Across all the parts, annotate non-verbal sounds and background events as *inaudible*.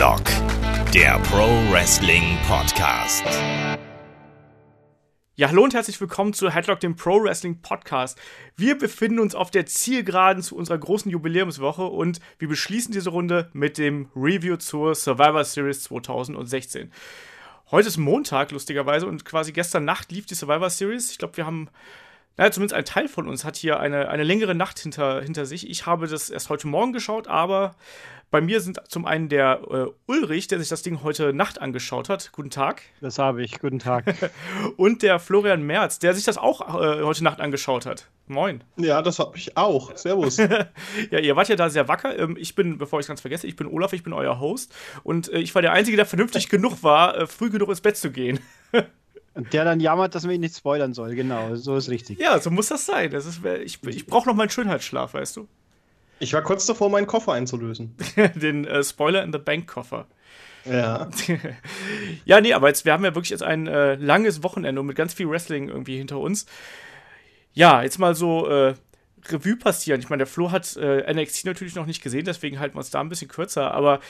Headlock, der Pro Wrestling Podcast. Ja, hallo und herzlich willkommen zu Headlock, dem Pro Wrestling Podcast. Wir befinden uns auf der Zielgeraden zu unserer großen Jubiläumswoche und wir beschließen diese Runde mit dem Review zur Survivor Series 2016. Heute ist Montag, lustigerweise, und quasi gestern Nacht lief die Survivor Series. Ich glaube, wir haben naja, zumindest ein Teil von uns hat hier eine, eine längere Nacht hinter, hinter sich. Ich habe das erst heute Morgen geschaut, aber bei mir sind zum einen der äh, Ulrich, der sich das Ding heute Nacht angeschaut hat. Guten Tag. Das habe ich. Guten Tag. *laughs* Und der Florian Merz, der sich das auch äh, heute Nacht angeschaut hat. Moin. Ja, das habe ich auch. Servus. *laughs* ja, ihr wart ja da sehr wacker. Ähm, ich bin, bevor ich es ganz vergesse, ich bin Olaf, ich bin euer Host. Und äh, ich war der Einzige, der vernünftig genug war, äh, früh genug ins Bett zu gehen. Und der dann jammert, dass man ihn nicht spoilern soll. Genau, so ist richtig. Ja, so muss das sein. Das ist, ich ich brauche noch meinen Schönheitsschlaf, weißt du? Ich war kurz davor, meinen Koffer einzulösen. *laughs* Den äh, Spoiler in the Bank Koffer. Ja. *laughs* ja, nee, aber jetzt, wir haben ja wirklich jetzt ein äh, langes Wochenende mit ganz viel Wrestling irgendwie hinter uns. Ja, jetzt mal so äh, Revue passieren. Ich meine, der Flo hat äh, NXT natürlich noch nicht gesehen, deswegen halten wir uns da ein bisschen kürzer. Aber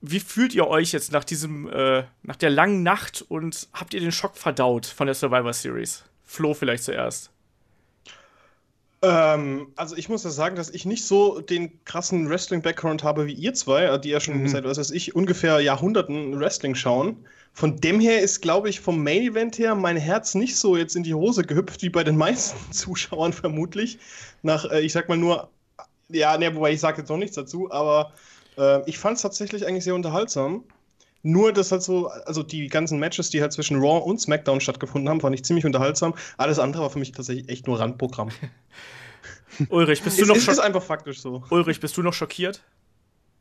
wie fühlt ihr euch jetzt nach diesem, äh, nach der langen Nacht und habt ihr den Schock verdaut von der Survivor Series? Flo vielleicht zuerst. Ähm, also ich muss ja sagen, dass ich nicht so den krassen Wrestling-Background habe wie ihr zwei, äh, die ja schon mhm. seit, was weiß ich, ungefähr Jahrhunderten Wrestling schauen. Von dem her ist, glaube ich, vom Main-Event her mein Herz nicht so jetzt in die Hose gehüpft, wie bei den *laughs* meisten Zuschauern vermutlich. Nach, äh, ich sag mal nur, ja, ne, wobei ich sage jetzt noch nichts dazu, aber äh, ich fand es tatsächlich eigentlich sehr unterhaltsam. Nur das halt so, also die ganzen Matches, die halt zwischen Raw und SmackDown stattgefunden haben, fand ich ziemlich unterhaltsam. Alles andere war für mich tatsächlich echt nur Randprogramm. *laughs* Ulrich, bist du noch schockiert? ist einfach faktisch so. Ulrich, bist du noch schockiert?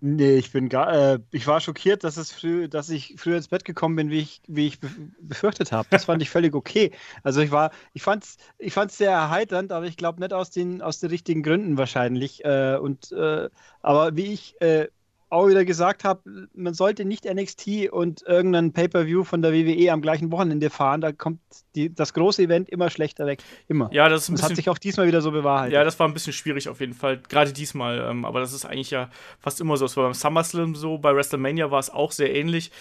Nee, ich bin gar, äh, ich war schockiert, dass, es früh, dass ich früher ins Bett gekommen bin, wie ich, wie ich befürchtet habe. Das fand ich völlig okay. Also ich war, ich fand's, ich fand's sehr erheiternd, aber ich glaube nicht aus den, aus den richtigen Gründen wahrscheinlich. Äh, und, äh, aber wie ich äh, auch wieder gesagt habe, man sollte nicht NXT und irgendein Pay-Per-View von der WWE am gleichen Wochenende fahren. Da kommt die, das große Event immer schlechter weg. Immer. Ja, das, das hat sich auch diesmal wieder so bewahrheitet. Ja, das war ein bisschen schwierig auf jeden Fall. Gerade diesmal. Ähm, aber das ist eigentlich ja fast immer so. Es war beim SummerSlam so, bei WrestleMania war es auch sehr ähnlich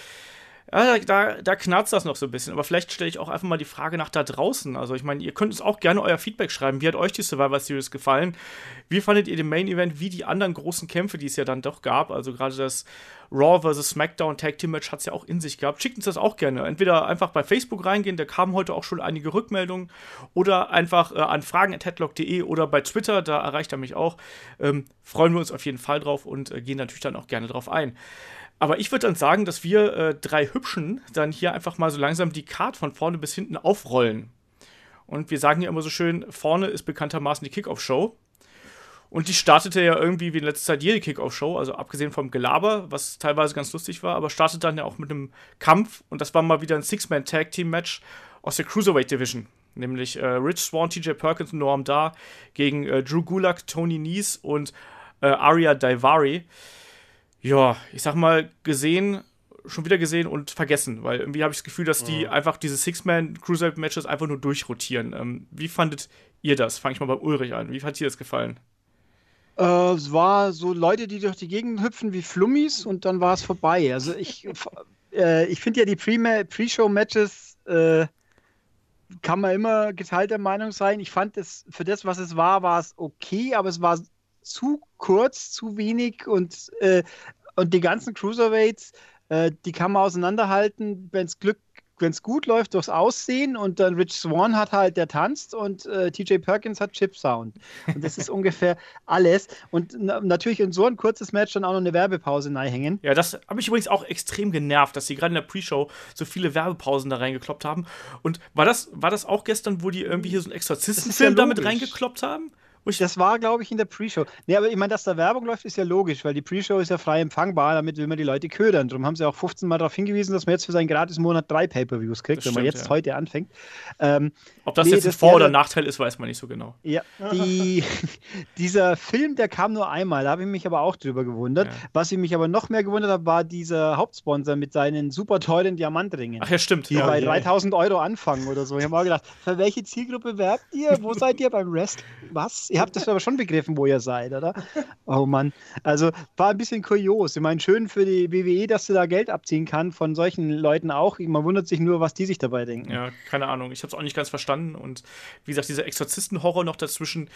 ja, da, da knarzt das noch so ein bisschen. Aber vielleicht stelle ich auch einfach mal die Frage nach da draußen. Also, ich meine, ihr könnt uns auch gerne euer Feedback schreiben. Wie hat euch die Survivor Series gefallen? Wie fandet ihr den Main Event? Wie die anderen großen Kämpfe, die es ja dann doch gab? Also, gerade das Raw vs. SmackDown Tag Team Match hat es ja auch in sich gehabt. Schickt uns das auch gerne. Entweder einfach bei Facebook reingehen, da kamen heute auch schon einige Rückmeldungen. Oder einfach äh, an fragen.headlock.de oder bei Twitter, da erreicht er mich auch. Ähm, freuen wir uns auf jeden Fall drauf und äh, gehen natürlich dann auch gerne drauf ein. Aber ich würde dann sagen, dass wir äh, drei Hübschen dann hier einfach mal so langsam die Card von vorne bis hinten aufrollen. Und wir sagen ja immer so schön, vorne ist bekanntermaßen die Kickoff-Show. Und die startete ja irgendwie wie in letzter Zeit jede Kickoff-Show, also abgesehen vom Gelaber, was teilweise ganz lustig war, aber startet dann ja auch mit einem Kampf. Und das war mal wieder ein Six-Man-Tag-Team-Match aus der Cruiserweight Division. Nämlich äh, Rich Swan, TJ Perkins und Norm Dar gegen äh, Drew Gulak, Tony Nies und äh, Aria Daivari ja, ich sag mal, gesehen, schon wieder gesehen und vergessen, weil irgendwie habe ich das Gefühl, dass die mhm. einfach diese Six-Man-Cruiserweight-Matches einfach nur durchrotieren. Ähm, wie fandet ihr das? Fange ich mal bei Ulrich an. Wie hat dir das gefallen? Äh, es war so Leute, die durch die Gegend hüpfen wie Flummis und dann war es vorbei. Also ich, *laughs* äh, ich finde ja die Pre-Show-Matches äh, kann man immer geteilter Meinung sein. Ich fand es für das, was es war, war es okay, aber es war zu kurz, zu wenig und, äh, und die ganzen Cruiserweights, äh, die kann man auseinanderhalten, wenn es Glück wenn es gut läuft, durchs Aussehen und dann Rich Swan hat halt, der tanzt und äh, TJ Perkins hat Chip Sound. Und das ist *laughs* ungefähr alles. Und na, natürlich in so ein kurzes Match dann auch noch eine Werbepause hängen. Ja, das habe ich übrigens auch extrem genervt, dass sie gerade in der Pre-Show so viele Werbepausen da reingekloppt haben. Und war das, war das auch gestern, wo die irgendwie hier so einen Exorzistenfilm ja damit reingekloppt haben? Das war, glaube ich, in der Pre-Show. Nee, aber ich meine, dass da Werbung läuft, ist ja logisch, weil die Pre-Show ist ja frei empfangbar, damit will man die Leute ködern. Darum haben sie auch 15 Mal darauf hingewiesen, dass man jetzt für seinen Gratis-Monat drei Pay-Per-Views kriegt, das wenn stimmt, man jetzt ja. heute anfängt. Ähm, Ob das nee, jetzt ein Vor- oder Nachteil ist, weiß man nicht so genau. Ja, die, *laughs* dieser Film, der kam nur einmal, da habe ich mich aber auch drüber gewundert. Ja. Was ich mich aber noch mehr gewundert habe, war dieser Hauptsponsor mit seinen super teuren Diamantringen. Ach ja, stimmt. Die ja, bei 3000 Euro anfangen oder so. Ich habe mal gedacht, für welche Zielgruppe werbt ihr? Wo seid ihr beim Rest? Was? Ihr habt das aber schon begriffen, wo ihr seid, oder? Oh Mann. Also war ein bisschen kurios. Ich meine, schön für die WWE, dass sie da Geld abziehen kann, von solchen Leuten auch. Man wundert sich nur, was die sich dabei denken. Ja, keine Ahnung. Ich habe es auch nicht ganz verstanden. Und wie gesagt, dieser Exorzisten-Horror noch dazwischen,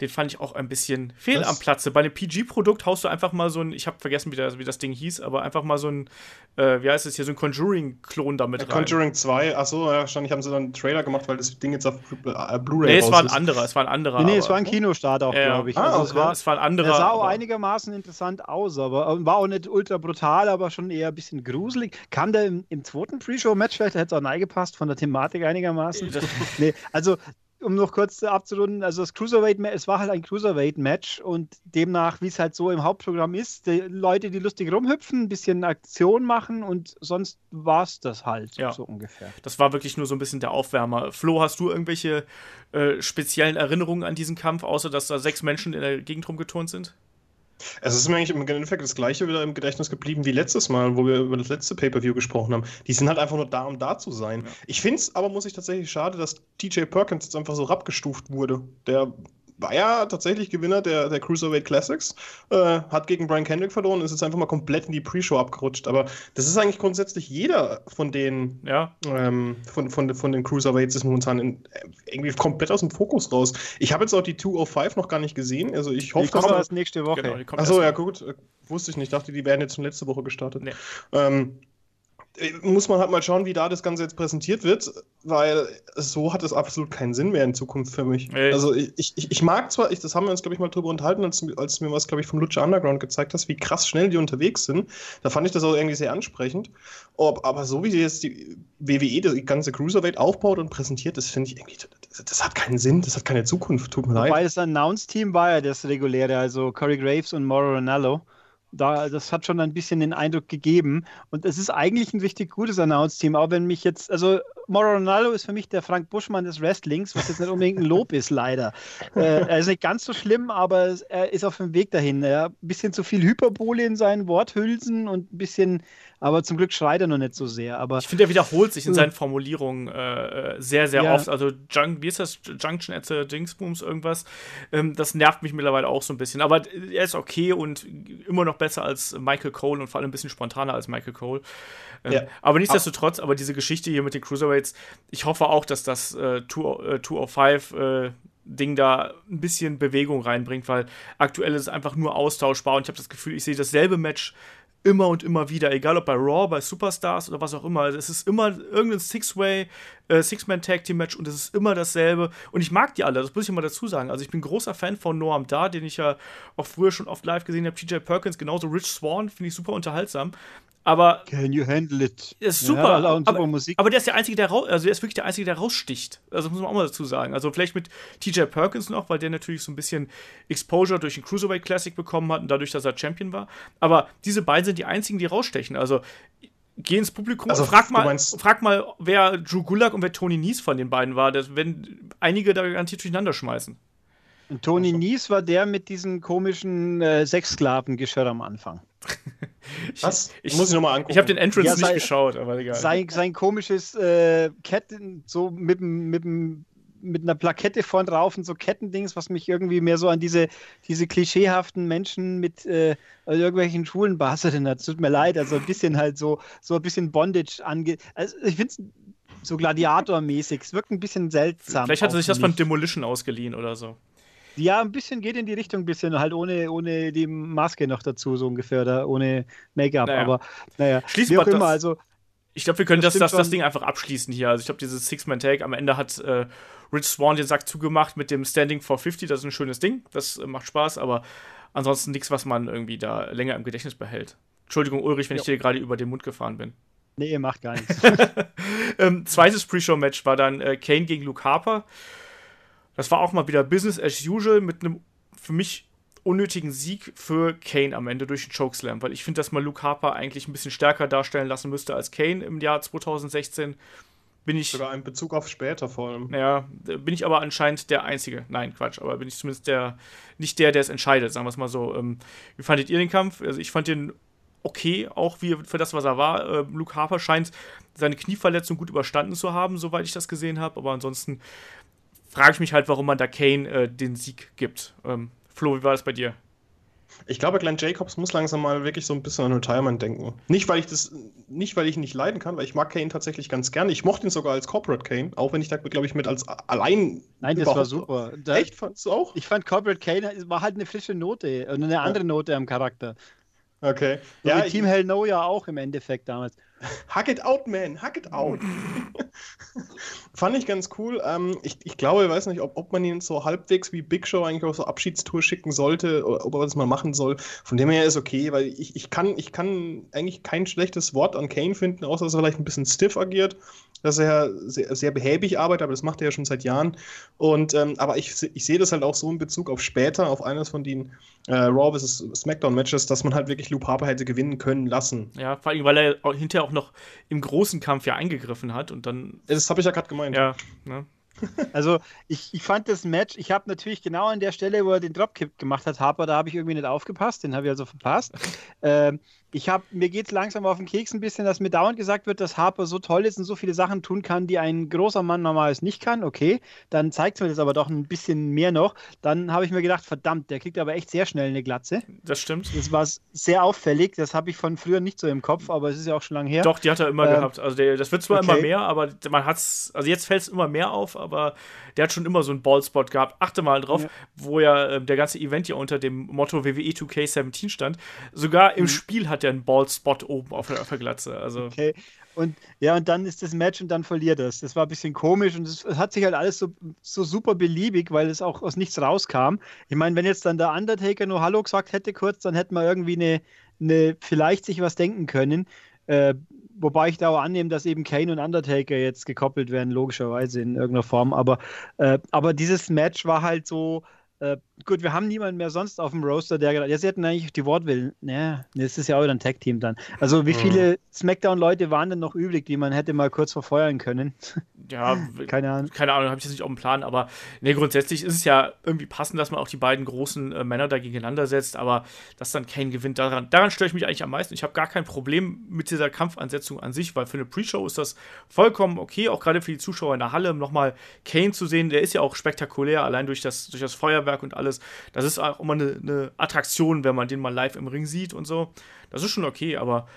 den fand ich auch ein bisschen fehl am Platze. Bei einem PG-Produkt haust du einfach mal so ein, ich habe vergessen, wie das, wie das Ding hieß, aber einfach mal so ein, äh, wie heißt es hier, so ein Conjuring-Klon damit rein. Conjuring 2, achso, ja, wahrscheinlich haben sie dann einen Trailer gemacht, weil das Ding jetzt auf Blu-ray Nee, es war ein anderer, es war ein anderer. Nee, nee es war ein Kinostart auch, glaube ich. Ah, also okay. es, war, es war ein anderer. Er sah auch einigermaßen interessant aus, aber äh, war auch nicht ultra brutal, aber schon eher ein bisschen gruselig. Kam der im, im zweiten Pre-Show-Match, vielleicht hätte es auch reingepasst von der Thematik einigermaßen. nee, also um noch kurz abzurunden, also das Cruiserweight, es war halt ein Cruiserweight-Match und demnach, wie es halt so im Hauptprogramm ist, die Leute, die lustig rumhüpfen, ein bisschen Aktion machen und sonst war es das halt ja. so ungefähr. Das war wirklich nur so ein bisschen der Aufwärmer. Flo, hast du irgendwelche äh, speziellen Erinnerungen an diesen Kampf, außer dass da sechs Menschen in der Gegend rumgeturnt sind? Es ist mir eigentlich im Endeffekt das gleiche wieder im Gedächtnis geblieben wie letztes Mal, wo wir über das letzte Pay-Per-View gesprochen haben. Die sind halt einfach nur da, um da zu sein. Ja. Ich finde es aber, muss ich tatsächlich schade, dass TJ Perkins jetzt einfach so abgestuft wurde. Der war ja tatsächlich Gewinner der, der Cruiserweight Classics, äh, hat gegen Brian Kendrick verloren, ist jetzt einfach mal komplett in die Pre-Show abgerutscht. Aber das ist eigentlich grundsätzlich jeder von den, ja. ähm, von, von, von den Cruiserweights ist momentan in, irgendwie komplett aus dem Fokus raus. Ich habe jetzt auch die 205 noch gar nicht gesehen, also ich hoffe, die dass das nächste Woche. Genau, Achso, ja gut, äh, wusste ich nicht. Ich dachte, die wären jetzt schon letzte Woche gestartet. Nee. Ähm, muss man halt mal schauen, wie da das Ganze jetzt präsentiert wird, weil so hat es absolut keinen Sinn mehr in Zukunft für mich. Ey. Also ich, ich, ich mag zwar, ich, das haben wir uns, glaube ich, mal drüber unterhalten, als, als mir was, glaube ich, vom Lucha Underground gezeigt hast, wie krass schnell die unterwegs sind. Da fand ich das auch irgendwie sehr ansprechend. Ob, aber so wie jetzt die WWE das ganze Cruiserweight aufbaut und präsentiert, das finde ich irgendwie, das, das, hat keinen Sinn, das hat keine Zukunft, tut mir leid. Weil das Announce-Team war ja das reguläre, also Corey Graves und Mauro Ronaldo. Da, das hat schon ein bisschen den Eindruck gegeben. Und es ist eigentlich ein richtig gutes Announce-Team, auch wenn mich jetzt, also Moro Ronaldo ist für mich der Frank Buschmann des Wrestlings, was jetzt nicht unbedingt ein *laughs* Lob ist, leider. Äh, er ist nicht ganz so schlimm, aber er ist auf dem Weg dahin. Er hat ein bisschen zu viel Hyperbole in seinen Worthülsen und ein bisschen aber zum Glück schreit er noch nicht so sehr. Aber ich finde, er wiederholt sich in seinen Formulierungen äh, äh, sehr, sehr ja. oft. Also, Junk, wie ist das? Junction at the Dingsbooms, irgendwas. Ähm, das nervt mich mittlerweile auch so ein bisschen. Aber er ist okay und immer noch besser als Michael Cole und vor allem ein bisschen spontaner als Michael Cole. Ähm, ja. Aber nichtsdestotrotz, aber diese Geschichte hier mit den Cruiserweights, ich hoffe auch, dass das äh, 205 äh, Ding da ein bisschen Bewegung reinbringt, weil aktuell ist es einfach nur austauschbar und ich habe das Gefühl, ich sehe dasselbe Match immer und immer wieder, egal ob bei Raw, bei Superstars oder was auch immer. Also es ist immer irgendein Six-Way, äh, Six-Man-Tag-Team-Match und es ist immer dasselbe. Und ich mag die alle, das muss ich mal dazu sagen. Also ich bin großer Fan von Noam Da, den ich ja auch früher schon oft live gesehen habe. TJ Perkins, genauso Rich Swan, finde ich super unterhaltsam. Aber. Can you handle it? Ist super. Ja, super aber, Musik. aber der ist der Einzige, der raus, also der ist wirklich der Einzige, der raussticht. Also muss man auch mal dazu sagen. Also vielleicht mit TJ Perkins noch, weil der natürlich so ein bisschen Exposure durch den Cruiserweight Classic bekommen hat und dadurch, dass er Champion war. Aber diese beiden sind die einzigen, die rausstechen. Also geh ins Publikum also, und frag mal, frag mal, wer Drew Gulak und wer Tony Nies von den beiden war. Das, wenn einige da garantiert durcheinander schmeißen. Und Tony also. Nies war der mit diesem komischen äh, Sexsklaven-Geschirr am Anfang. *laughs* Was? Ich, ich muss ich nochmal angucken. Ich habe den Entrance ja, sein, nicht geschaut, aber egal. Sein, sein komisches äh, Ketten, so mit, mit, mit einer Plakette vorn drauf und so Kettendings, was mich irgendwie mehr so an diese, diese klischeehaften Menschen mit äh, irgendwelchen schwulen Bars erinnert. Tut mir leid, also ein bisschen halt so, so ein bisschen Bondage angeht. Also ich finde es so Gladiator-mäßig. Es wirkt ein bisschen seltsam. Vielleicht hat er sich das von Demolition ausgeliehen oder so. Ja, ein bisschen geht in die Richtung, ein bisschen halt ohne, ohne die Maske noch dazu, so ungefähr, oder ohne Make-up. Naja. Aber naja, Schließen wie auch immer, das, also. Ich glaube, wir können das, das, das, Ding einfach abschließen hier. Also ich glaube, dieses Six-Man-Tag am Ende hat äh, Rich Swan den Sack zugemacht mit dem Standing for 50. Das ist ein schönes Ding. Das äh, macht Spaß, aber ansonsten nichts, was man irgendwie da länger im Gedächtnis behält. Entschuldigung, Ulrich, wenn jo. ich dir gerade über den Mund gefahren bin. Nee, ihr macht gar nichts. *laughs* ähm, zweites Pre-Show-Match war dann äh, Kane gegen Luke Harper. Das war auch mal wieder Business as usual mit einem für mich unnötigen Sieg für Kane am Ende durch den Chokeslam, weil ich finde, dass man Luke Harper eigentlich ein bisschen stärker darstellen lassen müsste als Kane im Jahr 2016. Bin ich. Sogar in Bezug auf später vor allem. Ja, bin ich aber anscheinend der Einzige. Nein, Quatsch, aber bin ich zumindest der, nicht der, der es entscheidet, sagen wir es mal so. Ähm, wie fandet ihr den Kampf? Also ich fand den okay, auch wie für das, was er war. Äh, Luke Harper scheint seine Knieverletzung gut überstanden zu haben, soweit ich das gesehen habe, aber ansonsten frage ich mich halt, warum man da Kane äh, den Sieg gibt. Ähm, Flo, wie war das bei dir? Ich glaube, Glenn Jacobs muss langsam mal wirklich so ein bisschen an Retirement denken. Nicht, weil ich das, nicht, weil ich ihn nicht leiden kann, weil ich mag Kane tatsächlich ganz gerne. Ich mochte ihn sogar als Corporate Kane, auch wenn ich da, glaube ich, mit als allein. Nein, das war super. Da, Echt? Fandest du auch? Ich fand Corporate Kane war halt eine frische Note, eine andere Note am Charakter. Okay. So ja, Team Hell No ja auch im Endeffekt damals. Hack it out, man, hack it out. *laughs* Fand ich ganz cool. Ähm, ich, ich glaube, ich weiß nicht, ob, ob man ihn so halbwegs wie Big Show eigentlich auf so Abschiedstour schicken sollte, oder ob er das mal machen soll. Von dem her ist okay, weil ich, ich, kann, ich kann eigentlich kein schlechtes Wort an Kane finden, außer dass er vielleicht ein bisschen stiff agiert dass er sehr, sehr behäbig arbeitet, aber das macht er ja schon seit Jahren. Und ähm, aber ich, ich sehe das halt auch so in Bezug auf später, auf eines von den äh, Raw vs. SmackDown-Matches, dass man halt wirklich Luke Harper hätte gewinnen können lassen. Ja, vor allem, weil er hinterher auch noch im großen Kampf ja eingegriffen hat und dann. Das habe ich ja gerade gemeint. Ja, ne? *laughs* Also ich, ich fand das Match, ich habe natürlich genau an der Stelle, wo er den Dropkick gemacht hat, Harper, da habe ich irgendwie nicht aufgepasst, den habe ich also verpasst. *laughs* ähm, ich habe, mir geht es langsam auf den Keks ein bisschen, dass mir dauernd gesagt wird, dass Harper so toll ist und so viele Sachen tun kann, die ein großer Mann normales nicht kann. Okay, dann zeigt mir das aber doch ein bisschen mehr noch. Dann habe ich mir gedacht, verdammt, der kriegt aber echt sehr schnell eine Glatze. Das stimmt. Das war sehr auffällig. Das habe ich von früher nicht so im Kopf, aber es ist ja auch schon lange her. Doch, die hat er immer ähm, gehabt. Also der, das wird zwar okay. immer mehr, aber man hat es, also jetzt fällt es immer mehr auf, aber der hat schon immer so einen Ballspot gehabt. Achte mal drauf, ja. wo ja äh, der ganze Event ja unter dem Motto WWE 2K17 stand. Sogar im mhm. Spiel hat er einen Ballspot oben auf der, Glatze. Also. Okay. Und ja, und dann ist das Match und dann verliert es. Das war ein bisschen komisch und es hat sich halt alles so, so super beliebig, weil es auch aus nichts rauskam. Ich meine, wenn jetzt dann der Undertaker nur Hallo gesagt hätte kurz, dann hätte man irgendwie eine, eine vielleicht sich was denken können. Äh, wobei ich da auch annehme, dass eben Kane und Undertaker jetzt gekoppelt werden, logischerweise in irgendeiner Form. Aber, äh, aber dieses Match war halt so, äh, gut, wir haben niemanden mehr sonst auf dem Roster, der gedacht, ja, sie hätten eigentlich die Wortwillen. Ja, das ist ja auch wieder ein Tag-Team dann. Also, wie viele Smackdown-Leute waren denn noch übrig, die man hätte mal kurz verfeuern können? Ja, *laughs* keine Ahnung. Keine Ahnung, habe ich jetzt nicht auf dem Plan, aber nee, grundsätzlich ist es ja irgendwie passend, dass man auch die beiden großen äh, Männer da gegeneinander setzt, aber dass dann Kane gewinnt, daran, daran störe ich mich eigentlich am meisten. Ich habe gar kein Problem mit dieser Kampfansetzung an sich, weil für eine Pre-Show ist das vollkommen okay, auch gerade für die Zuschauer in der Halle, nochmal Kane zu sehen, der ist ja auch spektakulär, allein durch das, durch das Feuerwerk und alles. Das ist auch immer eine, eine Attraktion, wenn man den mal live im Ring sieht und so. Das ist schon okay, aber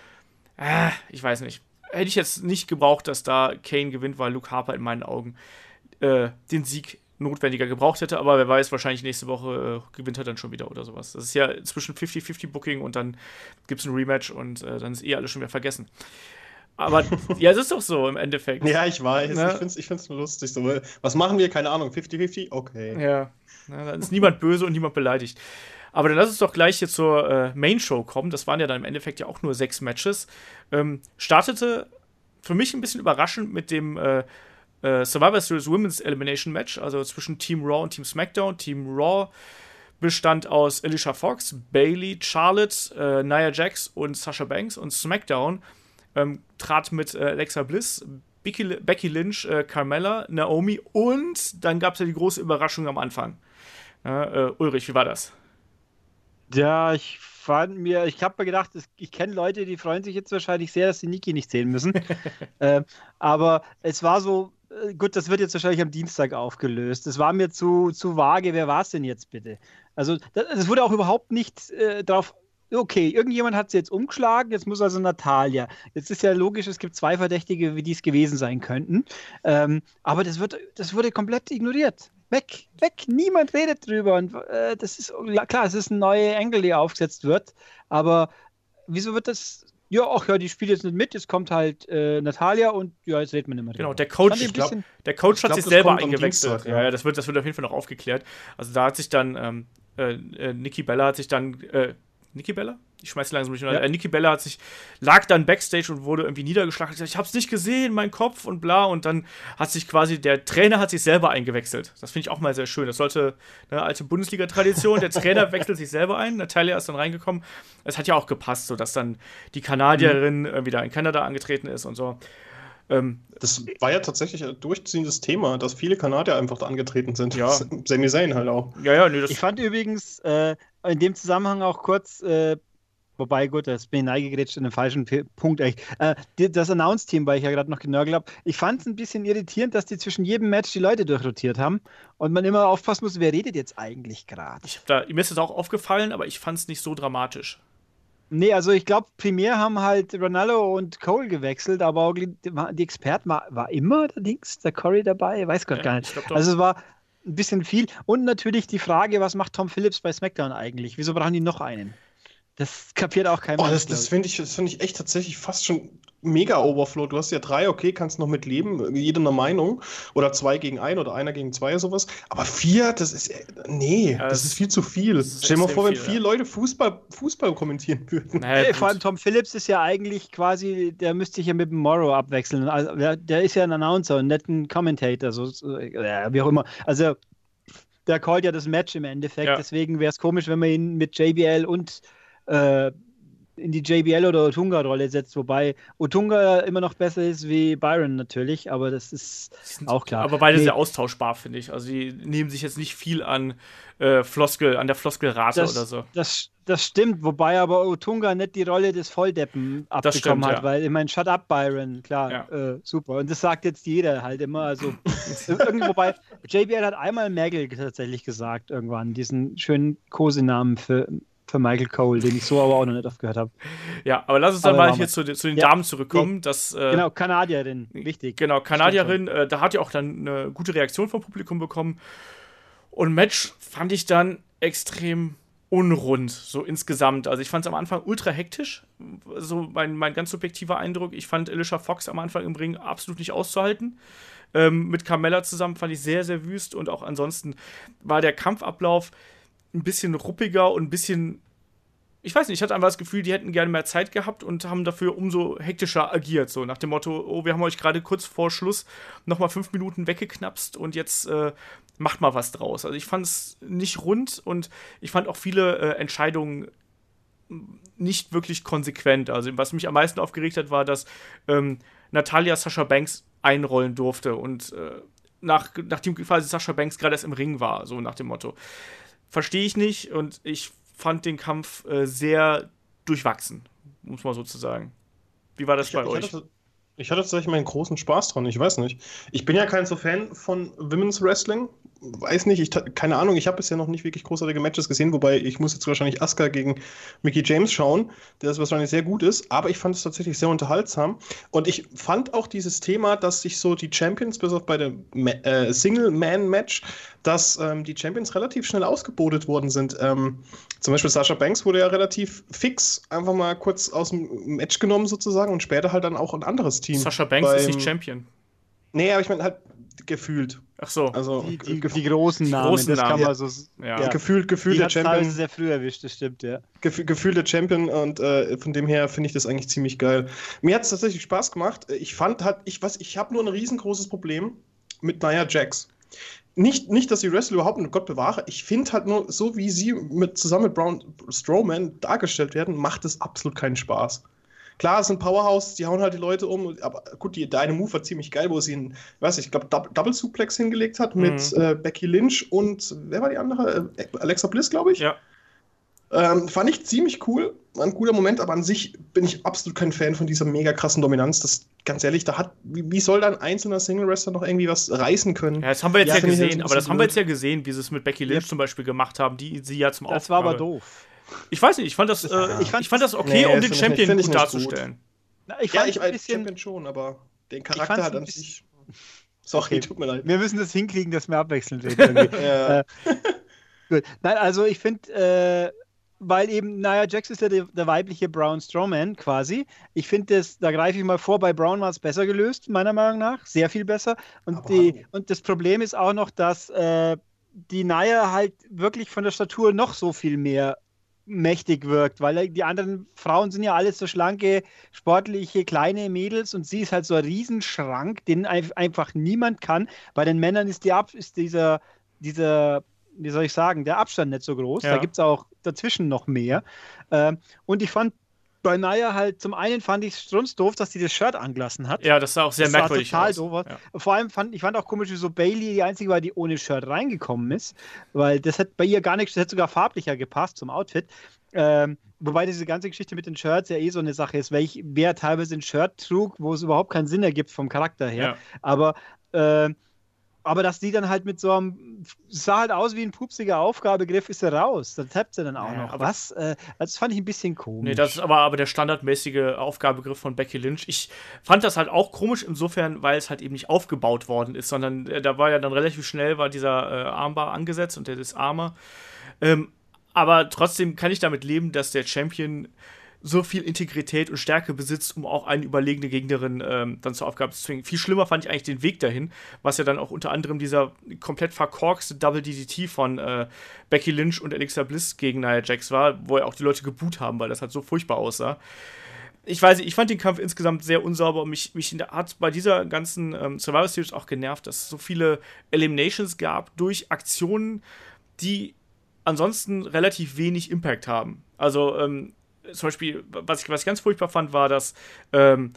äh, ich weiß nicht hätte ich jetzt nicht gebraucht, dass da Kane gewinnt, weil Luke Harper in meinen Augen äh, den Sieg notwendiger gebraucht hätte, aber wer weiß, wahrscheinlich nächste Woche äh, gewinnt er dann schon wieder oder sowas. Das ist ja zwischen 50-50 Booking und dann gibt es ein Rematch und äh, dann ist eh alles schon wieder vergessen. Aber ja, es ist doch so im Endeffekt. Ja, ich weiß. Ne? Ich finde es ich find's nur lustig. So, was machen wir? Keine Ahnung. 50-50? Okay. Ja. Na, dann ist niemand böse und niemand beleidigt. Aber dann lass uns doch gleich hier zur äh, Main Show kommen. Das waren ja dann im Endeffekt ja auch nur sechs Matches. Ähm, startete für mich ein bisschen überraschend mit dem äh, äh, Survivor Series Women's Elimination Match, also zwischen Team Raw und Team SmackDown. Team Raw bestand aus Alicia Fox, Bailey, Charlotte, äh, Nia Jax und Sasha Banks und SmackDown ähm, trat mit äh, Alexa Bliss, Becky, Becky Lynch, äh, Carmella, Naomi und dann gab es ja die große Überraschung am Anfang. Äh, Ulrich, wie war das? Ja, ich fand mir, ich habe mir gedacht, ich kenne Leute, die freuen sich jetzt wahrscheinlich sehr, dass sie Niki nicht sehen müssen. *laughs* äh, aber es war so, äh, gut, das wird jetzt wahrscheinlich am Dienstag aufgelöst. Es war mir zu, zu vage, wer war es denn jetzt bitte? Also, es wurde auch überhaupt nicht äh, darauf okay, irgendjemand hat sie jetzt umgeschlagen, jetzt muss also Natalia. Jetzt ist ja logisch, es gibt zwei Verdächtige, wie die es gewesen sein könnten. Ähm, aber das, wird, das wurde komplett ignoriert. Weg, weg, niemand redet drüber. Und äh, das ist klar, es ist ein neuer Engel, der aufgesetzt wird. Aber wieso wird das ja, ach ja, die spielt jetzt nicht mit, jetzt kommt halt äh, Natalia und ja, jetzt redet man immer Genau, der Coach, ich glaub, der Coach hat sich selber eingewechselt. Ja, ja, das wird, das wird auf jeden Fall noch aufgeklärt. Also da hat sich dann, ähm, äh, äh Nikki Bella hat sich dann, äh, Nikki Bella? Ich schmeiße langsam durch. Ja. Äh, Nikki Bella hat sich, lag dann backstage und wurde irgendwie niedergeschlagen. Ich hab's nicht gesehen, mein Kopf und bla. Und dann hat sich quasi, der Trainer hat sich selber eingewechselt. Das finde ich auch mal sehr schön. Das sollte eine alte Bundesliga-Tradition. Der *laughs* Trainer wechselt sich selber ein. Natalia ist dann reingekommen. Es hat ja auch gepasst, so dass dann die Kanadierin mhm. wieder in Kanada angetreten ist und so. Ähm, das war ja tatsächlich ein durchziehendes Thema, dass viele Kanadier einfach da angetreten sind. Ja. *laughs* Sami Zayn halt auch. Ja, ja, nee, Ich fand übrigens äh, in dem Zusammenhang auch kurz, äh, Wobei, gut, das bin ich neigegerätscht in den falschen Punkt eigentlich. Äh, das Announce-Team, weil ich ja gerade noch genörgelt habe, ich fand es ein bisschen irritierend, dass die zwischen jedem Match die Leute durchrotiert haben und man immer aufpassen muss, wer redet jetzt eigentlich gerade. Mir ist das auch aufgefallen, aber ich fand es nicht so dramatisch. Nee, also ich glaube, primär haben halt Ronaldo und Cole gewechselt, aber auch die, die Experten war, war immer der Dings, der Corey dabei, weiß Gott ja, gar nicht. Also es war ein bisschen viel. Und natürlich die Frage, was macht Tom Phillips bei SmackDown eigentlich? Wieso brauchen die noch einen? Das kapiert auch kein Mensch. Oh, das, das finde ich, find ich echt tatsächlich fast schon mega Overflow. Du hast ja drei, okay, kannst noch mit leben, jede eine Meinung. Oder zwei gegen ein oder einer gegen zwei oder sowas. Aber vier, das ist, nee, ja, das, das, ist viel zu viel. Stell dir mal vor, wenn viel, vier ja. Leute Fußball, Fußball kommentieren würden. Naja, hey, vor allem Tom Phillips ist ja eigentlich quasi, der müsste sich ja mit dem Morrow abwechseln. Also, der, der, ist ja ein Announcer und nicht ein Commentator, so, äh, wie auch immer. Also, der callt ja das Match im Endeffekt. Ja. Deswegen wäre es komisch, wenn man ihn mit JBL und äh, in die JBL oder Otunga-Rolle setzt, wobei Otunga immer noch besser ist wie Byron natürlich, aber das ist auch klar. Aber beide nee. sehr austauschbar, finde ich. Also die nehmen sich jetzt nicht viel an äh, Floskel, an der Floskelrate oder so. Das, das stimmt, wobei aber Otunga nicht die Rolle des Volldeppen abbekommen stimmt, hat, ja. weil ich meine, shut up, Byron, klar, ja. äh, super. Und das sagt jetzt jeder halt immer. Also *laughs* irgendwo bei JBL hat einmal Magel tatsächlich gesagt, irgendwann, diesen schönen Kosenamen für für Michael Cole, den ich so aber auch noch nicht oft gehört habe. Ja, aber lass uns dann aber mal hier zu, zu den ja. Damen zurückkommen. Nee. Das, äh, genau, Kanadierin, wichtig. Genau, Kanadierin, äh, da hat ja auch dann eine gute Reaktion vom Publikum bekommen. Und Match fand ich dann extrem unrund, so insgesamt. Also ich fand es am Anfang ultra hektisch, so mein, mein ganz subjektiver Eindruck. Ich fand Alicia Fox am Anfang im Ring absolut nicht auszuhalten. Ähm, mit Carmella zusammen fand ich sehr, sehr wüst und auch ansonsten war der Kampfablauf ein bisschen ruppiger und ein bisschen. Ich weiß nicht, ich hatte einfach das Gefühl, die hätten gerne mehr Zeit gehabt und haben dafür umso hektischer agiert. So nach dem Motto: Oh, wir haben euch gerade kurz vor Schluss nochmal fünf Minuten weggeknapst und jetzt äh, macht mal was draus. Also ich fand es nicht rund und ich fand auch viele äh, Entscheidungen nicht wirklich konsequent. Also was mich am meisten aufgeregt hat, war, dass ähm, Natalia Sascha Banks einrollen durfte und äh, nach, nachdem quasi Sascha Banks gerade erst im Ring war, so nach dem Motto verstehe ich nicht und ich fand den Kampf äh, sehr durchwachsen, muss man sozusagen. Wie war das ich, bei ich euch? Hatte, ich hatte tatsächlich meinen großen Spaß dran, ich weiß nicht. Ich bin ja kein so Fan von Women's Wrestling, weiß nicht, ich, keine Ahnung, ich habe bisher noch nicht wirklich großartige Matches gesehen, wobei ich muss jetzt wahrscheinlich Asuka gegen Mickey James schauen, der das wahrscheinlich sehr gut ist, aber ich fand es tatsächlich sehr unterhaltsam und ich fand auch dieses Thema, dass sich so die Champions, bis auf bei dem äh, Single-Man-Match, dass ähm, die Champions relativ schnell ausgebotet worden sind. Ähm, zum Beispiel Sasha Banks wurde ja relativ fix einfach mal kurz aus dem Match genommen sozusagen und später halt dann auch ein anderes Team. Sasha Banks beim, ist nicht Champion. Nee, aber ich meine halt gefühlt. Ach so. Also die, die, die großen Namen, großen das Namen. kann man so. Ja. ja. Gefühlt, gefühlt der Champion. sehr früh erwischt, das stimmt, ja. Gef gefühlt der Champion und äh, von dem her finde ich das eigentlich ziemlich geil. Mir hat es tatsächlich Spaß gemacht. Ich fand halt, ich was, ich habe nur ein riesengroßes Problem mit Nia Jax. Nicht, nicht, dass die Wrestler überhaupt, Gott bewahre, ich finde halt nur, so wie sie mit, zusammen mit Braun Strowman dargestellt werden, macht es absolut keinen Spaß. Klar, es sind Powerhouse, die hauen halt die Leute um, aber gut, die, der eine Move war ziemlich geil, wo sie einen, weiß ich, ich glaube, Double Suplex hingelegt hat mhm. mit äh, Becky Lynch und wer war die andere? Äh, Alexa Bliss, glaube ich. Ja. Ähm, fand ich ziemlich cool, war ein guter Moment, aber an sich bin ich absolut kein Fan von dieser mega krassen Dominanz. Das, ganz ehrlich, da hat, wie, wie soll da ein einzelner Single-Wrestler noch irgendwie was reißen können? Ja, das haben wir jetzt ja, ja gesehen, aber das haben wir jetzt ja gesehen, wie sie es mit Becky Lynch ja. zum Beispiel gemacht haben, die sie ja zum Das Aufgabe. war aber doof. Ich weiß nicht, ich fand das, äh, ich, fand, ich fand das okay, nee, um den Champion gut darzustellen. Na, ich ja, ich als Champion schon, aber den Charakter hat an sich. Sorry, okay. tut mir leid. Wir müssen das hinkriegen, dass wir abwechselnd *laughs* ja. äh, gut. Nein, also ich finde, äh, weil eben, naja, Jax ist ja der, der weibliche Brown Strowman quasi. Ich finde das, da greife ich mal vor, bei Brown war es besser gelöst, meiner Meinung nach. Sehr viel besser. Und, die, und das Problem ist auch noch, dass äh, die Naya halt wirklich von der Statur noch so viel mehr mächtig wirkt, weil die anderen Frauen sind ja alles so schlanke, sportliche, kleine Mädels und sie ist halt so ein Riesenschrank, den einfach niemand kann. Bei den Männern ist, die Ab ist dieser, dieser, wie soll ich sagen, der Abstand nicht so groß. Ja. Da gibt es auch dazwischen noch mehr. Ähm, und ich fand bei Naya halt, zum einen fand ich es strunzdoof, dass sie das Shirt angelassen hat. Ja, das sah auch sehr das merkwürdig total aus. Doof. Ja. Vor allem fand ich fand auch komisch, wie so Bailey die einzige war, die ohne Shirt reingekommen ist, weil das hat bei ihr gar nichts, das hätte sogar farblicher gepasst zum Outfit. Ähm, wobei diese ganze Geschichte mit den Shirts ja eh so eine Sache ist, weil ich, wer teilweise ein Shirt trug, wo es überhaupt keinen Sinn ergibt vom Charakter her. Ja. Aber, äh, aber dass die dann halt mit so einem, sah halt aus wie ein pupsiger Aufgabegriff, ist er raus. Da tappt sie dann auch Ja, noch. aber- Was? Äh, das fand ich ein bisschen komisch. Nee, das ist aber, aber der standardmäßige Aufgabegriff von Becky Lynch. Ich fand das halt auch komisch insofern, weil es halt eben nicht aufgebaut worden ist, sondern äh, da war ja dann relativ schnell war dieser äh, Armbar angesetzt und der Disarmer. Ähm, aber trotzdem kann ich damit leben, dass der Champion so viel Integrität und Stärke besitzt, um auch eine überlegene Gegnerin ähm, dann zur Aufgabe zu zwingen. Viel schlimmer fand ich eigentlich den Weg dahin, was ja dann auch unter anderem dieser komplett verkorkste Double DDT von äh, Becky Lynch und Alexa Bliss gegen Nia Jax war, wo ja auch die Leute geboot haben, weil das halt so furchtbar aussah. Ich weiß nicht, ich fand den Kampf insgesamt sehr unsauber und mich, mich hat bei dieser ganzen ähm, Survivor Series auch genervt, dass es so viele Eliminations gab durch Aktionen, die ansonsten relativ wenig Impact haben. Also ähm, zum Beispiel, was ich, was ich ganz furchtbar fand, war, dass ähm,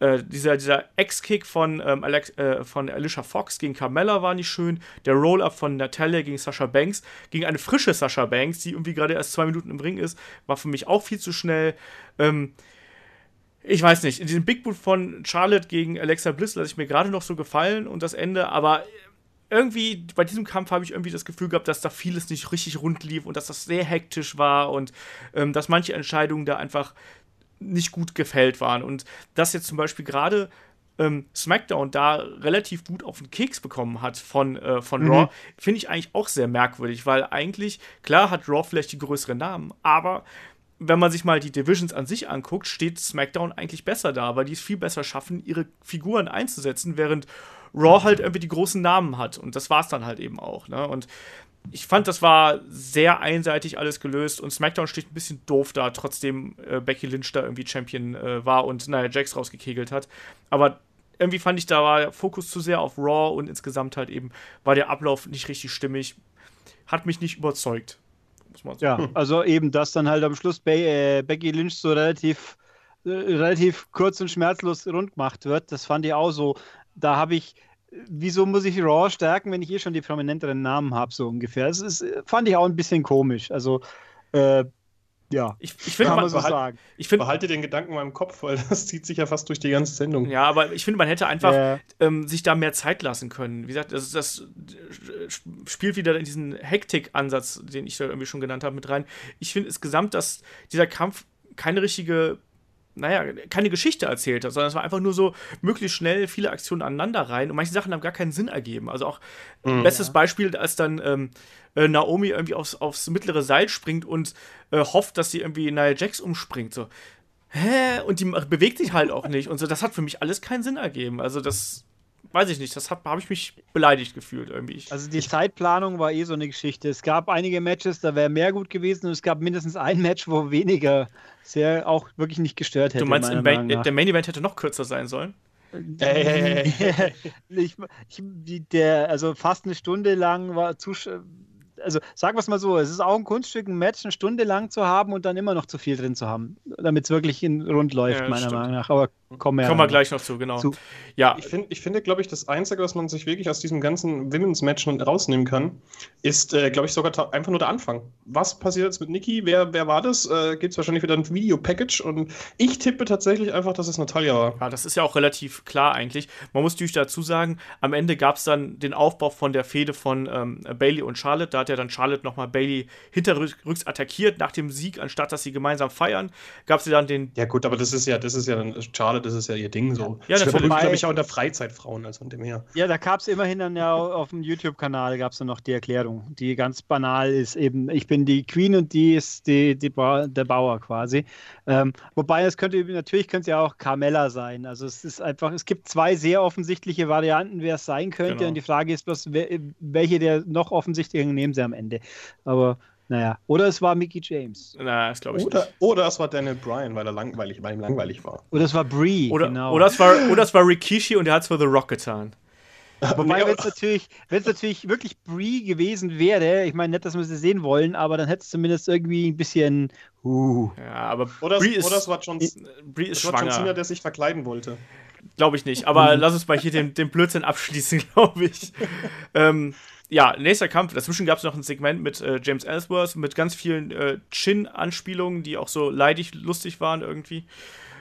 äh, dieser, dieser Ex-Kick von, ähm, äh, von Alicia Fox gegen Carmella war nicht schön. Der Roll-Up von Natalia gegen Sasha Banks, gegen eine frische Sasha Banks, die irgendwie gerade erst zwei Minuten im Ring ist, war für mich auch viel zu schnell. Ähm, ich weiß nicht, in diesem Big Boot von Charlotte gegen Alexa Bliss lasse ich mir gerade noch so gefallen und das Ende, aber irgendwie bei diesem Kampf habe ich irgendwie das Gefühl gehabt, dass da vieles nicht richtig rund lief und dass das sehr hektisch war und ähm, dass manche Entscheidungen da einfach nicht gut gefällt waren. Und dass jetzt zum Beispiel gerade ähm, SmackDown da relativ gut auf den Keks bekommen hat von, äh, von Mhm. Raw, finde ich eigentlich auch sehr merkwürdig, weil eigentlich, klar hat Raw vielleicht die größeren Namen, aber wenn man sich mal die Divisions an sich anguckt, steht SmackDown eigentlich besser da, weil die es viel besser schaffen, ihre Figuren einzusetzen, während Raw halt irgendwie die großen Namen hat. Und das war es dann halt eben auch. Ne? Und ich fand, das war sehr einseitig alles gelöst und SmackDown steht ein bisschen doof da, trotzdem äh, Becky Lynch da irgendwie Champion äh, war und Nia Jax rausgekegelt hat. Aber irgendwie fand ich, da war der Fokus zu sehr auf Raw und insgesamt halt eben war der Ablauf nicht richtig stimmig. Hat mich nicht überzeugt. Muss man sagen. Ja, also eben, dass dann halt am Schluss Be äh, Becky Lynch so relativ, äh, relativ kurz und schmerzlos rund gemacht wird, das fand ich auch so. Da habe ich, wieso muss ich Raw stärken, wenn ich eh schon die prominenteren Namen habe, so ungefähr. Das ist, fand ich auch ein bisschen komisch. Also, äh, ja, Ich, ich finde, kann man so sagen. ich finde, Behalte den Gedanken mal im Kopf, weil *laughs* das zieht sich ja fast durch die ganze Sendung. ja, aber ich finde, man hätte einfach Ja. ähm, sich da mehr Zeit lassen können. Wie gesagt, das, das spielt wieder in diesen Hektik-Ansatz, den ich da irgendwie schon genannt habe, mit rein. Ich finde insgesamt, dass dieser Kampf keine richtige, naja, keine Geschichte erzählt hat, sondern es war einfach nur so möglichst schnell viele Aktionen aneinander rein und manche Sachen haben gar keinen Sinn ergeben. Also auch bestes Beispiel, als dann ähm, äh, Naomi irgendwie aufs, aufs mittlere Seil springt und äh, hofft, dass sie irgendwie Nia Jax umspringt. So, hä? Und die bewegt sich halt auch nicht. Und so, das hat für mich alles keinen Sinn ergeben. Also, das weiß ich nicht. Das habe ich mich beleidigt gefühlt irgendwie. Also die Zeitplanung war eh so eine Geschichte. Es gab einige Matches, da wäre mehr gut gewesen und es gab mindestens ein Match, wo weniger sehr auch wirklich nicht gestört hätte. du meinst, Main, der Main Event hätte noch kürzer sein sollen? Hey, hey, hey, ich, ich, der, also fast eine Stunde lang war zu. Also sagen wir es mal so, es ist auch ein Kunststück, ein Match eine Stunde lang zu haben und dann immer noch zu viel drin zu haben, damit es wirklich in rund läuft, Ja, meiner stimmt. Meinung nach. Aber kommen wir, ja Kommen wir gleich noch zu, genau. Zu. Ja, Ich, find, ich finde, glaube ich, das Einzige, was man sich wirklich aus diesem ganzen Women's Match rausnehmen kann, ist, äh, glaube ich, sogar einfach nur der Anfang. Was passiert jetzt mit Nikki? Wer, wer war das? Äh, Gibt es wahrscheinlich wieder ein Video-Package und ich tippe tatsächlich einfach, dass es Natalia war. Ja, das ist ja auch relativ klar eigentlich. Man muss natürlich dazu sagen, am Ende gab es dann den Aufbau von der Fehde von ähm, Bailey und Charlotte. Da hat ja dann Charlotte nochmal Bailey hinterrücks attackiert nach dem Sieg, anstatt dass sie gemeinsam feiern. Gab sie dann den. Ja, gut, aber das ist ja, das ist ja dann, Charlotte, das ist ja ihr Ding so. Ja, das natürlich. glaube ich, auch unter Freizeitfrauen, also von dem her. Ja, da gab es immerhin dann ja au- auf dem YouTube-Kanal gab es dann noch die Erklärung, die ganz banal ist eben, ich bin die Queen und die ist die, die ba der Bauer quasi. Ähm, wobei es könnte natürlich könnte es ja auch Carmella sein. Also es ist einfach, es gibt zwei sehr offensichtliche Varianten, wer es sein könnte. Genau. Und die Frage ist bloß, welche der noch offensichtlichen nehmen sie am Ende. Aber naja, oder es war Mickey James. Na, das glaube ich Oder, nicht. oder es war Daniel Bryan, weil er langweilig, weil ihm langweilig war. Oder es war Brie. Oder, genau. oder, es war, oder es war Rikishi und er hat es für The Rock getan. Wobei, wenn es natürlich, wenn's natürlich wirklich Brie gewesen wäre, ich meine nicht, dass wir sie sehen wollen, aber dann hätte es zumindest irgendwie ein bisschen. Uh. Ja, aber Oder, Brie es, ist, oder es war John, Brie ist es war John Cena, schwanger. der sich verkleiden wollte. glaube ich nicht. Aber lass uns mal hier den, den Blödsinn abschließen, *laughs* glaube ich. ähm, ja, nächster Kampf. Dazwischen gab es noch ein Segment mit äh, James Ellsworth mit ganz vielen äh, Chin-Anspielungen, die auch so leidig lustig waren irgendwie.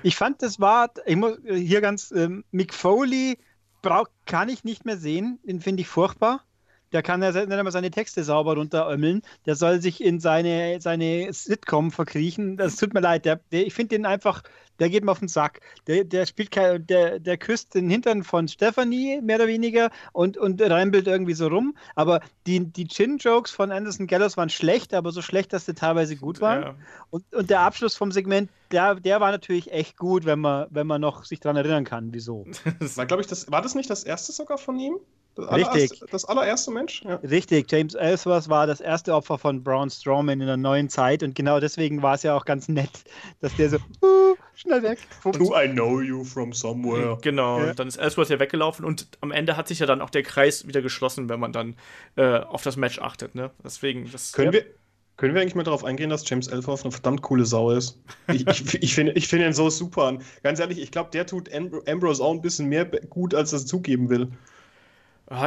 Ich fand, das war, ich muss hier ganz, ähm, Mick Foley brauch, kann ich nicht mehr sehen, den finde ich furchtbar. Der kann ja nicht einmal seine Texte sauber runterömmeln. Der soll sich in seine, seine Sitcom verkriechen. Das tut mir leid. Der, der ich finde den einfach, der geht mir auf den Sack. Der, der spielt kein, der, der küsst den Hintern von Stephanie, mehr oder weniger, und, und rempelt irgendwie so rum. Aber die, die Chin-Jokes von Anderson Gallows waren schlecht, aber so schlecht, dass sie teilweise gut waren. Ja. Und, und der Abschluss vom Segment, der, der war natürlich echt gut, wenn man, wenn man noch sich daran erinnern kann, wieso. *laughs* war, glaube ich, das, war das nicht das erste sogar von ihm? Das Richtig. das allererste Mensch? Ja. Richtig. James Ellsworth war das erste Opfer von Braun Strowman in der neuen Zeit und genau deswegen war es ja auch ganz nett, dass der so uh, *laughs* schnell weg. Do I know you from somewhere? Genau. Ja. Dann ist Ellsworth ja weggelaufen und am Ende hat sich ja dann auch der Kreis wieder geschlossen, wenn man dann äh, auf das Match achtet. Ne? Deswegen. Das, Können ja. wir. Können wir eigentlich mal darauf eingehen, dass James Ellsworth eine verdammt coole Sau ist? Ich, ich, *laughs* ich finde ich find ihn so super. Ganz ehrlich, ich glaube, der tut Ambrose auch ein bisschen mehr gut, als er es zugeben will.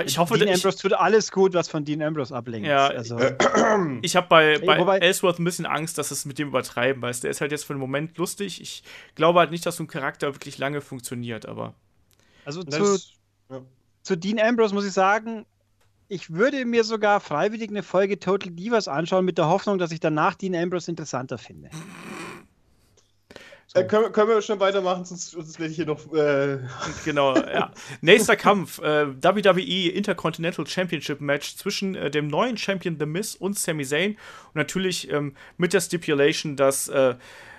Ich hoffe, Dean Ambrose tut alles gut, was von Dean Ambrose ablenkt. Ja, also. *clears throat* ich habe bei, bei Wobei, Ellsworth ein bisschen Angst, dass es mit dem übertreiben, weißt Der ist halt jetzt für den Moment lustig. Ich glaube halt nicht, dass so ein Charakter wirklich lange funktioniert, aber. Also zu, ja. zu Dean Ambrose muss ich sagen, ich würde mir sogar freiwillig eine Folge Total Divas anschauen, mit der Hoffnung, dass ich danach Dean Ambrose interessanter finde. Äh, können, können, wir schon weitermachen, sonst, sonst werde ich hier noch. Äh *laughs* genau, ja. Nächster Kampf: äh, WWE Intercontinental Championship Match zwischen äh, dem neuen Champion The Miz und Sami Zayn. Und natürlich ähm, mit der Stipulation, dass, äh,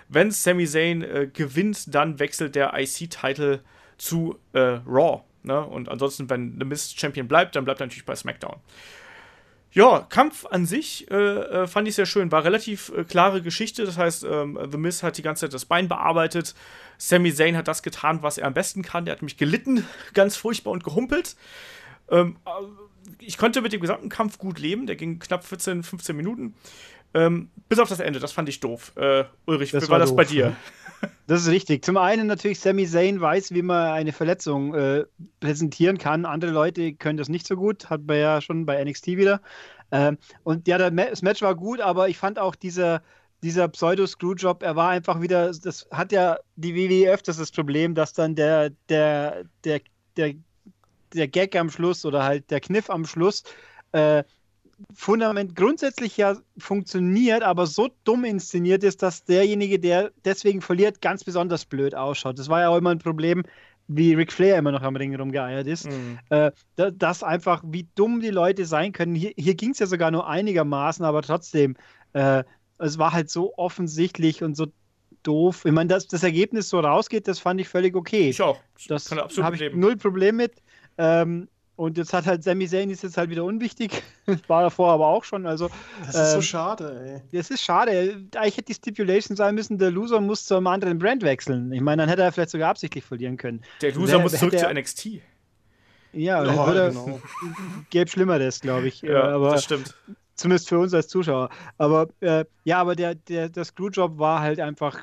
wenn Sami Zayn äh, gewinnt, dann wechselt der IC-Title zu Raw. Ne? Und ansonsten, wenn The Miz Champion bleibt, dann bleibt er natürlich bei SmackDown. Ja, Kampf an sich äh, äh, fand ich sehr schön. War relativ äh, klare Geschichte. Das heißt, ähm, The Miz hat die ganze Zeit das Bein bearbeitet. Sami Zayn hat das getan, was er am besten kann. Der hat mich gelitten, *laughs* ganz furchtbar und gehumpelt. Ähm, äh, ich konnte mit dem gesamten Kampf gut leben. Der ging knapp 14, 15 Minuten. Ähm, bis auf das Ende, das fand ich doof. Äh, Ulrich, das wie war, war das bei dir? *laughs* Das ist richtig. Zum einen natürlich, Sami Zayn weiß, wie man eine Verletzung äh, präsentieren kann. Andere Leute können das nicht so gut, hat man ja schon bei NXT wieder. Ähm, und ja, das Match war gut, aber ich fand auch dieser, dieser Pseudo-Screwjob, er war einfach wieder, das hat ja die WWE öfters das Problem, dass dann der, der, der, der, der Gag am Schluss oder halt der Kniff am Schluss äh, Fundament grundsätzlich ja funktioniert, aber so dumm inszeniert ist, dass derjenige, der deswegen verliert, ganz besonders blöd ausschaut. Das war ja auch immer ein Problem, wie Ric Flair immer noch am Ring rumgeeiert ist. Mhm. Äh, das einfach, wie dumm die Leute sein können. Hier, hier ging es ja sogar nur einigermaßen, aber trotzdem, äh, es war halt so offensichtlich und so doof. Ich meine, dass das Ergebnis so rausgeht, das fand ich völlig okay. Ich auch. Das, das habe ich null Problem mit. Ähm, und jetzt hat halt Sami Zayn ist jetzt halt wieder unwichtig. *laughs* War davor aber auch schon. Also, das ist ähm, so schade, ey. Das ist schade. Eigentlich hätte die Stipulation sein müssen, der Loser muss zu einem anderen Brand wechseln. Ich meine, dann hätte er vielleicht sogar absichtlich verlieren können. Der Loser wer, muss zurück zu NXT. Ja, oh, würde, genau. *laughs* gäbe Schlimmeres, glaube ich. Ja, aber das stimmt. Zumindest für uns als Zuschauer. Aber äh, ja, aber der, der, der Screwjob war halt einfach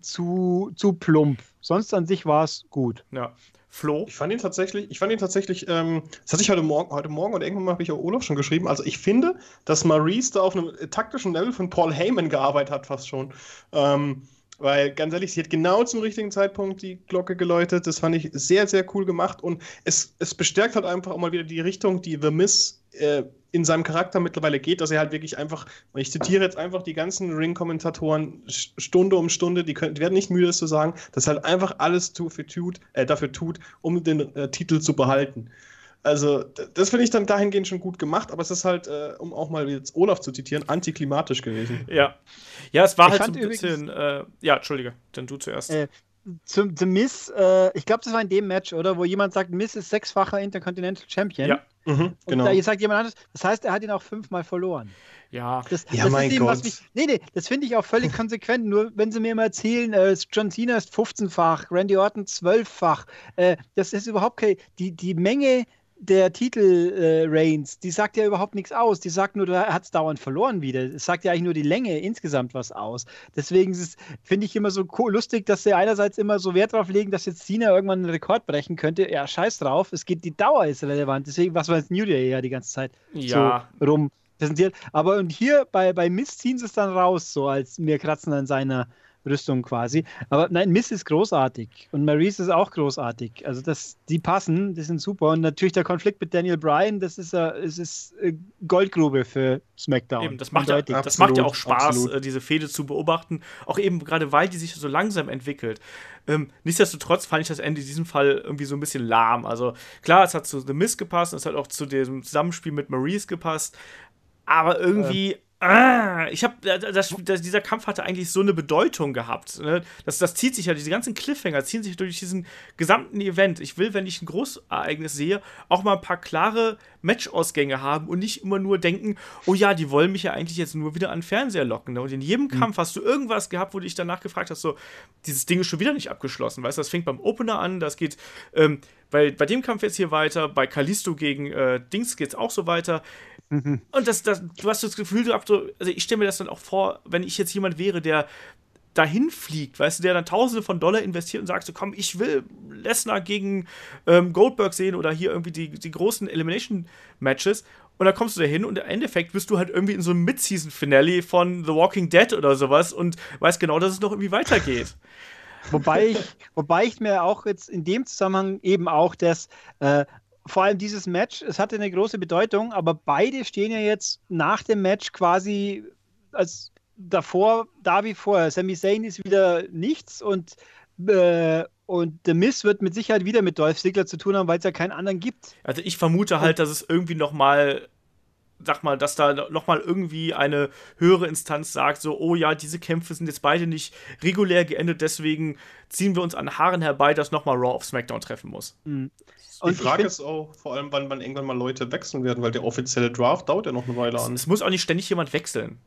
zu, zu plump. Sonst an sich war es gut. Ja. Flo? Ich fand ihn tatsächlich, ich fand ihn tatsächlich, ähm, das hatte ich heute Morgen, heute Morgen oder irgendwann habe ich auch Olaf schon geschrieben. Also ich finde, dass Maurice da auf einem taktischen Level von Paul Heyman gearbeitet hat, fast schon. Ähm, weil ganz ehrlich, sie hat genau zum richtigen Zeitpunkt die Glocke geläutet. Das fand ich sehr, sehr cool gemacht. Und es, es bestärkt halt einfach auch mal wieder die Richtung, die The Miss äh, in seinem Charakter mittlerweile geht, dass er halt wirklich einfach, und ich zitiere jetzt einfach die ganzen Ring-Kommentatoren Stunde um Stunde, die, können, die werden nicht müde, das zu sagen, dass er halt einfach alles dafür tut, äh, dafür tut um den äh, Titel zu behalten. Also, das finde ich dann dahingehend schon gut gemacht, aber es ist halt, äh, um auch mal jetzt Olaf zu zitieren, antiklimatisch gewesen. Ja. Ja, es war ich halt so ein bisschen. Äh, ja, Entschuldige, dann du zuerst. Äh, zum, zum Miss, äh, ich glaube, das war in dem Match, oder? Wo jemand sagt, Miss ist sechsfacher Intercontinental Champion. Ja, mhm, genau. Und da sagt jemand anderes, das heißt, er hat ihn auch fünfmal verloren. Ja, das, ja das mein eben, Gott. Mich, nee, nee, das finde ich auch völlig konsequent. Nur wenn sie mir mal erzählen, äh, John Cena ist 15-fach, Randy Orton 12-fach, äh, das ist überhaupt kein. Die, die Menge der Titel äh, Reigns, die sagt ja überhaupt nichts aus. Die sagt nur, er hat es dauernd verloren wieder. Es sagt ja eigentlich nur die Länge insgesamt was aus. Deswegen finde ich immer so lustig, dass sie einerseits immer so Wert darauf legen, dass jetzt Cena irgendwann einen Rekord brechen könnte. Ja, scheiß drauf. Es geht, die Dauer ist relevant. Deswegen, was war jetzt New Day ja die ganze Zeit ja. so rum präsentiert. Aber und hier bei, bei Miss ziehen sie es dann raus, so als wir kratzen an seiner Rüstung quasi. Aber nein, Miss ist großartig und Maurice ist auch großartig. Also das, die passen, die sind super. Und natürlich der Konflikt mit Daniel Bryan, das ist, uh, es ist uh, Goldgrube für SmackDown. Eben, das macht, ja, das macht ja auch Spaß, absolut. Äh, diese Fehde zu beobachten. Auch eben gerade, weil die sich so langsam entwickelt. Ähm, nichtsdestotrotz fand ich das Ende in diesem Fall irgendwie so ein bisschen lahm. Also klar, es hat zu The Miss gepasst, es hat auch zu dem Zusammenspiel mit Maurice gepasst, aber irgendwie. Äh Ah, ich habe, dieser Kampf hatte eigentlich so eine Bedeutung gehabt. Ne? Das, das zieht sich ja, diese ganzen Cliffhanger ziehen sich durch diesen gesamten Event. Ich will, wenn ich ein Großereignis sehe, auch mal ein paar klare Matchausgänge haben und nicht immer nur denken, oh ja, die wollen mich ja eigentlich jetzt nur wieder an den Fernseher locken. Ne? Und in jedem mhm. Kampf hast du irgendwas gehabt, wo du dich danach gefragt hast, so, dieses Ding ist schon wieder nicht abgeschlossen. Weißt du, das fängt beim Opener an, das geht, ähm, bei, bei dem Kampf jetzt hier weiter, bei Kalisto gegen äh, Dings geht es auch so weiter. Mhm. Und das, das, du hast das Gefühl, du so, also ich stelle mir das dann auch vor, wenn ich jetzt jemand wäre, der dahin fliegt, weißt du, der dann Tausende von Dollar investiert und sagt so, komm, ich will Lesnar gegen ähm, Goldberg sehen oder hier irgendwie die, die großen Elimination-Matches und dann kommst du da hin und im Endeffekt bist du halt irgendwie in so einem Mid-Season-Finale von The Walking Dead oder sowas und weißt genau, dass es noch irgendwie weitergeht. *laughs* wobei, ich, *laughs* wobei ich mir auch jetzt in dem Zusammenhang eben auch das äh, vor allem dieses Match, es hatte eine große Bedeutung, aber beide stehen ja jetzt nach dem Match quasi als davor, da wie vorher. Sami Zayn ist wieder nichts und, äh, und The Miss wird mit Sicherheit wieder mit Dolph Ziggler zu tun haben, weil es ja keinen anderen gibt. Also ich vermute halt, dass es irgendwie noch mal sag mal, dass da nochmal irgendwie eine höhere Instanz sagt, so, oh ja, diese Kämpfe sind jetzt beide nicht regulär geendet, deswegen ziehen wir uns an Haaren herbei, dass nochmal Raw auf SmackDown treffen muss. Mhm. Und die Frage ist auch vor allem, wann, wann irgendwann mal Leute wechseln werden, weil der offizielle Draft dauert ja noch eine Weile an. Es muss auch nicht ständig jemand wechseln.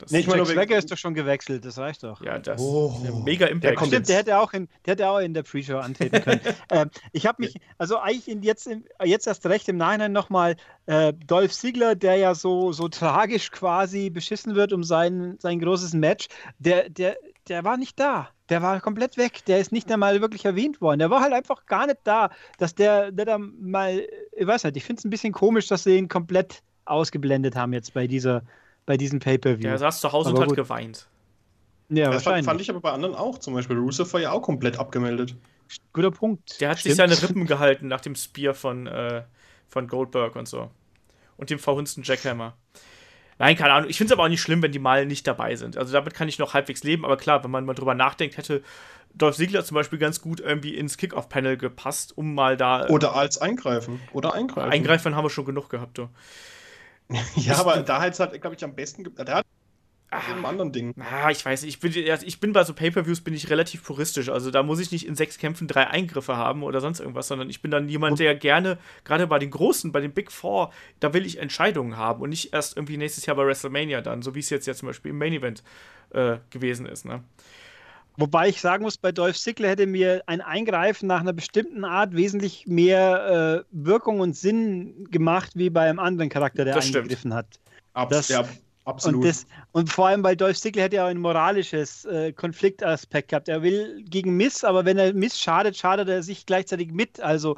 Das nee, ich meine, Swagger ist doch schon gewechselt, das reicht doch. Ja, das oh, mega Impact. Der Stimmt, der hätte, auch in, der hätte auch in der Pre-Show antreten können. *laughs* ähm, ich habe mich, also eigentlich in jetzt, jetzt erst recht im Nachhinein nochmal äh, Dolph Ziegler, der ja so, so tragisch quasi beschissen wird um sein, sein großes Match, der, der, der war nicht da. Der war komplett weg. Der ist nicht einmal wirklich erwähnt worden. Der war halt einfach gar nicht da. Dass der, der da mal, ich weiß nicht, ich finde es ein bisschen komisch, dass sie ihn komplett ausgeblendet haben jetzt bei dieser bei diesem Pay-Per-View. Der saß zu Hause aber und gut. hat geweint. Ja, das wahrscheinlich. fand ich aber bei anderen auch. Zum Beispiel Rusev war ja auch komplett abgemeldet. Guter Punkt. Der hat Stimmt. sich seine Rippen *laughs* gehalten nach dem Spear von, äh, von Goldberg und so. Und dem verhunzten Jackhammer. Nein, keine Ahnung. Ich finde es aber auch nicht schlimm, wenn die mal nicht dabei sind. Also damit kann ich noch halbwegs leben. Aber klar, wenn man mal drüber nachdenkt, hätte Dolph Ziggler zum Beispiel ganz gut irgendwie ins Kickoff-Panel gepasst, um mal da. Äh, Oder als Eingreifen. Oder Eingreifen. Eingreifen haben wir schon genug gehabt, du. *laughs* ja, aber da hat es halt, glaube ich, am besten. Der hat Ah, anderen Ding. Ah, ich weiß nicht. Ich bin, ich bin bei so Pay-Per-Views bin ich relativ puristisch. Also da muss ich nicht in sechs Kämpfen drei Eingriffe haben oder sonst irgendwas, sondern ich bin dann jemand, der gerne, gerade bei den Großen, bei den Big Four, da will ich Entscheidungen haben und nicht erst irgendwie nächstes Jahr bei WrestleMania dann, so wie es jetzt ja zum Beispiel im Main Event äh, gewesen ist. Ne? Wobei ich sagen muss, bei Dolph Ziggler hätte mir ein Eingreifen nach einer bestimmten Art wesentlich mehr äh, Wirkung und Sinn gemacht, wie bei einem anderen Charakter, der das eingegriffen stimmt. hat. Abs das, ja, absolut. Und, das, und, vor allem, weil Dolph Ziggler hätte ja auch ein moralisches äh, Konfliktaspekt gehabt. Er will gegen Miss, aber wenn er Miss schadet, schadet er sich gleichzeitig mit. Also,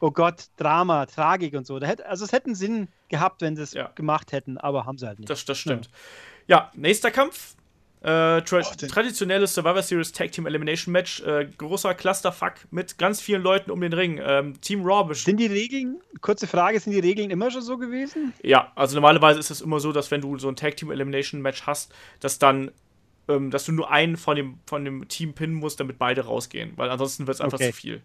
oh Gott, Drama, Tragik und so. Hätte, also es hätte einen Sinn gehabt, wenn sie es ja. gemacht hätten, aber haben sie halt nicht. Das, das stimmt. Ja. ja, nächster Kampf. Äh, tra oh, traditionelles Survivor Series Tag Team Elimination Match. Äh, großer Clusterfuck mit ganz vielen Leuten um den Ring. Ähm, Team Raw. Sind die Regeln, kurze Frage, sind die Regeln immer schon so gewesen? Ja, also normalerweise ist es immer so, dass wenn du so ein Tag Team Elimination Match hast, dass dann ähm, dass du nur einen von dem, von dem Team pinnen musst, damit beide rausgehen, weil ansonsten wird es einfach okay. zu viel.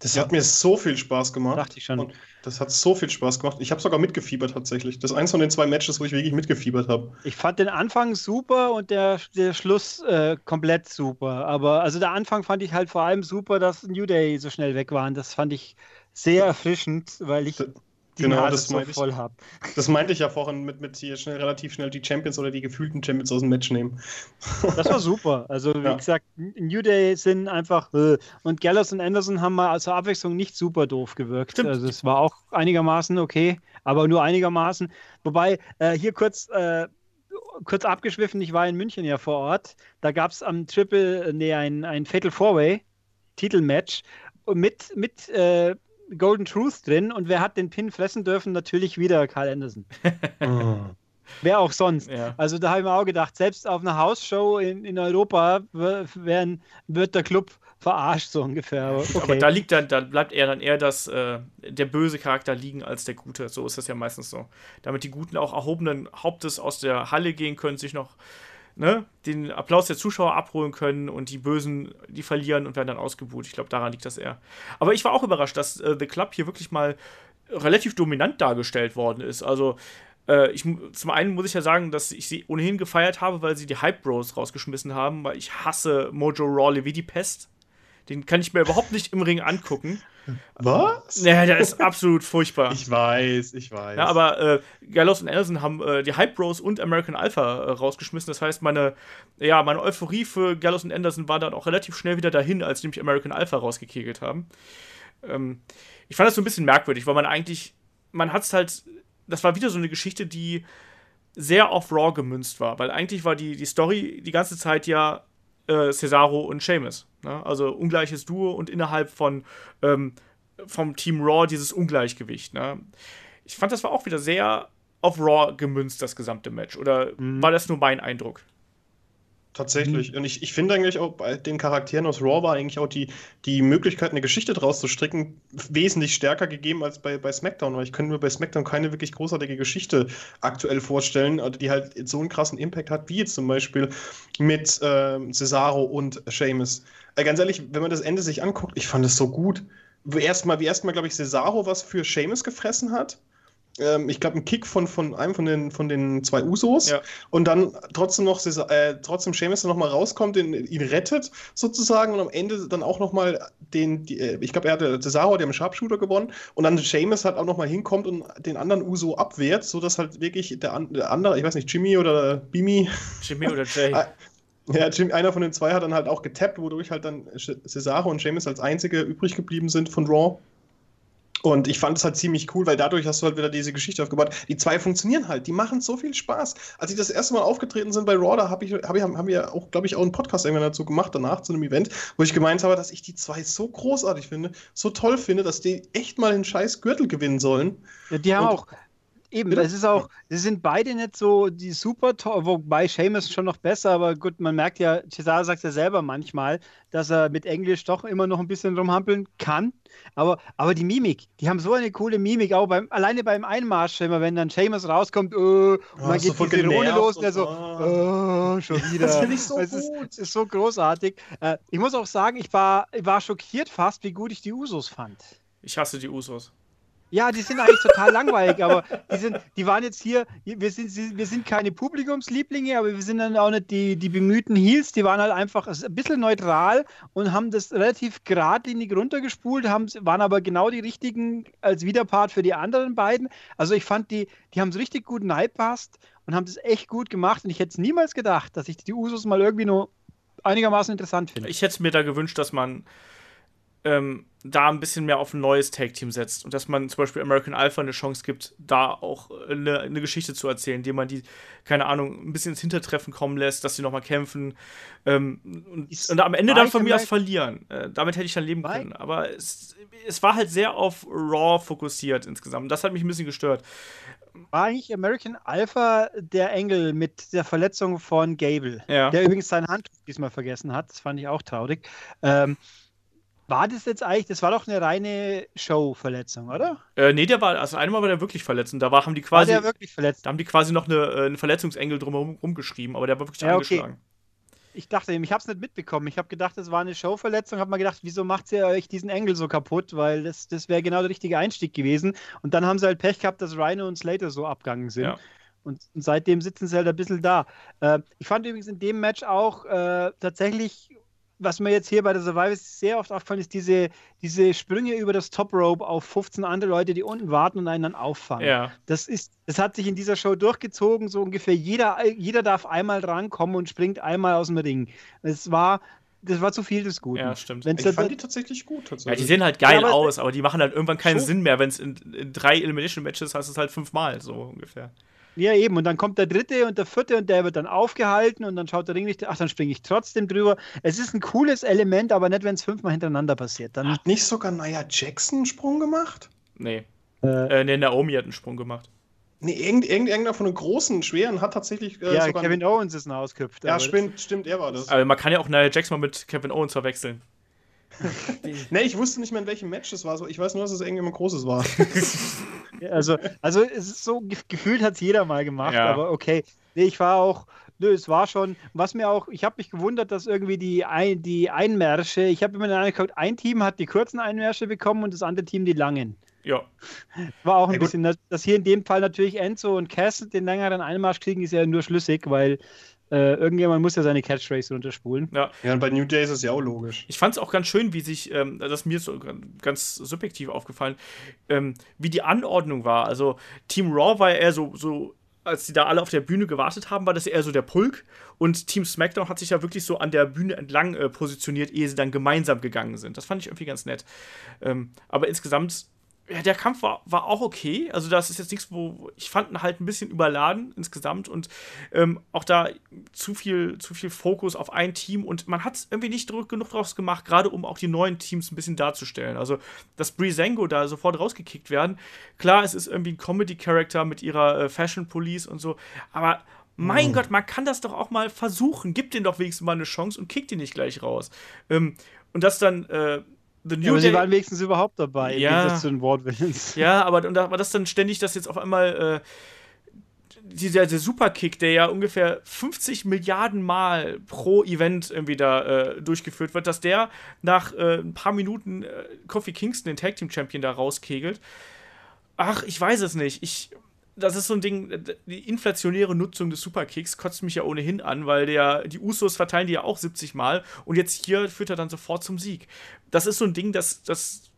Das ja. hat mir so viel Spaß gemacht. Dachte ich schon. Und das hat so viel Spaß gemacht. Ich habe sogar mitgefiebert tatsächlich. Das ist eins von den zwei Matches, wo ich wirklich mitgefiebert habe. Ich fand den Anfang super und der, der Schluss äh, komplett super. Aber also der Anfang fand ich halt vor allem super, dass New Day so schnell weg waren. Das fand ich sehr erfrischend, weil ich Genau, das so meinte ich. voll habe. Das meinte ich ja vorhin mit, mit hier schnell, relativ schnell die Champions oder die gefühlten Champions aus dem Match nehmen. Das war super. Also, wie Ja. gesagt, New Day sind einfach. Äh, und Gallows und Anderson haben mal zur Abwechslung nicht super doof gewirkt. Stimmt. Also, es war auch einigermaßen okay, aber nur einigermaßen. Wobei, äh, hier kurz. Äh, Kurz abgeschwiffen, ich war in München ja vor Ort. Da gab es am Triple, nee, ein, ein Fatal Four-Way Titelmatch mit, mit äh, Golden Truth drin. Und wer hat den Pin fressen dürfen? Natürlich wieder Carl Anderson. *laughs* Wer auch sonst. Ja. Also da habe ich mir auch gedacht, selbst auf einer Hausshow in, in Europa werden, wird der Club verarscht, so ungefähr. Aber Aber Okay. da liegt dann, da bleibt eher dann eher das, äh, der böse Charakter liegen als der gute. So ist das ja meistens so. Damit die Guten auch erhobenen Hauptes aus der Halle gehen können, sich noch ne, den Applaus der Zuschauer abholen können und die Bösen, die verlieren und werden dann ausgebuht. Ich glaube, daran liegt das eher. Aber ich war auch überrascht, dass äh, The Club hier wirklich mal relativ dominant dargestellt worden ist. Also äh, ich, zum einen muss ich ja sagen, dass ich sie ohnehin gefeiert habe, weil sie die Hype Bros rausgeschmissen haben, weil ich hasse Mojo Rawley wie die Pest. Den kann ich mir überhaupt nicht im Ring angucken. Was? Naja, der ist absolut furchtbar. Ich weiß, ich weiß. Ja, aber äh, Gallows und Anderson haben äh, die Hype Bros und American Alpha äh, rausgeschmissen. Das heißt, meine, ja, meine Euphorie für Gallows und Anderson war dann auch relativ schnell wieder dahin, als die nämlich American Alpha rausgekegelt haben. Ähm, ich fand das so ein bisschen merkwürdig, weil man eigentlich, man hat es halt, das war wieder so eine Geschichte, die sehr auf Raw gemünzt war, weil eigentlich war die, die Story die ganze Zeit ja äh, Cesaro und Sheamus. Ne? Also ungleiches Duo und innerhalb von ähm, vom Team Raw dieses Ungleichgewicht. Ne? Ich fand, das war auch wieder sehr auf Raw gemünzt, das gesamte Match. Oder war das nur mein Eindruck? Tatsächlich. Und ich, ich finde eigentlich auch bei den Charakteren aus Raw war eigentlich auch die, die Möglichkeit, eine Geschichte draus zu stricken, wesentlich stärker gegeben als bei, bei SmackDown. Weil ich könnte mir bei SmackDown keine wirklich großartige Geschichte aktuell vorstellen, also die halt so einen krassen Impact hat, wie jetzt zum Beispiel mit ähm, Cesaro und Sheamus. Äh, ganz ehrlich, wenn man das Ende sich anguckt, ich fand es so gut. Wie erstmal, wie erstmal, glaube ich, Cesaro was für Sheamus gefressen hat. Ähm, ich glaube, ein Kick von, von einem von den, von den zwei Usos Ja. und dann trotzdem noch äh, trotzdem Sheamus dann noch mal rauskommt, den, ihn rettet sozusagen und am Ende dann auch noch mal den, die, äh, ich glaube, er hatte Cesaro, der im Sharpshooter gewonnen und dann Sheamus halt auch noch mal hinkommt und den anderen Uso abwehrt, so dass halt wirklich der, an, der andere, ich weiß nicht, Jimmy oder Bimi, *laughs* Jimmy oder Jay? Ah, ja, Jim, einer von den zwei hat dann halt auch getappt, wodurch halt dann Cesaro und Sheamus als einzige übrig geblieben sind von Raw. Und ich fand es halt ziemlich cool, weil dadurch hast du halt wieder diese Geschichte aufgebaut. Die zwei funktionieren halt, die machen so viel Spaß. Als sie das erste Mal aufgetreten sind bei Raw, da hab ich, hab ich, haben wir auch, glaube ich, auch einen Podcast irgendwann dazu gemacht, danach zu einem Event, wo ich gemeint habe, dass ich die zwei so großartig finde, so toll finde, dass die echt mal den scheiß Gürtel gewinnen sollen. Ja, die haben Und- auch. Eben, Bitte? es ist auch, sie sind beide nicht so die super toll, wobei Seamus schon noch besser, aber gut, man merkt ja, Cesaro sagt ja selber manchmal, dass er mit Englisch doch immer noch ein bisschen rumhampeln kann. Aber, aber die Mimik, die haben so eine coole Mimik, auch beim, alleine beim Einmarsch, immer wenn dann Seamus rauskommt, äh, und Ja, so geht diese Irone genervt los und er und so, so. äh, schon *laughs* wieder. Das finde ich so es ist, gut. es ist so großartig. Äh, ich muss auch sagen, ich war, ich war schockiert fast, wie gut ich die Usos fand. Ich hasse die Usos. Ja, die sind eigentlich total langweilig, aber die, sind, die waren jetzt hier, wir sind, wir sind keine Publikumslieblinge, aber wir sind dann auch nicht die, die bemühten Heels, die waren halt einfach ein bisschen neutral und haben das relativ geradlinig runtergespult, haben, waren aber genau die richtigen als Widerpart für die anderen beiden. Also ich fand, die, die haben es richtig gut passt und haben das echt gut gemacht und ich hätte es niemals gedacht, dass ich die Usos mal irgendwie nur einigermaßen interessant finde. Ich hätte mir da gewünscht, dass man ähm, da ein bisschen mehr auf ein neues Tag-Team setzt und dass man zum Beispiel American Alpha eine Chance gibt, da auch eine, eine Geschichte zu erzählen, indem man die, keine Ahnung, ein bisschen ins Hintertreffen kommen lässt, dass sie nochmal kämpfen ähm, und, Ist- und am Ende dann von mir aus verlieren. Äh, damit hätte ich dann leben können. Aber es, es war halt sehr auf Raw fokussiert insgesamt. Das hat mich ein bisschen gestört. War eigentlich American Alpha der Engel mit der Verletzung von Gable? Ja. Der übrigens sein Handtuch diesmal vergessen hat. Das fand ich auch traurig. Ähm, war das jetzt eigentlich, das war doch eine reine Show-Verletzung, oder? Äh, nee, der war, also einmal war der wirklich verletzt und da war, haben die War quasi, der wirklich verletzt? da haben die quasi noch eine, äh, einen Verletzungsengel drumherum rumgeschrieben, aber der war wirklich Ja, okay. angeschlagen. Ich dachte eben, ich habe es nicht mitbekommen. Ich habe gedacht, das war eine Show-Verletzung. Habe mal gedacht, wieso macht ihr euch diesen Engel so kaputt? Weil das, das wäre genau der richtige Einstieg gewesen. Und dann haben sie halt Pech gehabt, dass Rhino und Slater so abgegangen sind. Ja. Und, und seitdem sitzen sie halt ein bisschen da. Äh, ich fand übrigens in dem Match auch äh, tatsächlich was mir jetzt hier bei der Survivor sehr oft aufgefallen ist, diese, diese Sprünge über das Top Rope auf 15 andere Leute, die unten warten und einen dann auffangen. Ja. Das ist, das hat sich in dieser Show durchgezogen, so ungefähr jeder, jeder darf einmal drankommen und springt einmal aus dem Ring. Es war, das war zu viel des Guten. Ja, stimmt. Wenn's Ich fand die tatsächlich gut. Ja, Tatsächlich. die sehen halt geil Ja, aber- aus, aber die machen halt irgendwann keinen Schon. Sinn mehr, wenn es in, in drei Elimination-Matches hast du es halt fünfmal, so ungefähr. Ja, eben. Und dann kommt der dritte und der vierte und der wird dann aufgehalten und dann schaut der Ringrichter, ach, dann springe ich trotzdem drüber. Es ist ein cooles Element, aber nicht, wenn es fünfmal hintereinander passiert. Dann, Hat nicht sogar Nia Jackson einen Sprung gemacht? Nee. äh, Äh, nee, Naomi hat einen Sprung gemacht. Nee, irgend, irgend, irgendeiner von den großen, schweren hat tatsächlich äh, ja, sogar. Kevin Owens ist ein ausgehüpft. ja, stimmt, stimmt, er war das. Aber man kann ja auch Nia Jax mal mit Kevin Owens verwechseln. *laughs* *laughs* Nee, ich wusste nicht mehr, in welchem Match das war. Ich weiß nur, dass es irgendjemand Großes war. *laughs* Also, also es ist so, gef- gefühlt hat es jeder mal gemacht, Ja. aber okay. Nee, ich war auch, nö, es war schon, was mir auch, ich habe mich gewundert, dass irgendwie die, ein, die Einmärsche, ich habe immer den Eindruck gehabt, ein Team hat die kurzen Einmärsche bekommen und das andere Team die langen. Ja. War auch ein Ja, bisschen, dass- dass hier in dem Fall natürlich Enzo und Cass den längeren Einmarsch kriegen, ist ja nur schlüssig, weil äh, irgendjemand muss ja seine Catchphrase runterspulen. ja. Ja, und bei New Day ist es ja auch logisch. Ich fand es auch ganz schön, wie sich, ähm, das ist mir so ganz subjektiv aufgefallen, ähm, wie die Anordnung war. Also Team Raw war ja eher so, so, als die da alle auf der Bühne gewartet haben, war das eher so der Pulk. Und Team SmackDown hat sich ja wirklich so an der Bühne entlang äh, positioniert, ehe sie dann gemeinsam gegangen sind. Das fand ich irgendwie ganz nett. Ähm, aber insgesamt, ja, der Kampf war, war auch okay. Also das ist jetzt nichts, wo ich fand ihn halt ein bisschen überladen insgesamt und ähm, auch da zu viel, zu viel Fokus auf ein Team und man hat irgendwie nicht genug draus gemacht, gerade um auch die neuen Teams ein bisschen darzustellen. Also, dass Breezango da sofort rausgekickt werden, klar, es ist irgendwie ein Comedy-Character mit ihrer äh, Fashion Police und so, aber mein Gott, man kann das doch auch mal versuchen. Gib den doch wenigstens mal eine Chance und kick den nicht gleich raus. Ähm, und das dann äh, The New Ja, aber Day sie waren wenigstens überhaupt dabei, im Ja. Gegensatz zu den Ward-Villains. ja, aber und da war das dann ständig, dass jetzt auf einmal äh, dieser der Superkick, der ja ungefähr 50 Milliarden Mal pro Event irgendwie da äh, durchgeführt wird, dass der nach äh, ein paar Minuten äh, Kofi Kingston, den Tag Team Champion, da rauskegelt. Ach, ich weiß es nicht. Ich, das ist so ein Ding, äh, die inflationäre Nutzung des Superkicks kotzt mich ja ohnehin an, weil der, die Usos verteilen die ja auch 70 Mal und jetzt hier führt er dann sofort zum Sieg. Das ist so ein Ding, das, das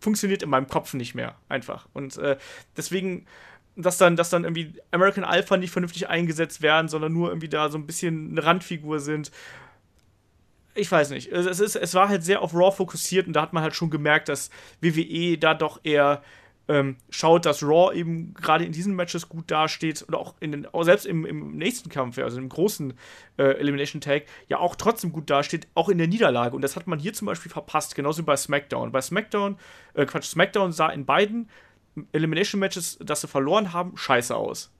funktioniert in meinem Kopf nicht mehr, einfach. Und äh, deswegen, dass dann, dass dann irgendwie American Alpha nicht vernünftig eingesetzt werden, sondern nur irgendwie da so ein bisschen eine Randfigur sind. Ich weiß nicht. Es, ist, es war halt sehr auf Raw fokussiert und da hat man halt schon gemerkt, dass WWE da doch eher ähm, schaut, dass Raw eben gerade in diesen Matches gut dasteht und auch in den, selbst im, im nächsten Kampf, also im großen äh, Elimination Tag, ja auch trotzdem gut dasteht, auch in der Niederlage. Und das hat man hier zum Beispiel verpasst, genauso wie bei SmackDown. Bei SmackDown, äh, Quatsch, SmackDown sah in beiden Elimination Matches, dass sie verloren haben, scheiße aus.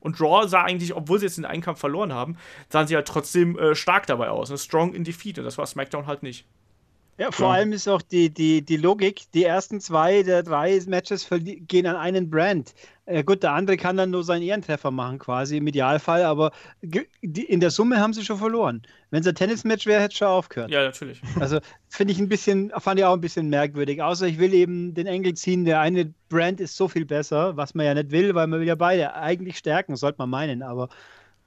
Und Raw sah eigentlich, obwohl sie jetzt den Einkampf verloren haben, sahen sie halt trotzdem äh, stark dabei aus. Ne? Strong in Defeat. Und das war SmackDown halt nicht. Ja, vor Ja. allem ist auch die, die, die Logik, die ersten zwei der drei Matches gehen an einen Brand. Äh, gut, der andere kann dann nur seinen Ehrentreffer machen, quasi im Idealfall, aber die, in der Summe haben sie schon verloren. Wenn es ein Tennismatch wäre, hätte es schon aufgehört. Ja, natürlich. Also finde ich ein bisschen, fand ich auch ein bisschen merkwürdig. Außer ich will eben den Engel ziehen, der eine Brand ist so viel besser, was man ja nicht will, weil man will ja beide eigentlich stärken, sollte man meinen, aber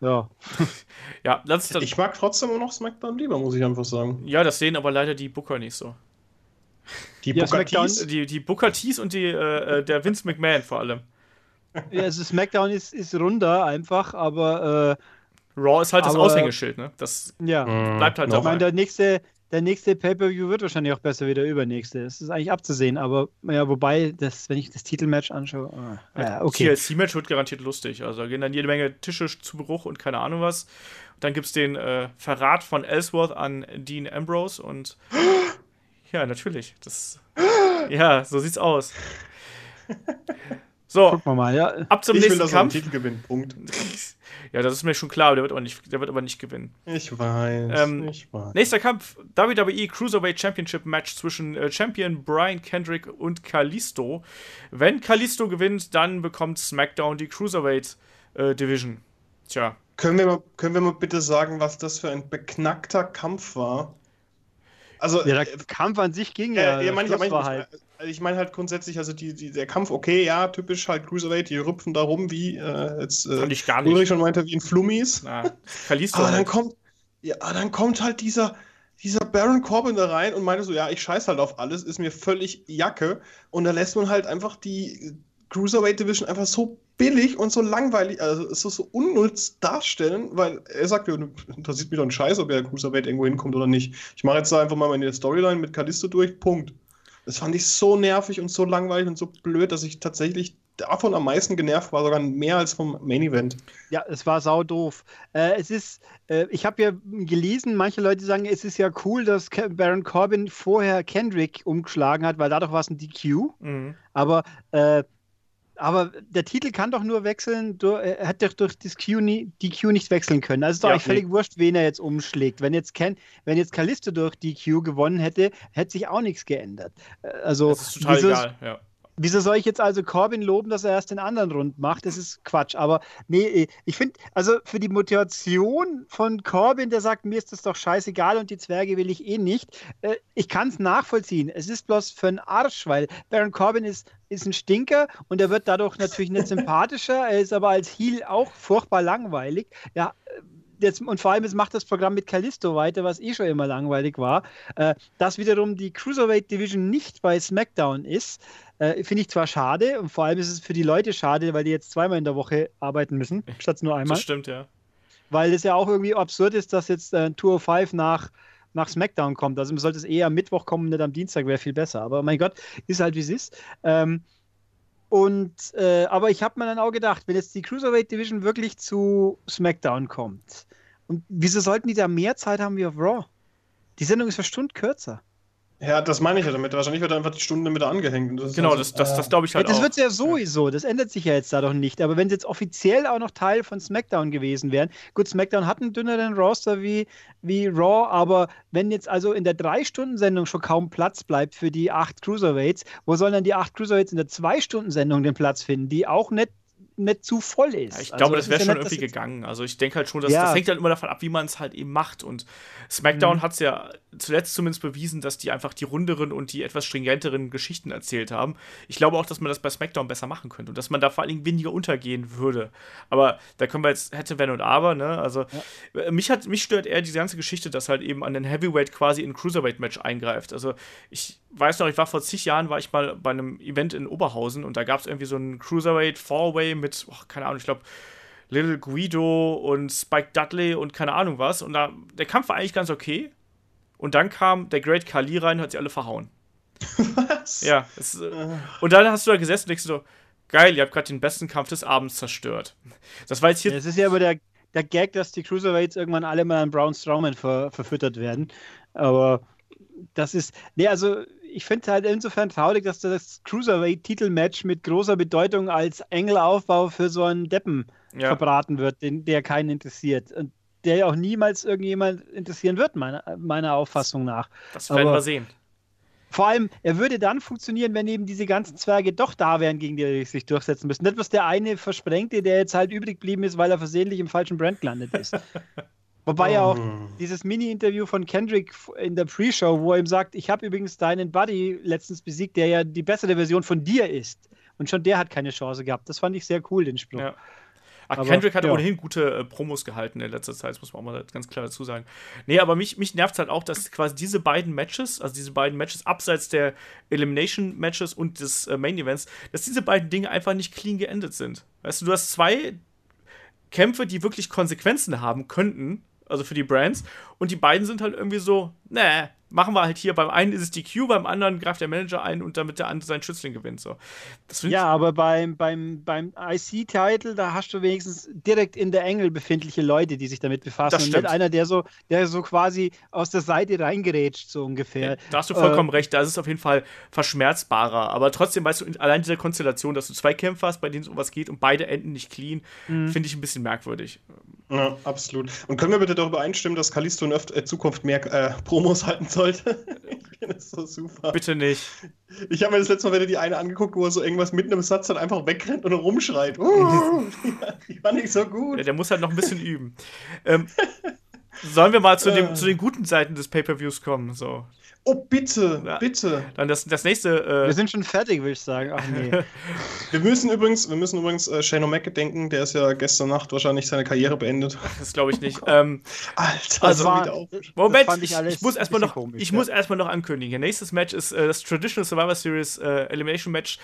ja. *laughs* Ja, das, das, Ich mag trotzdem immer noch SmackDown lieber, muss ich einfach sagen. ja, das sehen aber leider die Booker nicht so. Die Ja, Booker T's, Die, die Booker T's und die, äh, äh, der Vince McMahon vor allem. ja also SmackDown ist, ist runder einfach, aber Raw ist halt das Aber- Aushängeschild, ne? Das äh, ja. bleibt halt noch Ich meine, dabei. der nächste, der nächste Pay-Per-View wird wahrscheinlich auch besser wie der übernächste. Das ist eigentlich abzusehen, aber ja, wobei, das, wenn ich das Titelmatch anschaue, ah, ja, okay. TLC-Match wird garantiert lustig. Also da gehen dann jede Menge Tische zu Bruch und keine Ahnung was. Dann gibt es den äh, Verrat von Ellsworth an Dean Ambrose und *gasps* ja, natürlich. Das, ja, so sieht's aus. *laughs* So, Gucken wir mal, ja. ab zum ich will, nächsten dass einen Kampf. Punkt. *laughs* Ja, das ist mir schon klar, aber der wird aber nicht, der wird aber nicht gewinnen. Ich weiß. Ähm, ich weiß. Nächster Kampf: WWE Cruiserweight Championship Match zwischen äh, Champion Brian Kendrick und Kalisto. Wenn Kalisto gewinnt, dann bekommt SmackDown die Cruiserweight äh, Division. Tja, Können wir, mal, können wir mal bitte sagen, was das für ein beknackter Kampf war? Also, Ja, äh, der Kampf an sich ging ja. äh, ja, mein, ich, Schluss mein, war ich, halt. also ich meine halt grundsätzlich, also die, die, der Kampf, okay, ja, typisch halt Cruiserweight, die rüpfen da rum wie äh, jetzt äh, ich gar nicht. Ulrich schon meinte, wie ein Flummis. Na, Kalisto. Aber dann halt. kommt, ja, dann kommt halt dieser, dieser Baron Corbin da rein und meinte so, ja, ich scheiß halt auf alles, ist mir völlig Jacke. Und da lässt man halt einfach die Cruiserweight Division einfach so billig und so langweilig, also so, so unnütz darstellen, weil er sagt, ja, interessiert mich doch ein Scheiß, ob er Cruiserweight irgendwo hinkommt oder nicht. Ich mache jetzt da einfach mal meine Storyline mit Kalisto durch, Punkt. Das fand ich so nervig und so langweilig und so blöd, dass ich tatsächlich davon am meisten genervt war, sogar mehr als vom Main Event. Ja, es war sau doof. Äh, es ist, äh, ich habe ja gelesen, manche Leute sagen, es ist ja cool, dass Baron Corbin vorher Kendrick umgeschlagen hat, weil dadurch war es ein DQ. Mhm. Aber äh, aber der Titel kann doch nur wechseln, er hat doch durch das Q nie, die Q nicht wechseln können. Also ist doch ja, eigentlich völlig wurscht, wen er jetzt umschlägt. Wenn jetzt, Ken, wenn jetzt Kalisto durch die Q gewonnen hätte, hätte sich auch nichts geändert. Äh, also, das ist total egal, ja. Wieso soll ich jetzt also Corbin loben, dass er erst den anderen rund macht? Das ist Quatsch. Aber nee, äh, ich finde, also für die Motivation von Corbin, der sagt, mir ist das doch scheißegal und die Zwerge will ich eh nicht, äh, ich kann es nachvollziehen. Es ist bloß für einen Arsch, weil Baron Corbin ist, ist ein Stinker und er wird dadurch natürlich nicht sympathischer. Er ist aber als Heel auch furchtbar langweilig. Ja, jetzt, und vor allem, es macht das Programm mit Kalisto weiter, was eh schon immer langweilig war. Äh, dass wiederum die Cruiserweight Division nicht bei SmackDown ist, äh, finde ich zwar schade und vor allem ist es für die Leute schade, weil die jetzt zweimal in der Woche arbeiten müssen, *laughs* statt nur einmal. Das stimmt, ja. Weil es ja auch irgendwie absurd ist, dass jetzt äh, Tour 5 nach nach SmackDown kommt. Also man sollte es eher am Mittwoch kommen, nicht am Dienstag, wäre viel besser. Aber mein Gott, ist halt wie es ist. Ähm, und, äh, aber ich habe mir dann auch gedacht, wenn jetzt die Cruiserweight Division wirklich zu SmackDown kommt, und wieso sollten die da mehr Zeit haben wie auf Raw? Die Sendung ist eine Stunde kürzer. Ja, das meine ich ja damit. Wahrscheinlich wird einfach die Stunde mit angehängt. Das genau, also, das, das, das glaube ich halt ja, Das wird ja sowieso. Das ändert sich ja jetzt da doch nicht. Aber wenn es jetzt offiziell auch noch Teil von SmackDown gewesen wären, gut, SmackDown hat einen dünneren Roster wie, wie Raw, aber wenn jetzt also in der Drei-Stunden-Sendung schon kaum Platz bleibt für die acht Cruiserweights, wo sollen dann die acht Cruiserweights in der Zwei-Stunden-Sendung den Platz finden, die auch nicht nicht zu voll ist. Ja, ich glaube, also, das wäre schon irgendwie gegangen. Also ich denke halt schon, dass, ja. das hängt halt immer davon ab, wie man es halt eben macht. Und SmackDown mhm. hat es ja zuletzt zumindest bewiesen, dass die einfach die runderen und die etwas stringenteren Geschichten erzählt haben. Ich glaube auch, dass man das bei SmackDown besser machen könnte und dass man da vor allen Dingen weniger untergehen würde. Aber da können wir jetzt hätte, wenn und aber, ne? Also ja. Äh, mich hat mich stört eher diese ganze Geschichte, dass halt eben an den Heavyweight quasi in Cruiserweight-Match eingreift. Also ich weiß noch, ich war vor zig Jahren, war ich mal bei einem Event in Oberhausen und da gab es irgendwie so einen Cruiserweight Four-Way mit, oh, keine Ahnung, ich glaube, Little Guido und Spike Dudley und keine Ahnung was. Und da, der Kampf war eigentlich ganz okay. Und dann kam der Great Kali rein und hat sie alle verhauen. Was? Ja. Es, äh, und dann hast du da gesessen und denkst so, geil, ihr habt gerade den besten Kampf des Abends zerstört. Das war jetzt hier. Es ist ja aber der, der Gag, dass die Cruiserweights irgendwann alle mal an Braun Strowman ver, verfüttert werden. Aber das ist. Nee, also ich finde halt insofern traurig, dass das Cruiserweight-Titelmatch mit großer Bedeutung als Engelaufbau für so einen Deppen ja. verbraten wird, den, der keinen interessiert. Und der ja auch niemals irgendjemand interessieren wird, meiner, meiner Auffassung nach. Das werden Aber wir sehen. Vor allem, er würde dann funktionieren, wenn eben diese ganzen Zwerge doch da wären, gegen die er sich durchsetzen müssen. Nicht was der eine Versprengte, der jetzt halt übrig geblieben ist, weil er versehentlich im falschen Brand gelandet ist. *laughs* Wobei ja auch oh. dieses Mini-Interview von Kendrick in der Pre-Show, wo er ihm sagt, ich habe übrigens deinen Buddy letztens besiegt, der ja die bessere Version von dir ist. Und schon der hat keine Chance gehabt. Das fand ich sehr cool, den Spruch. Ja. Ach, aber, Kendrick hat ja. ohnehin gute äh, Promos gehalten in letzter Zeit, das muss man auch mal ganz klar dazu sagen. Nee, aber mich, mich nervt halt auch, dass quasi diese beiden Matches, also diese beiden Matches abseits der Elimination-Matches und des äh, Main-Events, dass diese beiden Dinge einfach nicht clean geendet sind. Weißt du, du hast zwei Kämpfe, die wirklich Konsequenzen haben könnten, also für die Brands. Und die beiden sind halt irgendwie so, nee, machen wir halt hier. Beim einen ist es die Q, beim anderen greift der Manager ein und damit der andere seinen Schützling gewinnt. So. ja, aber beim, beim, beim IC-Title, da hast du wenigstens direkt in der Engel befindliche Leute, die sich damit befassen. und nicht einer, der so, der so quasi aus der Seite reingerätscht, so ungefähr. Ja, da hast du vollkommen äh, recht, da ist es auf jeden Fall verschmerzbarer. Aber trotzdem, weißt du, allein dieser Konstellation, dass du zwei Kämpfer hast, bei denen es um was geht und beide enden nicht clean, mhm. finde ich ein bisschen merkwürdig. Ja, absolut. Und können wir bitte darüber einstimmen, dass Kalisto in Öf äh, Zukunft mehr äh, Promos halten sollte? *laughs* ich finde das so super. Bitte nicht. Ich habe mir das letzte Mal wieder die eine angeguckt, wo er so irgendwas mitten im Satz dann einfach wegrennt und rumschreit. *laughs* die war nicht so gut. Ja, der muss halt noch ein bisschen üben. Ähm, sollen wir mal zu, dem, *laughs* zu den guten Seiten des Pay-Per-Views kommen? So. Oh, bitte, Ja. bitte. Dann das, das nächste. Wir Äh, sind schon fertig, würde ich sagen. Ach nee. *laughs* Wir müssen übrigens, wir müssen übrigens äh, Shane O'Mac gedenken, der ist ja gestern Nacht wahrscheinlich seine Karriere beendet. *laughs* das glaube ich nicht. *laughs* Ähm, Alter, Also so war- wieder auf. Moment, ich, ich muss erstmal noch, komisch, ich ja. muss erstmal noch ankündigen. Nächstes Match ist äh, das Traditional Survivor Series äh, Elimination Match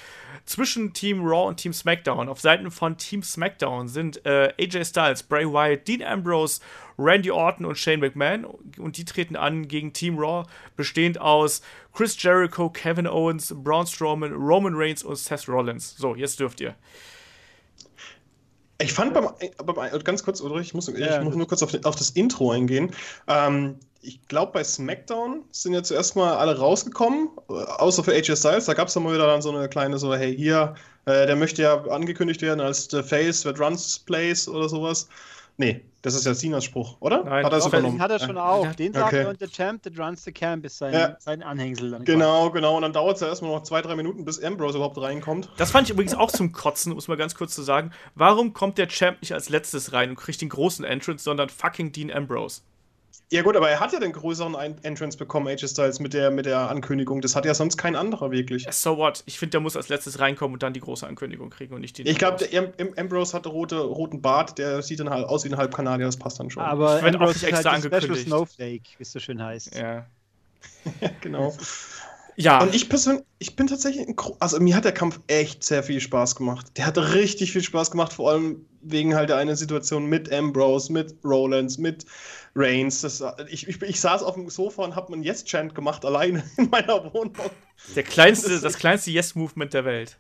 zwischen Team Raw und Team SmackDown. Auf Seiten von Team SmackDown sind äh, AJ Styles, Bray Wyatt, Dean Ambrose, Randy Orton und Shane McMahon und die treten an gegen Team Raw, bestehend aus Chris Jericho, Kevin Owens, Braun Strowman, Roman Reigns und Seth Rollins. So, jetzt dürft ihr. Ich fand beim, beim ganz kurz, Ulrich, ich muss, ich Ja, muss nur kurz auf, auf das Intro eingehen. Ähm, ich glaube, bei SmackDown sind ja zuerst mal alle rausgekommen, äh, außer für AJ Styles. Da gab es dann mal wieder dann so eine kleine, so, hey, hier, äh, der möchte ja angekündigt werden als The Face that runs this place oder sowas. Nee, das ist ja Sinas Spruch, oder? Nein, Hat er Den übernommen? hat er schon auch. Den sagt Okay. er und der Champ, that runs the camp, ist sein, Ja. sein Anhängsel. Dann Genau, genau. Und dann dauert es ja erstmal noch zwei, drei Minuten, bis Ambrose überhaupt reinkommt. Das fand ich übrigens auch zum Kotzen, um es mal ganz kurz zu sagen. Warum kommt der Champ nicht als letztes rein und kriegt den großen Entrance, sondern fucking Dean Ambrose? Ja gut, aber er hat ja den größeren Ein Entrance bekommen, AJ Styles, mit der, mit der Ankündigung. Das hat ja sonst kein anderer wirklich. So what? Ich finde, der muss als letztes reinkommen und dann die große Ankündigung kriegen und nicht die. Ich glaube, der Am- Am- Ambrose hat rote, roten Bart, der sieht dann halt aus wie ein Halbkanadier, das passt dann schon. Aber Ich werd auch Ambrose nicht ist halt extra die Special angekündigt. Snowflake, wie es so schön heißt. Ja. *laughs* genau. Ja, Und ich persönlich, ich bin tatsächlich, ein gro- also mir hat der Kampf echt sehr viel Spaß gemacht. Der hat richtig viel Spaß gemacht, vor allem wegen halt der einen Situation mit Ambrose, mit Rollins, mit Reigns. Das, ich, ich, ich saß auf dem Sofa und habe einen Yes-Chant gemacht, alleine *laughs* in meiner Wohnung. der kleinste, das- das kleinste Yes-Movement der Welt.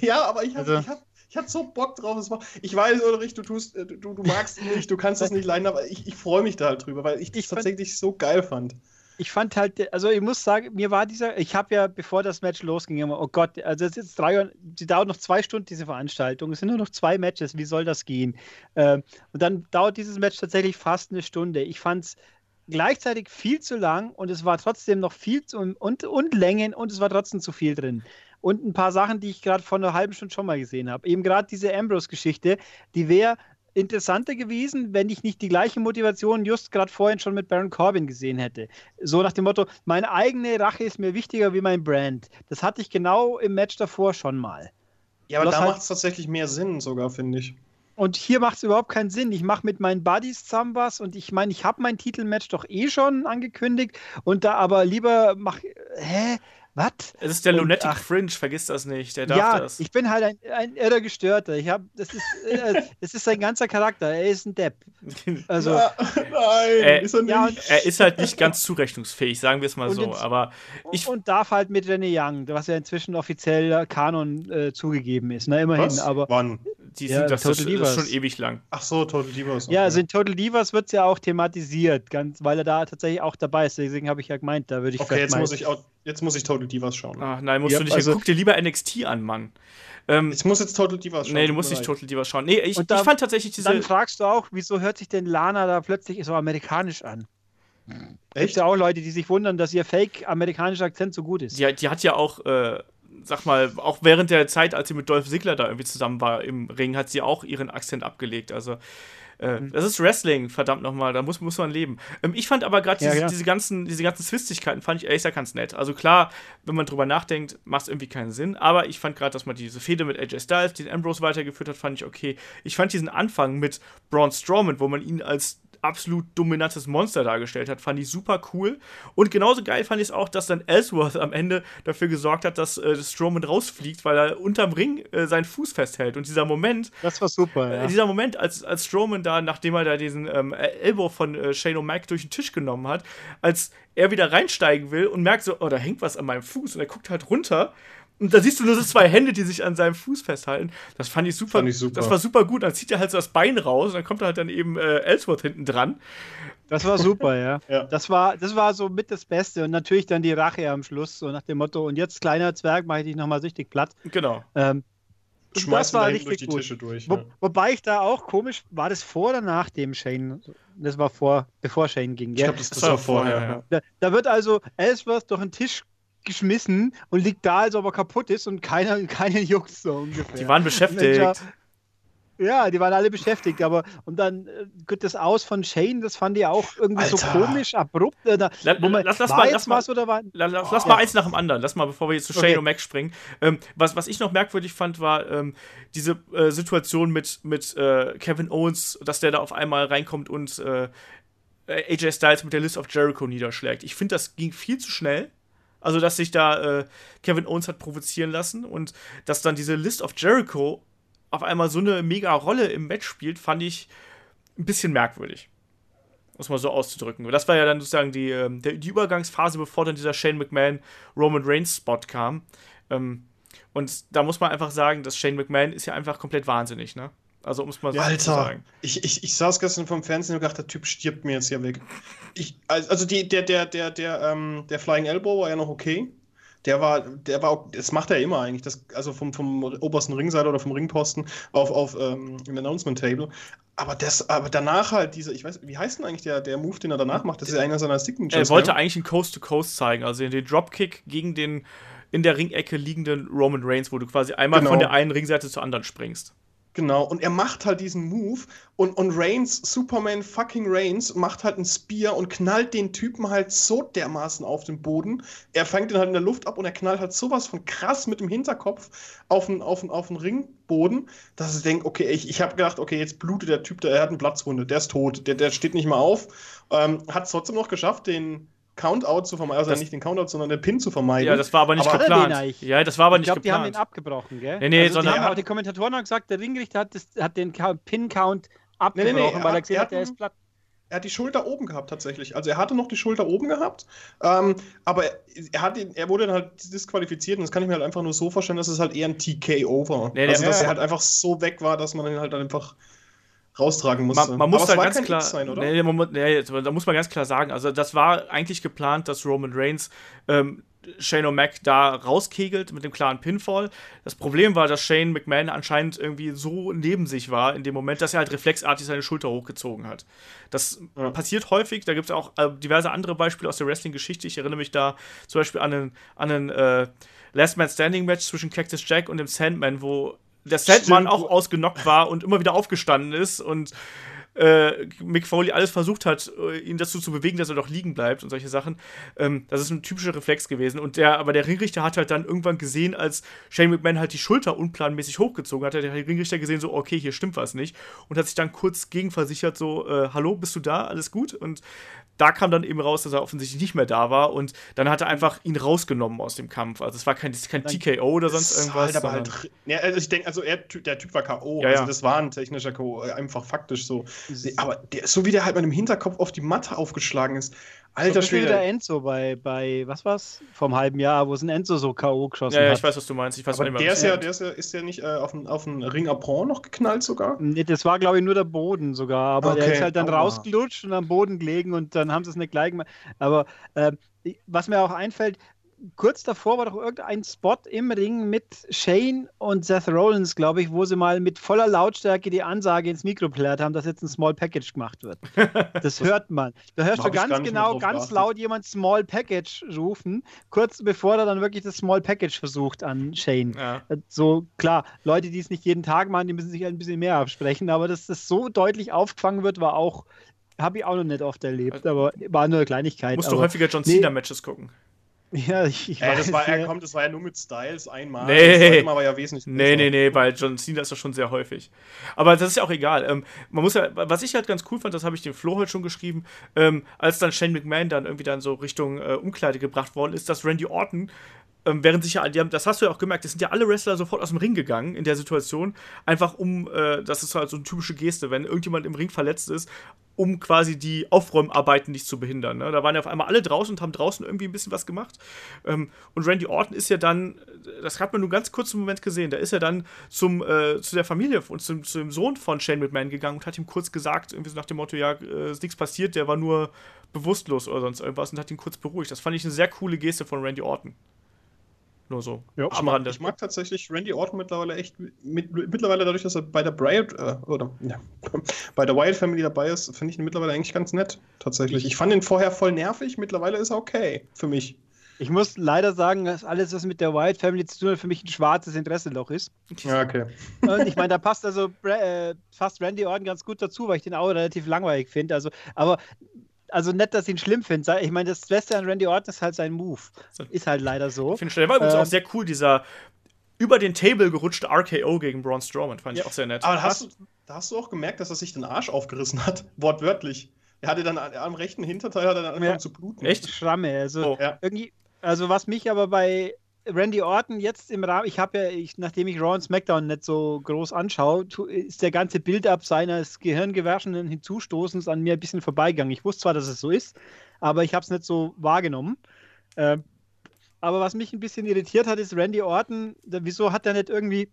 Ja, aber ich hatte Also- ich hab, ich hab so Bock drauf. Es war, ich weiß, Ulrich, du, tust, äh, du, du magst es nicht, du kannst es nicht leiden, aber ich, ich freue mich da halt drüber, weil ich das Ich tatsächlich so geil fand. Ich fand halt, also ich muss sagen, mir war dieser, ich habe ja, bevor das Match losging, immer, oh Gott, also es ist jetzt drei sie dauert noch zwei Stunden, diese Veranstaltung. Es sind nur noch zwei Matches, wie soll das gehen? Ähm, und dann dauert dieses Match tatsächlich fast eine Stunde. Ich fand es gleichzeitig viel zu lang und es war trotzdem noch viel zu, und, und Längen und es war trotzdem zu viel drin. Und ein paar Sachen, die ich gerade vor einer halben Stunde schon mal gesehen habe. Eben gerade diese Ambrose-Geschichte, die wäre interessanter gewesen, wenn ich nicht die gleiche Motivation just gerade vorhin schon mit Baron Corbin gesehen hätte. So nach dem Motto, meine eigene Rache ist mir wichtiger wie mein Brand. Das hatte ich genau im Match davor schon mal. Ja, aber Das da halt- macht es tatsächlich mehr Sinn, sogar, finde ich. Und hier macht es überhaupt keinen Sinn. Ich mache mit meinen Buddies zusammen was und ich meine, ich habe mein Titelmatch doch eh schon angekündigt und da aber lieber mach. Hä? Was? Es ist der Und, Lunatic ach. Fringe, vergiss das nicht. Der darf Ja, das. ich bin halt ein, ein irrer Gestörter. Ich hab, das ist, äh, *laughs* das ist sein ganzer Charakter. Er ist ein Depp. *laughs* Also, Ah, *laughs* nein, ist er nicht. ja, und- er ist halt nicht ganz zurechnungsfähig, sagen wir es mal Und so. jetzt- Aber ich, und darf halt mit René Young, was ja inzwischen offiziell Kanon äh, zugegeben ist. Na, immerhin. Was? Aber Wann? die Ja, sind das, das, Total das ist Divas. schon ewig lang. Ach so, Total Divas. ja, okay. also in Total Divas wird es ja auch thematisiert, ganz, weil er da tatsächlich auch dabei ist. Deswegen habe ich ja gemeint, da würde ich Okay, jetzt muss, ich auch, jetzt muss ich Total Divas schauen. Ach nein, musst Ja, du nicht. also- Guck dir lieber NXT an, Mann. Ähm, Ich muss jetzt Total Divas schauen. nee, du musst nicht. Total Divas schauen. Nee, ich, Und da- ich fand tatsächlich diese. Dann fragst du auch, wieso hört sich denn Lana da plötzlich so amerikanisch an? Es gibt Echt? ja auch Leute, die sich wundern, dass ihr fake-amerikanischer Akzent so gut ist. Die, die hat ja auch, äh, sag mal, auch während der Zeit, als sie mit Dolph Ziggler da irgendwie zusammen war im Ring, hat sie auch ihren Akzent abgelegt. Also. Das ist Wrestling, verdammt nochmal, da muss, muss man leben. Ähm, ich fand aber gerade Ja, diese, ja. diese ganzen, diese ganzen Zwistigkeiten, fand ich ehrlich gesagt ganz nett. Also klar, wenn man drüber nachdenkt, macht es irgendwie keinen Sinn, aber ich fand gerade, dass man diese Fehde mit AJ Styles, den Ambrose weitergeführt hat, fand ich okay. Ich fand diesen Anfang mit Braun Strowman, wo man ihn als absolut dominantes Monster dargestellt hat, fand ich super cool. Und genauso geil fand ich es auch, dass dann Ellsworth am Ende dafür gesorgt hat, dass äh, Strowman rausfliegt, weil er unterm Ring äh, seinen Fuß festhält. Und dieser Moment, Das war super, äh, ja. dieser Moment, als, als Strowman da, nachdem er da diesen ähm, Elbow von äh, Shane O'Mac durch den Tisch genommen hat, als er wieder reinsteigen will und merkt so, oh, da hängt was an meinem Fuß und er guckt halt runter. Und da siehst du nur so zwei Hände, die sich an seinem Fuß festhalten. Das fand ich super. Fand ich super. Das war super gut. Dann zieht er halt so das Bein raus und dann kommt halt dann eben äh, Ellsworth hinten dran. Das war super, ja. *laughs* Ja. Das, war, das war so mit das Beste. Und natürlich dann die Rache am Schluss, so nach dem Motto, und jetzt kleiner Zwerg, mache ich dich nochmal richtig platt. Genau. Ähm, und Schmeißen das war hinten durch richtig die gut. Tische durch. Wo, ja. Wobei ich da auch komisch, war das vor oder nach dem Shane? Das war vor, bevor Shane ging. Ich glaube, das, das war vorher. ja. Da, da wird also Ellsworth durch den Tisch geschmissen und liegt da, als ob er kaputt ist und keiner, *laughs* keiner juckt so ungefähr. Die waren beschäftigt. Ja, die waren alle beschäftigt, aber und dann äh, das Aus von Shane, das fand ich auch irgendwie Alter. so komisch, abrupt. Äh, da, La- wo man, lass- lass mal- lass mal- was oder war? Lass, lass lass Ja. mal eins nach dem anderen. Lass mal, bevor wir jetzt zu Shane Okay. und Max springen. Ähm, was, was ich noch merkwürdig fand, war ähm, diese äh, Situation mit, mit äh, Kevin Owens, dass der da auf einmal reinkommt und äh, AJ Styles mit der List of Jericho niederschlägt. Ich finde, das ging viel zu schnell. Also, dass sich da äh, Kevin Owens hat provozieren lassen und dass dann diese List of Jericho auf einmal so eine mega Rolle im Match spielt, fand ich ein bisschen merkwürdig. Es mal so auszudrücken. Das war ja dann sozusagen die, ähm, die Übergangsphase, bevor dann dieser Shane McMahon Roman Reigns Spot kam. Ähm, und da muss man einfach sagen, dass Shane McMahon ist ja einfach komplett wahnsinnig, ne? Also, um es mal so zu Alter, sagen. ich, ich, ich saß gestern vom Fernsehen und gedacht, der Typ stirbt mir jetzt hier weg. Ich, also die, der, der, der, der, ähm, der Flying Elbow war ja noch okay. Der war, der war auch, das macht er immer eigentlich, das, also vom, vom obersten Ringseil oder vom Ringposten auf, auf ähm, im Announcement Table. Aber das, aber danach halt diese, ich weiß, wie heißt denn eigentlich der, der Move, den er danach macht? Das ist ja einer seiner Signatures. Er wollte gell? eigentlich einen Coast-to-Coast zeigen, also den Dropkick gegen den in der Ringecke liegenden Roman Reigns, wo du quasi einmal Genau. von der einen Ringseite zur anderen springst. Genau, und er macht halt diesen Move und, und Reigns, Superman fucking Reigns, macht halt einen Spear und knallt den Typen halt so dermaßen auf den Boden. Er fängt ihn halt in der Luft ab und er knallt halt sowas von krass mit dem Hinterkopf auf den, auf den, auf den Ringboden, dass ich denke, okay, ich, ich habe gedacht, okay, jetzt blutet der Typ, der, er hat eine Platzwunde, der ist tot, der, der steht nicht mehr auf. Ähm, hat es trotzdem noch geschafft, den Countout zu vermeiden, also Das- nicht den Countout, sondern den Pin zu vermeiden. Ja, das war aber nicht Aber- er den geplant. eigentlich? Ja, das war aber ich nicht glaube, die haben ihn geplant. abgebrochen, gell? Nee, nee, also, sondern die, er haben, die Kommentatoren haben gesagt, der Ringrichter hat, das, hat den Pin-Count nee, abgebrochen, nee, er weil hat- er gesehen er hat, einen- ist platt. Er hat die Schulter oben gehabt tatsächlich. Also er hatte noch die Schulter oben gehabt, ähm, aber er, hat ihn, er wurde dann halt disqualifiziert und das kann ich mir halt einfach nur so vorstellen, dass es halt eher ein TKO war. Nee, also dass ja, er halt einfach so weg war, dass man ihn halt einfach raustragen musste. Man, man muss da ganz klar, sein, oder? Nee, man, nee, da muss man ganz klar sagen, also das war eigentlich geplant, dass Roman Reigns ähm, Shane O'Mac da rauskegelt mit dem klaren Pinfall. Das Problem war, dass Shane McMahon anscheinend irgendwie so neben sich war in dem Moment, dass er halt reflexartig seine Schulter hochgezogen hat. Das Ja. passiert häufig, da gibt es auch äh, diverse andere Beispiele aus der Wrestling-Geschichte. Ich erinnere mich da zum Beispiel an einen, an einen äh, Last Man Standing Match zwischen Cactus Jack und dem Sandman, wo der Sandman auch ausgenockt war und immer wieder aufgestanden ist und äh, Mick Foley alles versucht hat, äh, ihn dazu zu bewegen, dass er doch liegen bleibt und solche Sachen. Ähm, das ist ein typischer Reflex gewesen. Und der, aber der Ringrichter hat halt dann irgendwann gesehen, als Shane McMahon halt die Schulter unplanmäßig hochgezogen hat, hat der Ringrichter gesehen, so, okay, hier stimmt was nicht. Und hat sich dann kurz gegenversichert, so, äh, hallo, bist du da? Alles gut? Und da kam dann eben raus, dass er offensichtlich nicht mehr da war und dann hat er einfach ihn rausgenommen aus dem Kampf. Also es war kein, kein TKO oder sonst ist irgendwas. Halt aber halt, ja, also ich denke, also er, der Typ war K.O. Ja, also ja. das war ein technischer K.O., einfach faktisch so. Aber der, so wie der halt mit dem Hinterkopf auf die Matte aufgeschlagen ist, alter bisschen wie der Schwede. Enzo bei, bei, was war's? Vom halben Jahr, wo es ein Enzo so K.O. geschossen ja, ja, hat. ich weiß, was du meinst. Ich weiß Aber nicht der mehr, ist was- ja, der ist ja, ist ja nicht äh, auf den, auf den Ring Apron noch geknallt sogar? Nee, das war, glaube ich, nur der Boden sogar. Aber der Okay. ist halt dann Aua. rausgelutscht und am Boden gelegen und dann haben sie es nicht gleich gemacht. Aber ähm, was mir auch einfällt, kurz davor war doch irgendein Spot im Ring mit Shane und Seth Rollins, glaube ich, wo sie mal mit voller Lautstärke die Ansage ins Mikro plärt haben, dass jetzt ein Small Package gemacht wird. *laughs* Das hört man. Da hörst du ganz genau, ganz laut jemand Small Package rufen, kurz bevor er dann wirklich das Small Package versucht an Shane. Ja. So, klar, Leute, die es nicht jeden Tag machen, die müssen sich halt ein bisschen mehr absprechen, aber dass das so deutlich aufgefangen wird, war auch, habe ich auch noch nicht oft erlebt, aber war nur eine Kleinigkeit. Musst du häufiger John nee. Cena-Matches gucken. Ja, ich, ich Ey, weiß, das war, ja. er kommt, das war ja nur mit Styles einmal. Nee. Das zweite Mal war ja wesentlich Nee, besser. nee, nee, weil John Cena ist das schon sehr häufig. Aber das ist ja auch egal. Ähm, man muss ja, was ich halt ganz cool fand, das habe ich dem Flo heute schon geschrieben, ähm, als dann Shane McMahon dann irgendwie dann so Richtung äh, Umkleide gebracht worden ist, dass Randy Orton, ähm, während sich ja, die haben, das hast du ja auch gemerkt, das sind ja alle Wrestler sofort aus dem Ring gegangen in der Situation, einfach um, äh, das ist halt so eine typische Geste, wenn irgendjemand im Ring verletzt ist, um quasi die Aufräumarbeiten nicht zu behindern. Ne? Da waren ja auf einmal alle draußen und haben draußen irgendwie ein bisschen was gemacht. Ähm, und Randy Orton ist ja dann, das hat man nur ganz kurz im Moment gesehen, da ist er dann zum, äh, zu der Familie und zum, zum Sohn von Shane McMahon gegangen und hat ihm kurz gesagt, irgendwie so nach dem Motto, ja, äh, ist nichts passiert, der war nur bewusstlos oder sonst irgendwas und hat ihn kurz beruhigt. Das fand ich eine sehr coole Geste von Randy Orton. Nur so. Ja, Ich mag, Rande. ich mag tatsächlich Randy Orton mittlerweile echt, mit, mittlerweile dadurch, dass er bei der Bryant, äh, oder, ja, *laughs* bei der Wyatt Family dabei ist, finde ich ihn mittlerweile eigentlich ganz nett, tatsächlich. Ich fand ihn vorher voll nervig, mittlerweile ist er okay, für mich. Ich muss leider sagen, dass alles, was mit der Wyatt Family zu tun hat, für mich ein schwarzes Interesseloch ist. Ja, okay. *laughs* Und ich meine, da passt also äh, fast Randy Orton ganz gut dazu, weil ich den auch relativ langweilig finde. Also, aber also nett, dass ich ihn schlimm finde. Ich meine, das Beste an Randy Orton ist halt sein Move. Ist halt leider so. Ich finde der war übrigens ähm, auch sehr cool, dieser über den Table gerutschte RKO gegen Braun Strowman. Fand ja. ich auch sehr nett. Aber da hast, du, da hast du auch gemerkt, dass er sich den Arsch aufgerissen hat, *laughs* wortwörtlich. Er hatte dann am rechten Hinterteil hat er dann angefangen ja. zu bluten. Echt? Schramme. Also, oh. ja. irgendwie, also was mich aber bei Randy Orton jetzt im Rahmen, ich habe ja, ich, nachdem ich Raw und SmackDown nicht so groß anschaue, ist der ganze Bild-up seines gehirngewaschenen Hinzustoßens an mir ein bisschen vorbeigegangen. Ich wusste zwar, dass es so ist, aber ich habe es nicht so wahrgenommen. Äh, aber was mich ein bisschen irritiert hat, ist Randy Orton, wieso hat er nicht irgendwie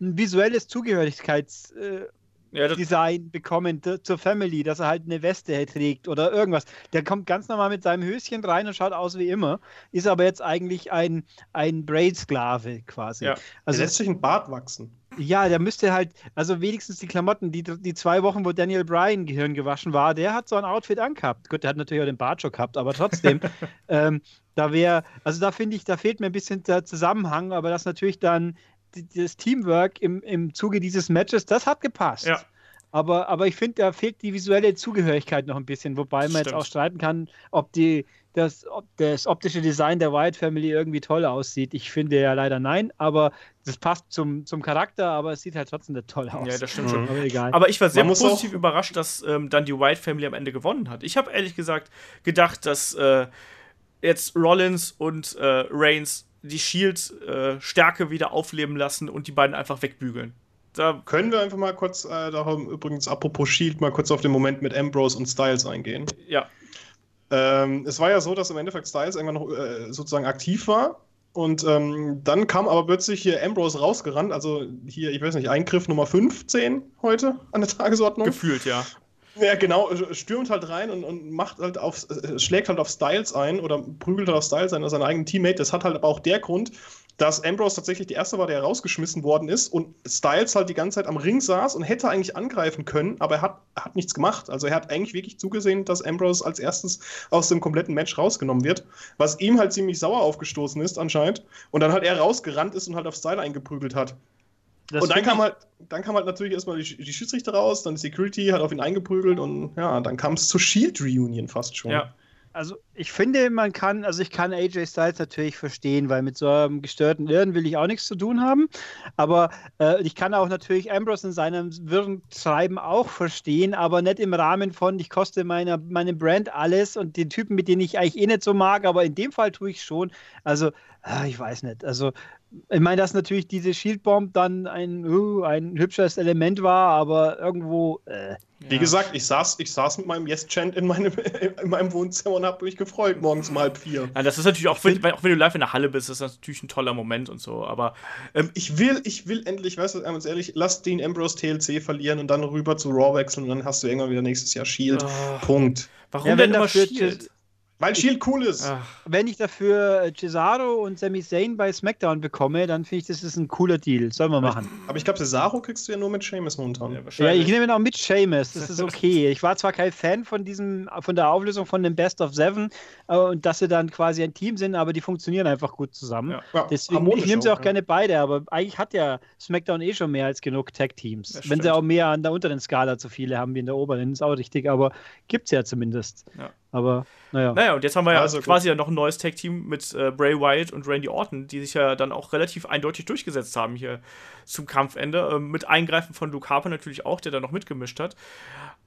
ein visuelles Zugehörigkeits- äh, ja, Design bekommen zur Family, dass er halt eine Weste trägt oder irgendwas. Der kommt ganz normal mit seinem Höschen rein und schaut aus wie immer, ist aber jetzt eigentlich ein, ein Braid-Sklave quasi. Ja. Also, der lässt sich ein Bart wachsen. Ja, der müsste halt, also wenigstens die Klamotten, die, die zwei Wochen, wo Daniel Bryan Gehirn gewaschen war, der hat so ein Outfit angehabt. Gut, der hat natürlich auch den Bart schon gehabt, aber trotzdem, *laughs* ähm, da wäre, also da finde ich, da fehlt mir ein bisschen der Zusammenhang, aber das natürlich dann das Teamwork im, im Zuge dieses Matches, das hat gepasst. Ja. Aber, aber ich finde, da fehlt die visuelle Zugehörigkeit noch ein bisschen, wobei man Stimmt. jetzt auch streiten kann, ob, die, das, ob das optische Design der Wyatt Family irgendwie toll aussieht. Ich finde ja leider nein, aber das passt zum, zum Charakter, aber es sieht halt trotzdem nicht toll aus. Ja, das stimmt schon. Aber, egal. aber ich war sehr positiv überrascht, dass ähm, dann die Wyatt Family am Ende gewonnen hat. Ich habe ehrlich gesagt gedacht, dass äh, jetzt Rollins und äh, Reigns die Shield-Stärke äh, wieder aufleben lassen und die beiden einfach wegbügeln. Da können wir einfach mal kurz, äh, darum übrigens apropos Shield, mal kurz auf den Moment mit Ambrose und Styles eingehen. Ja. Ähm, es war ja so, dass im Endeffekt Styles irgendwann noch äh, sozusagen aktiv war. Und ähm, dann kam aber plötzlich hier Ambrose rausgerannt, also hier, ich weiß nicht, Eingriff Nummer 15 heute an der Tagesordnung. Gefühlt, ja. Ja, genau, stürmt halt rein und, und macht halt auf, äh, schlägt halt auf Styles ein oder prügelt halt auf Styles ein, also seinen eigenen Teammate. Das hat halt aber auch der Grund, dass Ambrose tatsächlich der Erste war, der rausgeschmissen worden ist und Styles halt die ganze Zeit am Ring saß und hätte eigentlich angreifen können, aber er hat, hat nichts gemacht. Also er hat eigentlich wirklich zugesehen, dass Ambrose als erstes aus dem kompletten Match rausgenommen wird, was ihm halt ziemlich sauer aufgestoßen ist anscheinend und dann halt er rausgerannt ist und halt auf Style eingeprügelt hat. Und dann kam halt, dann kam halt natürlich erstmal die, die Schiedsrichter raus, dann die Security hat auf ihn eingeprügelt und ja, dann kam es zur Shield Reunion fast schon. Ja. Also ich finde, man kann, also ich kann AJ Styles natürlich verstehen, weil mit so einem gestörten Irren will ich auch nichts zu tun haben. Aber äh, ich kann auch natürlich Ambrose in seinem wirren Treiben auch verstehen, aber nicht im Rahmen von, ich koste meiner, meinem Brand alles und den Typen, mit denen ich eigentlich eh nicht so mag, aber in dem Fall tue ich schon. Also, äh, ich weiß nicht. Also ich meine, dass natürlich diese Shield Bomb dann ein, uh, ein hübsches Element war, aber irgendwo. Äh, Wie ja. gesagt, ich saß, ich saß mit meinem Yes-Chant in meinem, *laughs* in meinem Wohnzimmer und habe mich gefreut, morgens um halb vier. Ja, das ist natürlich auch, wenn, auch wenn du live in der Halle bist, ist das natürlich ein toller Moment und so, aber. Ähm, ich will, ich will endlich, weißt du, ganz ehrlich, lass den Ambrose TLC verlieren und dann rüber zu Raw wechseln und dann hast du irgendwann wieder nächstes Jahr Shield. Oh. Punkt. Warum ja, denn immer Shield? Weil Shield cool ist. Ach. Wenn ich dafür Cesaro und Sami Zayn bei SmackDown bekomme, dann finde ich, das ist ein cooler Deal. Sollen wir machen. Aber ich glaube, Cesaro kriegst du ja nur mit Sheamus momentan. Ja, ja ich nehme ihn auch mit Sheamus. Das ist *laughs* okay. ich war zwar kein Fan von diesem, von der Auflösung von dem Best of Seven äh, und dass sie dann quasi ein Team sind, aber die funktionieren einfach gut zusammen. Ja. Deswegen, ich nehme sie auch, auch gerne beide, aber eigentlich hat ja SmackDown eh schon mehr als genug Tag-Teams. Wenn sie auch mehr an der unteren Skala zu viele haben wie in der oberen, ist auch richtig, aber gibt es ja zumindest. Ja. Aber naja. Naja, und jetzt haben wir ja also, quasi ja noch ein neues Tag-Team mit äh, Bray Wyatt und Randy Orton, die sich ja dann auch relativ eindeutig durchgesetzt haben hier zum Kampfende. Ähm, mit Eingreifen von Luke Harper natürlich auch, der da noch mitgemischt hat.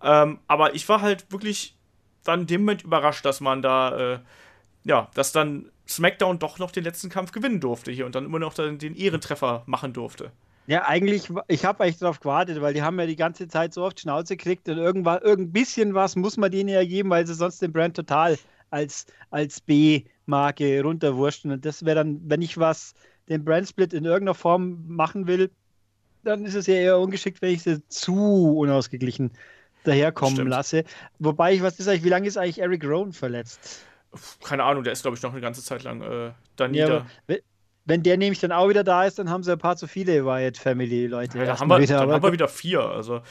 Ähm, aber ich war halt wirklich dann in dem Moment überrascht, dass man da, äh, ja, dass dann SmackDown doch noch den letzten Kampf gewinnen durfte hier und dann immer noch den Ehrentreffer machen durfte. Ja, eigentlich, ich habe eigentlich darauf gewartet, weil die haben ja die ganze Zeit so oft Schnauze gekriegt und irgendwann, irgend bisschen was muss man denen ja geben, weil sie sonst den Brand total als, als B-Marke runterwurschen. Und das wäre dann, wenn ich was, den Brand-Split in irgendeiner Form machen will, dann ist es ja eher ungeschickt, wenn ich sie zu unausgeglichen daherkommen Stimmt. lasse. Wobei ich, was ist eigentlich, wie lange ist eigentlich Eric Rowan verletzt? Keine Ahnung, der ist, glaube ich, noch eine ganze Zeit lang äh, da nieder. Ja, wenn der nämlich dann auch wieder da ist, dann haben sie ein paar zu viele Wyatt Family Leute. Ja, dann haben, wir, wieder, dann haben wir wieder vier. Also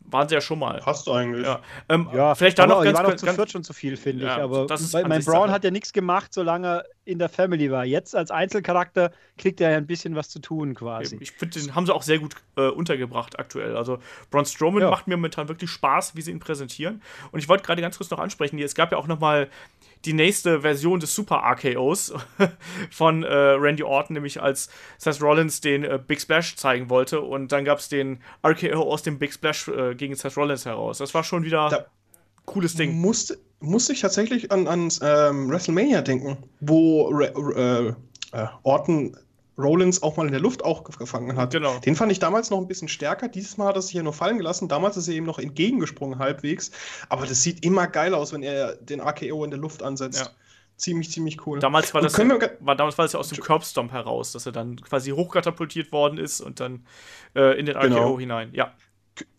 waren sie ja schon mal. Passt eigentlich. Ja, ähm, ja vielleicht da noch ganz, waren ganz, zu viert schon zu viel, finde ja, ich. Aber mein Brown hat ja nichts gemacht, solange er in der Family war. Jetzt als Einzelcharakter kriegt er ja ein bisschen was zu tun quasi. Ich finde, den haben sie auch sehr gut äh, untergebracht aktuell. Also Braun Strowman ja. macht mir momentan wirklich Spaß, wie sie ihn präsentieren. Und ich wollte gerade ganz kurz noch ansprechen, es gab ja auch noch mal die nächste Version des Super RKOs *laughs* von äh, Randy Orton, nämlich als Seth Rollins den äh, Big Splash zeigen wollte. Und dann gab es den RKO aus dem Big Splash äh, gegen Seth Rollins heraus. Das war schon wieder da cooles Ding. Musste, musste ich tatsächlich an, an ähm, WrestleMania denken, wo äh, äh, Orton Rollins auch mal in der Luft auch gefangen hat. Genau. Den fand ich damals noch ein bisschen stärker. Dieses Mal hat er sich ja nur fallen gelassen. Damals ist er eben noch entgegengesprungen halbwegs. Aber das sieht immer geil aus, wenn er den AKO in der Luft ansetzt. Ja. Ziemlich, ziemlich cool. Damals war, das ja, war, damals war das ja aus dem Curbstomp heraus, dass er dann quasi hochkatapultiert worden ist und dann äh, in den AKO genau. hinein. Ja.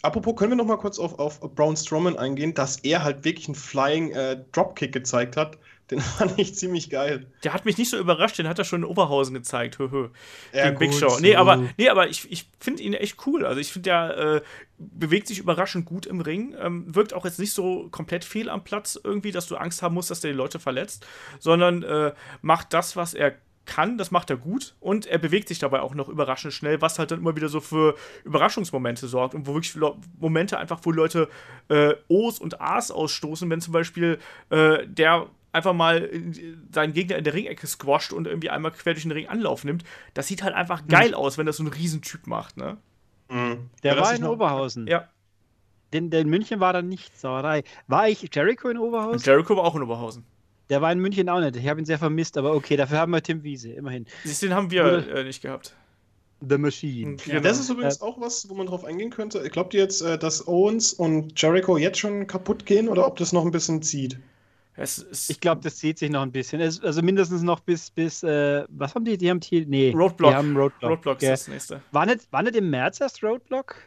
Apropos, können wir noch mal kurz auf, auf Braun Strowman eingehen, dass er halt wirklich einen Flying äh, Dropkick gezeigt hat. Den *laughs* fand ich ziemlich geil. Der hat mich nicht so überrascht, den hat er schon in Oberhausen gezeigt. Höhö. Ja, Big Show. Nee, aber, nee, aber ich, ich finde ihn echt cool. Also ich finde, der äh, bewegt sich überraschend gut im Ring. Ähm, wirkt auch jetzt nicht so komplett fehl am Platz irgendwie, dass du Angst haben musst, dass der die Leute verletzt, sondern äh, macht das, was er kann, das macht er gut und er bewegt sich dabei auch noch überraschend schnell, was halt dann immer wieder so für Überraschungsmomente sorgt und wo wirklich Momente einfach, wo Leute äh, O's und A's ausstoßen, wenn zum Beispiel äh, der einfach mal seinen Gegner in der Ringecke squasht und irgendwie einmal quer durch den Ring Anlauf nimmt. Das sieht halt einfach mhm. geil aus, wenn das so ein Riesentyp macht, ne? Mhm. Der ja, war in Oberhausen. Ja. Den, der in München war dann nicht Sauerei. War ich Jericho in Oberhausen? Jericho war auch in Oberhausen. Der war in München auch nicht. Ich habe ihn sehr vermisst, aber okay, dafür haben wir Tim Wiese, immerhin. Den haben wir äh, nicht gehabt. The Machine. Ja, das ist übrigens äh, auch was, wo man drauf eingehen könnte. Glaubt ihr jetzt, äh, dass Owens und Jericho jetzt schon kaputt gehen oder ob das noch ein bisschen zieht? ich glaube, das zieht sich noch ein bisschen. Es, also mindestens noch bis, bis äh, was haben die? Die haben hier, nee. Roadblock. Die haben Roadblock. Roadblock ist das nächste. War nicht, war nicht im März erst Roadblock?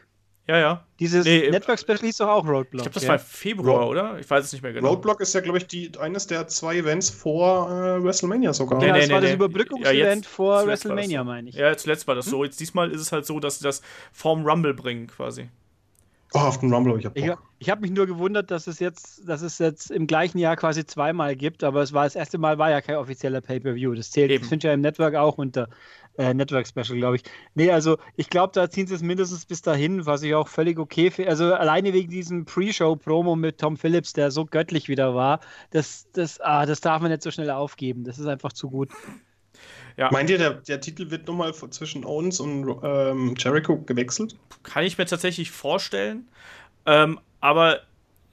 Ja, ja. Dieses nee, Network-Special hieß doch auch Roadblock. Ich glaube, das ja. war Februar, Road oder? Ich weiß es nicht mehr genau. Roadblock ist ja, glaube ich, die, eines der zwei Events vor äh, WrestleMania sogar. Nee, nee, das war das Überbrückungsevent ja, vor WrestleMania, meine ich. Ja, zuletzt war das hm? so. Jetzt diesmal ist es halt so, dass sie das vorm Rumble bringen, quasi. Oh, auf den Rumble, ich hab Bock. Ich, ich habe mich nur gewundert, dass es jetzt, dass es jetzt im gleichen Jahr quasi zweimal gibt, aber es war das erste Mal war ja kein offizieller Pay-Per-View. Das zählt, Eben. das finde ich ja im Network auch unter äh, Network Special, glaube ich. Nee, also ich glaube, da ziehen sie es mindestens bis dahin, was ich auch völlig okay finde. Also alleine wegen diesem Pre-Show-Promo mit Tom Phillips, der so göttlich wieder war, das, das, ah, das darf man nicht so schnell aufgeben. Das ist einfach zu gut. Ja. Meint ihr, der, der Titel wird nochmal zwischen Owens und ähm, Jericho gewechselt? Kann ich mir tatsächlich vorstellen. Ähm, aber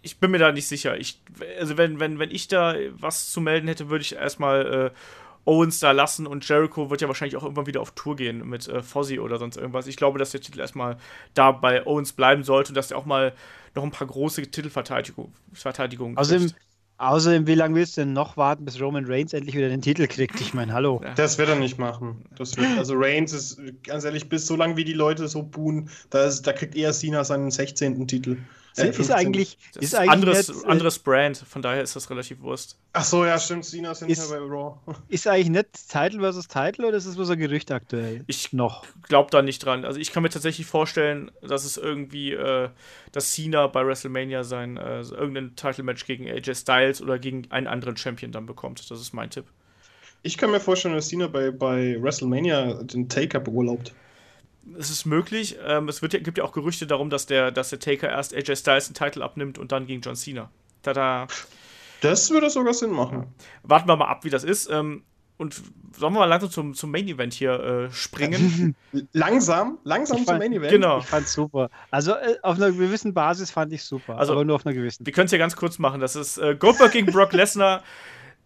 ich bin mir da nicht sicher. Ich, also wenn, wenn, wenn ich da was zu melden hätte, würde ich erstmal äh, Owens da lassen und Jericho wird ja wahrscheinlich auch irgendwann wieder auf Tour gehen mit äh, Fozzy oder sonst irgendwas. Ich glaube, dass der Titel erstmal da bei Owens bleiben sollte und dass er auch mal noch ein paar große Titelverteidigungen Verteidigung Außerdem, außerdem, wie lange willst du denn noch warten, bis Roman Reigns endlich wieder den Titel kriegt? Ich meine, hallo. Das wird er nicht machen. Das wird, also Reigns ist, ganz ehrlich, bis so lange wie die Leute so buhen, da, ist, da kriegt eher Cena seinen 16. Titel. Äh, ist eigentlich, das ist eigentlich anderes, nicht, äh, anderes Brand, von daher ist das relativ Wurst. Ach so, ja, stimmt. Cena ist ja nicht mehr bei Raw. *laughs* Ist eigentlich nicht Title versus Title oder ist es bloß ein Gerücht aktuell? Ich noch. glaube da nicht dran. Also ich kann mir tatsächlich vorstellen, dass es irgendwie, äh, dass Cena bei WrestleMania sein äh, irgendein Title-Match gegen AJ Styles oder gegen einen anderen Champion dann bekommt. Das ist mein Tipp. Ich kann mir vorstellen, dass Cena bei, bei WrestleMania den Taker beurlaubt es ist möglich. Ähm, es wird, gibt ja auch Gerüchte darum, dass der, dass der Taker erst AJ Styles den Titel abnimmt und dann gegen John Cena. Tada. Das würde sogar Sinn machen. Warten wir mal ab, wie das ist. Ähm, und sollen wir mal langsam zum, zum Main Event hier äh, springen? *laughs* langsam, langsam fand, zum Main Event. Genau. Ich fand's super. Also äh, auf einer gewissen Basis fand ich super, also, aber nur auf einer gewissen. Wir können es ja ganz kurz machen. Das ist äh, Goldberg gegen Brock Lesnar. *laughs*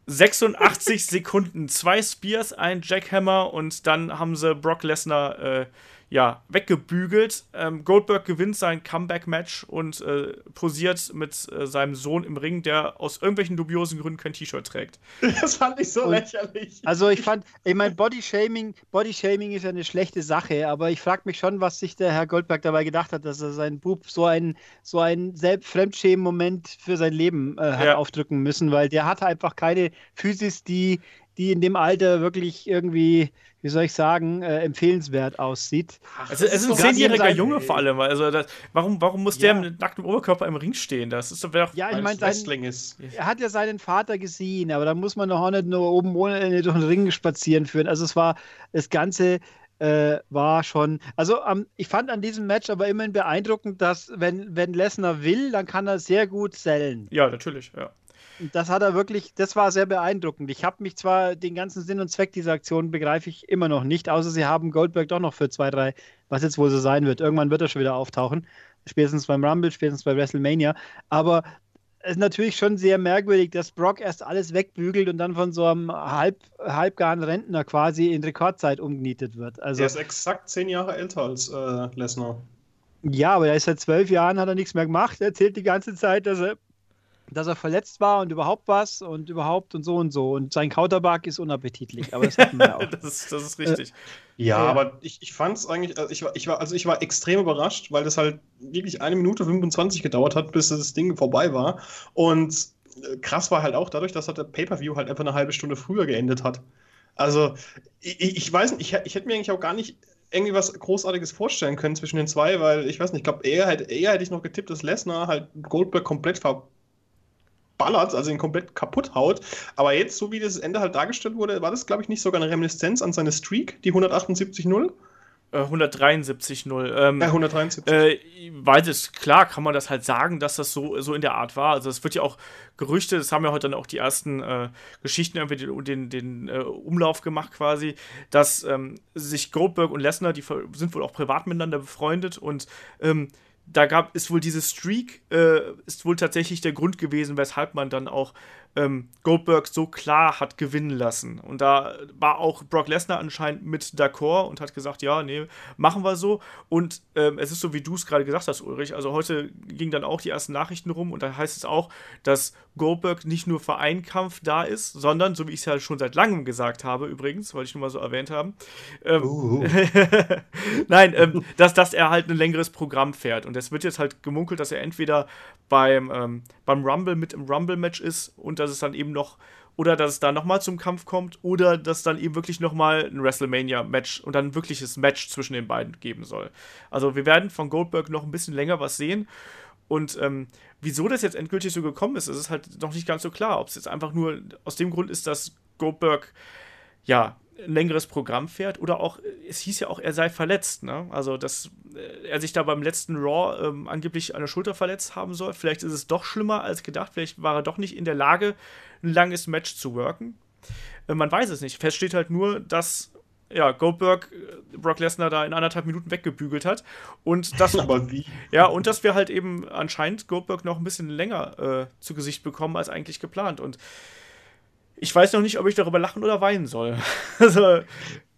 86 Sekunden, zwei Spears, ein Jackhammer und dann haben sie Brock Lesnar äh, ja, weggebügelt. Ähm, Goldberg gewinnt sein Comeback-Match und äh, posiert mit äh, seinem Sohn im Ring, der aus irgendwelchen dubiosen Gründen kein T-Shirt trägt. *laughs* Das fand ich so und, lächerlich. Also ich fand, ich meine, Body-Shaming Body -Shaming ist ja eine schlechte Sache, aber ich frage mich schon, was sich der Herr Goldberg dabei gedacht hat, dass er seinen Bub so einen so einen Selbstfremdschämen-Moment für sein Leben äh, hat ja. aufdrücken müssen, weil der hat einfach keine Physis, die die in dem Alter wirklich irgendwie, wie soll ich sagen, äh, empfehlenswert aussieht. Also, es ist ein zehnjähriger Junge vor allem. Also, das, warum, warum muss ja. der mit nacktem Oberkörper im Ring stehen? Das ist doch. Ja, ich meine, er hat ja seinen Vater gesehen, aber da muss man doch auch nicht nur oben ohne durch den *laughs* Ring spazieren führen. Also, es war das Ganze äh, war schon. Also ähm, ich fand an diesem Match aber immerhin beeindruckend, dass wenn, wenn Lesnar will, dann kann er sehr gut sellen. Ja, natürlich, ja. Das hat er wirklich, das war sehr beeindruckend. Ich habe mich zwar den ganzen Sinn und Zweck dieser Aktion begreife ich immer noch nicht, außer sie haben Goldberg doch noch für zwei, drei, was jetzt wohl so sein wird. Irgendwann wird er schon wieder auftauchen. Spätestens beim Rumble, spätestens bei WrestleMania. Aber es ist natürlich schon sehr merkwürdig, dass Brock erst alles wegbügelt und dann von so einem halb, halbgaren Rentner quasi in Rekordzeit umgenietet wird. Also, er ist exakt zehn Jahre älter als äh, Lesnar. Ja, aber er ist seit zwölf Jahren, hat er nichts mehr gemacht. Er erzählt die ganze Zeit, dass er dass er verletzt war und überhaupt was und überhaupt und so und so. Und sein Kauterbug ist unappetitlich, aber das hatten wir *laughs* auch. das, ist, das ist richtig. Äh, ja, ja, aber ich, ich fand es eigentlich, also ich, war, ich, war, also ich war extrem überrascht, weil das halt wirklich eine Minute 25 gedauert hat, bis das Ding vorbei war. Und äh, krass war halt auch dadurch, dass halt der Pay-Per-View halt einfach eine halbe Stunde früher geendet hat. Also, ich, ich weiß nicht, ich, ich hätte mir eigentlich auch gar nicht irgendwie was Großartiges vorstellen können zwischen den zwei, weil ich weiß nicht, ich glaube, eher, eher hätte ich noch getippt, dass Lesnar halt Goldberg komplett ver ballert, also ihn komplett kaputt haut. Aber jetzt, so wie das Ende halt dargestellt wurde, war das, glaube ich, nicht sogar eine Reminiszenz an seine Streak, die 178-0? 173-0. Äh, ähm, ja, 173. Äh, weil es, klar kann man das halt sagen, dass das so, so in der Art war. Also es wird ja auch Gerüchte, das haben ja heute dann auch die ersten äh, Geschichten irgendwie den, den, den äh, Umlauf gemacht quasi, dass ähm, sich Goldberg und Lesnar, die sind wohl auch privat miteinander befreundet und ähm, da gab ist wohl diese Streak äh, ist wohl tatsächlich der Grund gewesen, weshalb man dann auch ähm, Goldberg so klar hat gewinnen lassen. Und da war auch Brock Lesnar anscheinend mit d'accord und hat gesagt, ja, nee, machen wir so. Und ähm, es ist so, wie du es gerade gesagt hast, Ulrich. Also heute ging dann auch die ersten Nachrichten rum und da heißt es auch, dass Goldberg nicht nur für einen Kampf da ist, sondern, so wie ich es ja schon seit langem gesagt habe, übrigens, wollte ich nur mal so erwähnt haben, ähm, uh. *laughs* nein, ähm, dass, dass er halt ein längeres Programm fährt. Und es wird jetzt halt gemunkelt, dass er entweder beim, ähm, beim Rumble mit im Rumble-Match ist und dass es dann eben noch, oder dass es da nochmal zum Kampf kommt, oder dass dann eben wirklich nochmal ein WrestleMania-Match und dann ein wirkliches Match zwischen den beiden geben soll. Also wir werden von Goldberg noch ein bisschen länger was sehen. Und ähm, wieso das jetzt endgültig so gekommen ist, ist halt noch nicht ganz so klar. Ob es jetzt einfach nur aus dem Grund ist, dass Goldberg ja ein längeres Programm fährt oder auch, es hieß ja auch, er sei verletzt, ne? Also, dass äh, er sich da beim letzten Raw ähm, angeblich an der Schulter verletzt haben soll. Vielleicht ist es doch schlimmer als gedacht. Vielleicht war er doch nicht in der Lage, ein langes Match zu worken. Äh, man weiß es nicht. Fest steht halt nur, dass ja, Goldberg äh, Brock Lesnar da in anderthalb Minuten weggebügelt hat. Und das, *laughs* Aber wie? Ja, und dass wir halt eben anscheinend Goldberg noch ein bisschen länger äh, zu Gesicht bekommen als eigentlich geplant. Und ich weiß noch nicht, ob ich darüber lachen oder weinen soll. *laughs* also,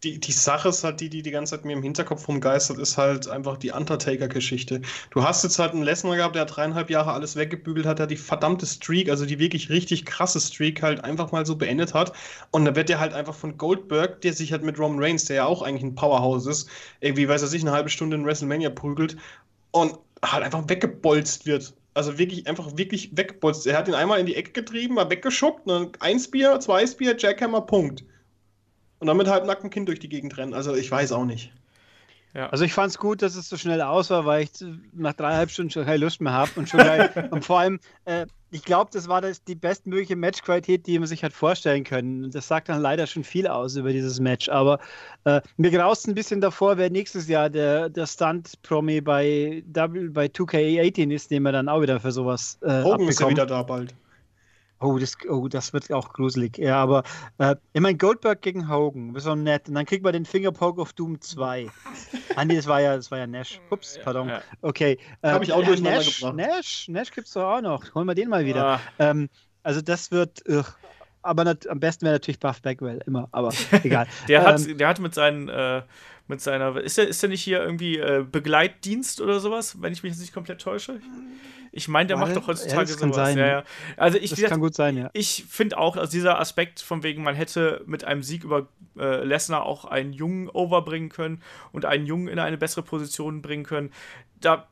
die, die Sache ist halt, die, die die ganze Zeit mir im Hinterkopf rumgeistert, ist halt einfach die Undertaker-Geschichte. Du hast jetzt halt einen Lesnar gehabt, der dreieinhalb Jahre alles weggebügelt hat, der die verdammte Streak, also die wirklich richtig krasse Streak halt einfach mal so beendet hat. Und dann wird der halt einfach von Goldberg, der sich halt mit Roman Reigns, der ja auch eigentlich ein Powerhouse ist, irgendwie, weiß er sich, eine halbe Stunde in WrestleMania prügelt und halt einfach weggebolzt wird. Also wirklich, einfach wirklich wegbolzt. Er hat ihn einmal in die Ecke getrieben, mal weggeschuckt, dann ein Spear, zwei Spear, Jackhammer, Punkt. Und dann mit halbnacktem Kind durch die Gegend rennen. Also ich weiß auch nicht. Ja. Also ich fand es gut, dass es so schnell aus war, weil ich nach dreieinhalb Stunden schon keine Lust mehr habe und schon gleich, *laughs* und vor allem, äh, ich glaube, das war das, die bestmögliche Matchqualität, die man sich hat vorstellen können. Das sagt dann leider schon viel aus über dieses Match. Aber äh, mir graust ein bisschen davor, wer nächstes Jahr der, der Stunt-Promi bei, bei 2K18 ist, den wir dann auch wieder für sowas äh, Hogan ist ja wieder da bald. Oh das, oh, das wird auch gruselig. Ja, aber äh, ich meine, Goldberg gegen Hogan, ist so nett. Und dann kriegt man den Fingerpoke of Doom 2. ah, nee, das war ja, das war ja Nash. Ups, pardon. Ja. Okay. Äh, Habe ich auch äh, Nash, gebracht. Nash, Nash gibt es doch auch noch. Holen wir den mal wieder. Ah. Ähm, also das wird. Ugh. Aber nicht, am besten wäre natürlich Buff Bagwell, immer, aber *laughs* egal. der, ähm, hat, der hat mit seinen, äh, mit seiner, ist der, ist der nicht hier irgendwie äh, Begleitdienst oder sowas, wenn ich mich jetzt nicht komplett täusche? Ich meine, der War macht doch heutzutage ja, sowas. Sein, ja, ja. Also ich, das kann gut sein, ja. Ich finde auch, also dieser Aspekt von wegen, man hätte mit einem Sieg über äh, Lesnar auch einen Jungen overbringen können und einen Jungen in eine bessere Position bringen können. Da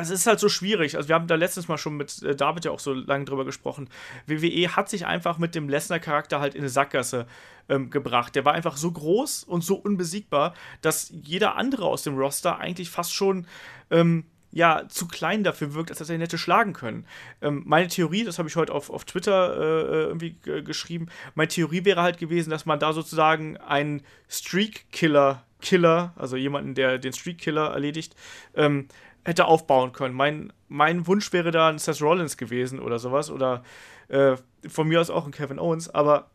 es ist halt so schwierig. Also, wir haben da letztes Mal schon mit äh, David ja auch so lange drüber gesprochen. WWE hat sich einfach mit dem Lesnar-Charakter halt in eine Sackgasse ähm, gebracht. Der war einfach so groß und so unbesiegbar, dass jeder andere aus dem Roster eigentlich fast schon. Ähm, ja, zu klein dafür wirkt, als dass er ihn hätte schlagen können. Ähm, meine Theorie, das habe ich heute auf, auf Twitter äh, äh irgendwie geschrieben, meine Theorie wäre halt gewesen, dass man da sozusagen einen Streak-Killer, Killer, also jemanden, der den Streak-Killer erledigt, ähm, hätte aufbauen können. Mein, mein Wunsch wäre da ein Seth Rollins gewesen oder sowas. Oder äh, von mir aus auch ein Kevin Owens. Aber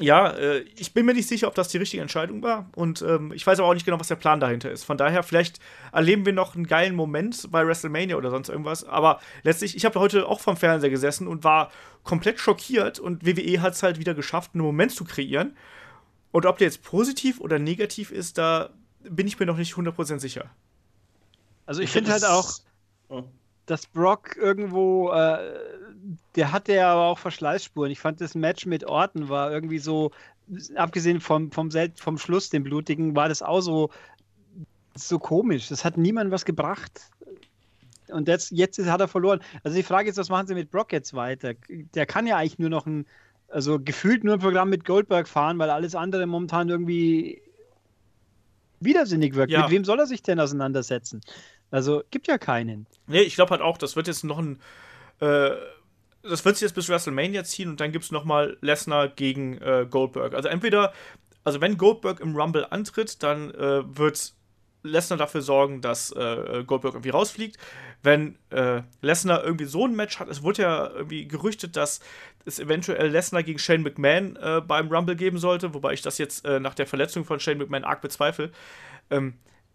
ja, äh, ich bin mir nicht sicher, ob das die richtige Entscheidung war. Und ähm, ich weiß aber auch nicht genau, was der Plan dahinter ist. Von daher, vielleicht erleben wir noch einen geilen Moment bei WrestleMania oder sonst irgendwas. Aber letztlich, ich habe heute auch vom Fernseher gesessen und war komplett schockiert. Und WWE hat es halt wieder geschafft, einen Moment zu kreieren. Und ob der jetzt positiv oder negativ ist, da bin ich mir noch nicht 100% sicher. Also ich, ich finde halt auch, oh. Dass Brock irgendwo, äh, der hatte ja aber auch Verschleißspuren. Ich fand das Match mit Orton war irgendwie so, abgesehen vom, vom, vom Schluss, dem blutigen, war das auch so, so komisch. Das hat niemand was gebracht. Und jetzt, jetzt hat er verloren. Also die Frage ist, was machen sie mit Brock jetzt weiter? Der kann ja eigentlich nur noch ein, also gefühlt nur ein Programm mit Goldberg fahren, weil alles andere momentan irgendwie widersinnig wirkt. Ja. Mit wem soll er sich denn auseinandersetzen? Also gibt ja keinen. Nee, ich glaube halt auch, das wird jetzt noch ein. Äh, das wird sich jetzt bis WrestleMania ziehen und dann gibt es nochmal Lesnar gegen äh, Goldberg. Also entweder, also wenn Goldberg im Rumble antritt, dann äh, wird Lesnar dafür sorgen, dass äh, Goldberg irgendwie rausfliegt. Wenn äh, Lesnar irgendwie so ein Match hat, es wurde ja irgendwie gerüchtet, dass es eventuell Lesnar gegen Shane McMahon äh, beim Rumble geben sollte, wobei ich das jetzt äh, nach der Verletzung von Shane McMahon arg bezweifle. Ähm,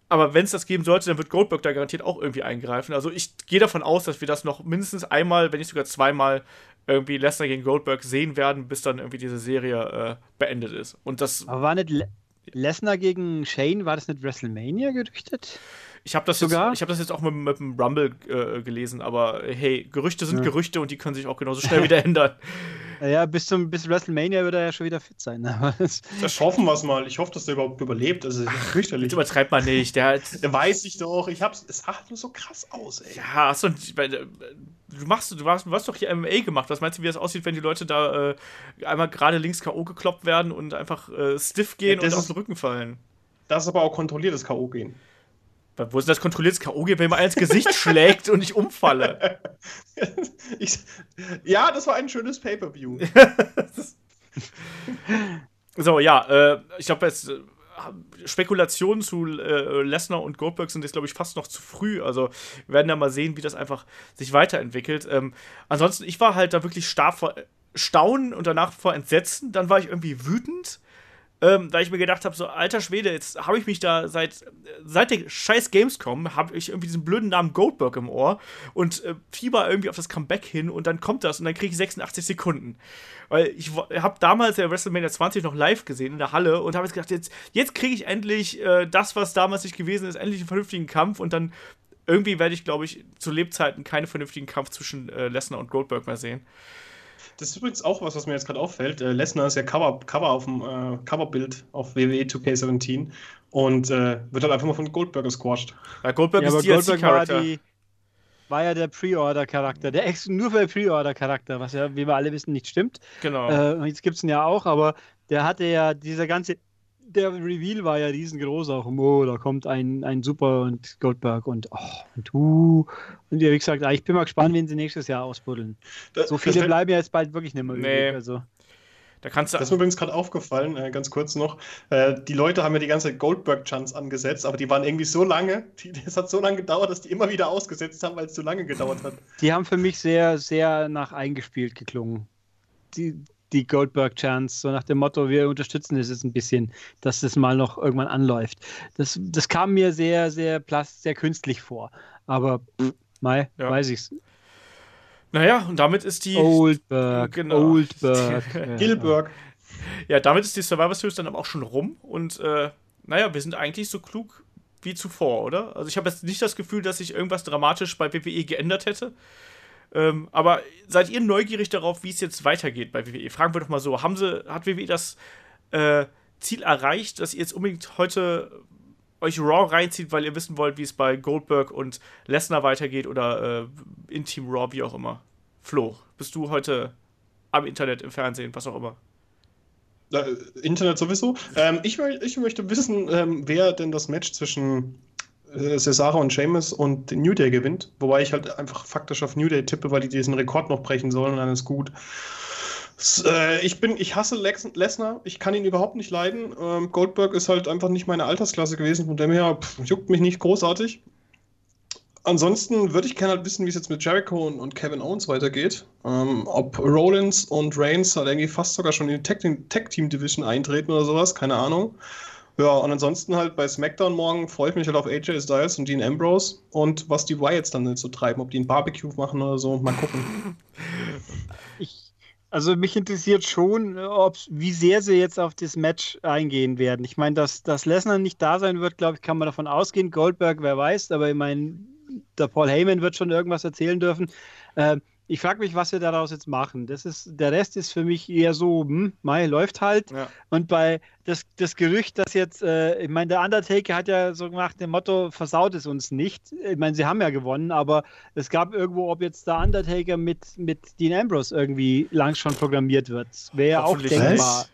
aber wenn es das geben sollte, dann wird Goldberg da garantiert auch irgendwie eingreifen. Also ich gehe davon aus, dass wir das noch mindestens einmal, wenn nicht sogar zweimal irgendwie Lesnar gegen Goldberg sehen werden, bis dann irgendwie diese Serie äh, beendet ist. Und das. Aber war nicht Le Lesnar gegen Shane, war das nicht WrestleMania gerüchtet? Ich habe das, Sogar? Jetzt, hab das jetzt auch mit, mit dem Rumble äh, gelesen, aber hey, Gerüchte sind ja. Gerüchte und die können sich auch genauso schnell wieder ändern. *laughs* Ja, bis zum bis WrestleMania wird er ja schon wieder fit sein. das, *laughs* das hoffen wir es mal. Ich hoffe, dass der überhaupt überlebt. Also, Ach, fürchterlich. Das übertreibt man nicht. Der, *laughs* der weiß ich doch. Ich hab's, es sah nur so krass aus, ey. Ja, hast du, machst, du hast, du hast doch hier MMA gemacht. Was meinst du, wie das aussieht, wenn die Leute da äh, einmal gerade links K.O. gekloppt werden und einfach äh, stiff gehen ja, und auf den Rücken fallen? Das ist aber auch kontrolliertes K.O. gehen. Wo ist das kontrolliertes K.O. wenn man ins Gesicht *laughs* schlägt und ich umfalle? *laughs* ich, ja, das war ein schönes Pay-Per-View. *laughs* so, ja, äh, ich glaube, jetzt äh, Spekulationen zu äh, Lesnar und Goldberg sind jetzt, glaube ich, fast noch zu früh. Also, wir werden ja mal sehen, wie das einfach sich weiterentwickelt. Ähm, ansonsten, ich war halt da wirklich starr vor Staunen und danach vor Entsetzen. Dann war ich irgendwie wütend ähm, weil ich mir gedacht habe, so alter Schwede, jetzt habe ich mich da seit, seit der scheiß Gamescom, habe ich irgendwie diesen blöden Namen Goldberg im Ohr und äh, fieber irgendwie auf das Comeback hin und dann kommt das und dann kriege ich 86 Sekunden. Weil ich habe damals der WrestleMania 20 noch live gesehen in der Halle und habe jetzt gedacht, jetzt, jetzt kriege ich endlich äh, das, was damals nicht gewesen ist, endlich einen vernünftigen Kampf und dann irgendwie werde ich, glaube ich, zu Lebzeiten keinen vernünftigen Kampf zwischen äh, Lesnar und Goldberg mehr sehen. Das ist übrigens auch was, was mir jetzt gerade auffällt. Äh, Lesnar ist ja Cover, Cover auf dem äh, Coverbild auf WWE 2K17 und äh, wird halt einfach mal von Goldberg gesquashed. Ja, Goldberg ja, ist DLC war, die, war ja der Pre-Order-Charakter, der ex nur für Pre-Order-Charakter, was ja, wie wir alle wissen, nicht stimmt. Genau. Äh, jetzt gibt es ihn ja auch, aber der hatte ja dieser ganze der Reveal war ja riesengroß auch. Oh, da kommt ein, ein Super und Goldberg und oh, und uh. Und ja, wie gesagt, ich bin mal gespannt, wen sie nächstes Jahr ausbuddeln. Da, so viele bleiben ja jetzt bald wirklich nicht mehr nee. übrig. Also. Da kannst du das ist mir übrigens gerade aufgefallen, äh, ganz kurz noch. Äh, die Leute haben ja die ganze Goldberg-Chance angesetzt, aber die waren irgendwie so lange, es *laughs* hat so lange gedauert, dass die immer wieder ausgesetzt haben, weil es zu lange gedauert hat. Die haben für mich sehr, sehr nach eingespielt geklungen. Die, die Goldberg-Chance, so nach dem Motto, wir unterstützen es jetzt ein bisschen, dass das mal noch irgendwann anläuft. Das, das kam mir sehr, sehr plast, sehr künstlich vor. Aber pff, Mai, ja. weiß ich's. Naja, und damit ist die. Oldberg. Genau. Oldberg. *laughs* Gilberg. Ja, damit ist die Survivor Series dann aber auch schon rum. Und äh, naja, wir sind eigentlich so klug wie zuvor, oder? Also ich habe jetzt nicht das Gefühl, dass sich irgendwas dramatisch bei WWE geändert hätte. Ähm, aber seid ihr neugierig darauf, wie es jetzt weitergeht bei WWE? Fragen wir doch mal so: haben sie, Hat WWE das äh, Ziel erreicht, dass ihr jetzt unbedingt heute euch Raw reinzieht, weil ihr wissen wollt, wie es bei Goldberg und Lesnar weitergeht oder äh, in Team Raw, wie auch immer. Flo, bist du heute am Internet, im Fernsehen, was auch immer? Äh, Internet sowieso. Ähm, ich, ich, möchte wissen, ähm, wer denn das Match zwischen Cesaro und Sheamus und New Day gewinnt. Wobei ich halt einfach faktisch auf New Day tippe, weil die diesen Rekord noch brechen sollen und dann ist gut. Äh, ich bin, ich hasse Lex Lesnar, ich kann ihn überhaupt nicht leiden. Ähm, Goldberg ist halt einfach nicht meine Altersklasse gewesen, von dem her pff, juckt mich nicht großartig. Ansonsten würde ich gerne halt wissen, wie es jetzt mit Jericho und, Kevin Owens weitergeht. Ähm, ob Rollins und Reigns halt irgendwie fast sogar schon in die Tech-Team-Division eintreten oder sowas, keine Ahnung. Ja, und ansonsten halt bei SmackDown morgen freue ich mich halt auf AJ Styles und Dean Ambrose und was die Wyatts dann halt so treiben, ob die ein Barbecue machen oder so, mal gucken. *laughs* Ich, also mich interessiert schon, wie sehr sie jetzt auf das Match eingehen werden. Ich meine, dass, dass Lesnar nicht da sein wird, glaube ich, kann man davon ausgehen. Goldberg, wer weiß, aber ich meine, der Paul Heyman wird schon irgendwas erzählen dürfen. Äh, ich frage mich, was wir daraus jetzt machen. Das ist, der Rest ist für mich eher so, hm, Mai läuft halt. Ja. Und bei das, das Gerücht, dass jetzt, äh, ich meine, der Undertaker hat ja so gemacht, dem Motto, versaut es uns nicht. Ich meine, sie haben ja gewonnen, aber es gab irgendwo, ob jetzt der Undertaker mit, mit Dean Ambrose irgendwie lang schon programmiert wird. Wäre ja auch denkbar.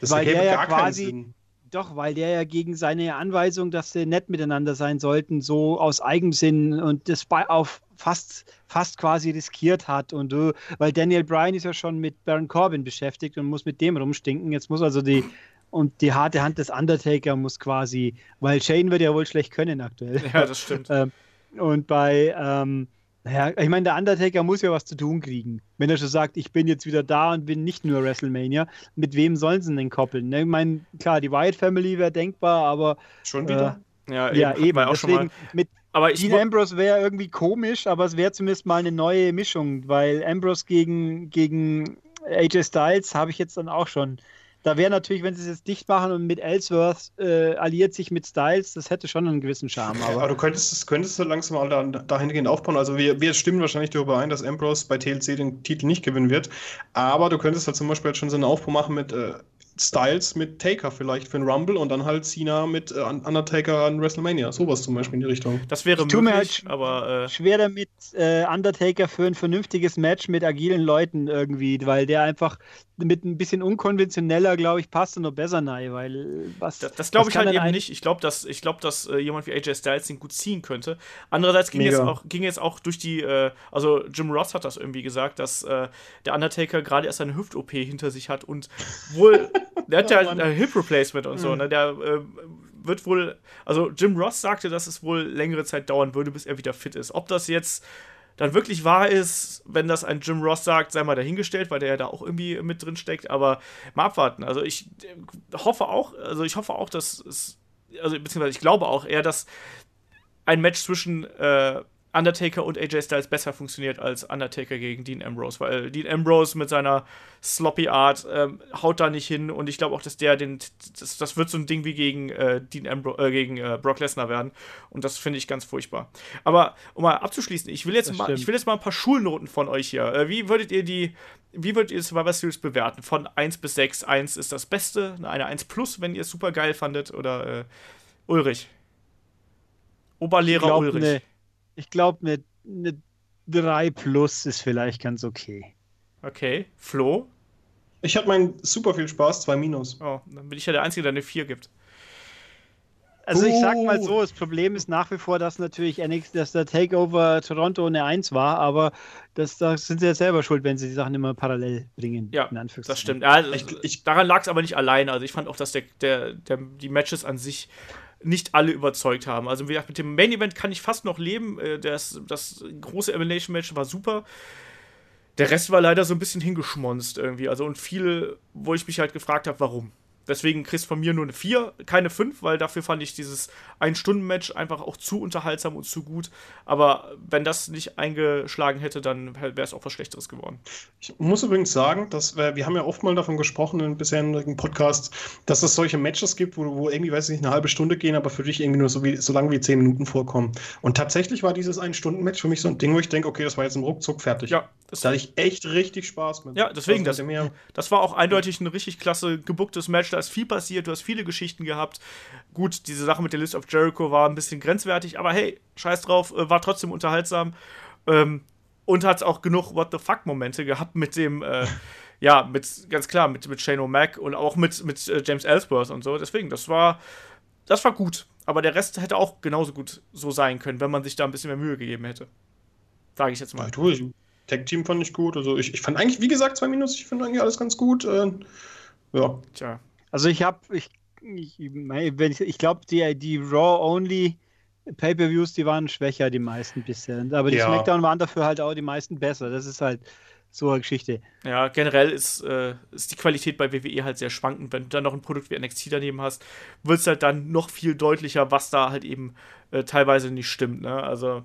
Das weil der ja quasi. Doch, weil der ja gegen seine Anweisung, dass sie nett miteinander sein sollten, so aus Eigensinn und das bei, auf fast, fast quasi riskiert hat. Und uh, weil Daniel Bryan ist ja schon mit Baron Corbin beschäftigt und muss mit dem rumstinken. Jetzt muss also die und die harte Hand des Undertaker muss quasi, weil Shane wird ja wohl schlecht können aktuell. Ja, das stimmt. *laughs* Ähm, und bei ähm, naja, ich meine, der Undertaker muss ja was zu tun kriegen. Wenn er schon sagt, ich bin jetzt wieder da und bin nicht nur WrestleMania, mit wem sollen sie denn koppeln? Ne? Ich meine, klar, die Wyatt Family wäre denkbar, aber. Schon wieder? Ja, eben. Ja, eben. Auch Deswegen, mit aber ich Dean Ambrose wäre irgendwie komisch, aber es wäre zumindest mal eine neue Mischung, weil Ambrose gegen, gegen AJ Styles habe ich jetzt dann auch schon da wäre natürlich, wenn sie es jetzt dicht machen und mit Ellsworth äh, alliiert sich mit Styles, das hätte schon einen gewissen Charme. Aber, aber du könntest, könntest du langsam mal da, dahingehend aufbauen. Also wir, wir stimmen wahrscheinlich darüber ein, dass Ambrose bei TLC den Titel nicht gewinnen wird. Aber du könntest halt zum Beispiel halt schon so einen Aufbau machen mit äh, Styles mit Taker vielleicht für einen Rumble und dann halt Cena mit äh, Undertaker an WrestleMania. Sowas zum Beispiel in die Richtung. Das wäre ich möglich, halt aber äh schwer damit äh, Undertaker für ein vernünftiges Match mit agilen Leuten irgendwie, weil der einfach mit ein bisschen unkonventioneller, glaube ich, passt und noch besser nahe, weil was. Das, das glaube ich halt eben nicht. Ich glaube, dass, ich glaub, dass äh, jemand wie AJ Styles den gut ziehen könnte. Andererseits ging, jetzt auch, ging jetzt auch durch die, äh, also Jim Ross hat das irgendwie gesagt, dass äh, der Undertaker gerade erst eine Hüft-OP hinter sich hat und wohl, *laughs* der hat ja oh, ein Hip-Replacement und mhm. so, ne? Der äh, wird wohl, also Jim Ross sagte, dass es wohl längere Zeit dauern würde, bis er wieder fit ist. Ob das jetzt dann wirklich wahr ist, wenn das ein Jim Ross sagt, sei mal dahingestellt, weil der ja da auch irgendwie mit drin steckt. Aber mal abwarten. Also ich äh, hoffe auch, also ich hoffe auch, dass es, also beziehungsweise ich glaube auch eher, dass ein Match zwischen äh, Undertaker und AJ Styles besser funktioniert als Undertaker gegen Dean Ambrose, weil Dean Ambrose mit seiner sloppy Art ähm, haut da nicht hin und ich glaube auch, dass der den das, das wird so ein Ding wie gegen äh, Dean Ambrose äh, gegen äh, Brock Lesnar werden und das finde ich ganz furchtbar. Aber um mal abzuschließen, ich will jetzt mal ich will jetzt mal ein paar Schulnoten von euch hier. Äh, wie würdet ihr die wie würdet ihr Survivor Series bewerten? Von 1 bis 6. 1 ist das Beste, eine 1 plus, wenn ihr es super geil fandet oder äh, Ulrich. Oberlehrer glaub, Ulrich. Ne ich glaube, eine, eine 3 plus ist vielleicht ganz okay. Okay. Flo? Ich hatte meinen super viel Spaß, 2 minus. Oh, dann bin ich ja der Einzige, der eine 4 gibt. Also ich sag mal so, das Problem ist nach wie vor, dass natürlich NX, dass der Takeover Toronto eine 1 war, aber das, das sind sie jetzt selber schuld, wenn sie die Sachen immer parallel bringen. Ja, das stimmt. Ja, ich, ich, daran lag es aber nicht allein. Also ich fand auch, dass der, der, der, die Matches an sich nicht alle überzeugt haben. Also wie gesagt, mit dem Main Event kann ich fast noch leben. Äh, das, das große Elimination Match war super. Der Rest war leider so ein bisschen hingeschmonzt irgendwie. Also und viel, wo ich mich halt gefragt habe, warum. Deswegen kriegst du von mir nur eine 4, keine 5, weil dafür fand ich dieses Ein-Stunden-Match einfach auch zu unterhaltsam und zu gut. Aber wenn das nicht eingeschlagen hätte, dann wäre es auch was Schlechteres geworden. Ich muss übrigens sagen, dass wir, wir haben ja oft mal davon gesprochen in bisherigen Podcasts, dass es solche Matches gibt, wo, wo irgendwie, weiß ich nicht, eine halbe Stunde gehen, aber für dich irgendwie nur so, wie, so lang wie 10 Minuten vorkommen. Und tatsächlich war dieses Ein-Stunden-Match für mich so ein Ding, wo ich denke, okay, das war jetzt im Ruckzuck fertig. Ja. da hatte ich echt richtig Spaß mit. Ja, deswegen, das, das war auch eindeutig ein richtig klasse gebucktes Match da ist viel passiert, du hast viele Geschichten gehabt. Gut, diese Sache mit der List of Jericho war ein bisschen grenzwertig, aber hey, scheiß drauf, äh, war trotzdem unterhaltsam. Ähm, und hat auch genug What the fuck-Momente gehabt mit dem, äh, *laughs* ja, mit, ganz klar, mit, mit Shane O'Mac und auch mit, mit äh, James Ellsworth und so. Deswegen, das war, das war gut. Aber der Rest hätte auch genauso gut so sein können, wenn man sich da ein bisschen mehr Mühe gegeben hätte. Sage ich jetzt mal. Ja, ich, Tag Team fand ich gut. Also ich, ich fand eigentlich, wie gesagt, zwei Minus, ich finde eigentlich alles ganz gut. Äh, ja. Tja. Also ich habe, ich, ich, ich, ich glaube, die, die Raw-Only Pay-Per-Views, die waren schwächer, die meisten bisher. Aber die ja. SmackDown waren dafür halt auch die meisten besser. Das ist halt so eine Geschichte. Ja, generell ist, äh, ist die Qualität bei WWE halt sehr schwankend. Wenn du dann noch ein Produkt wie NXT daneben hast, wird es halt dann noch viel deutlicher, was da halt eben äh, teilweise nicht stimmt. Ne? Also,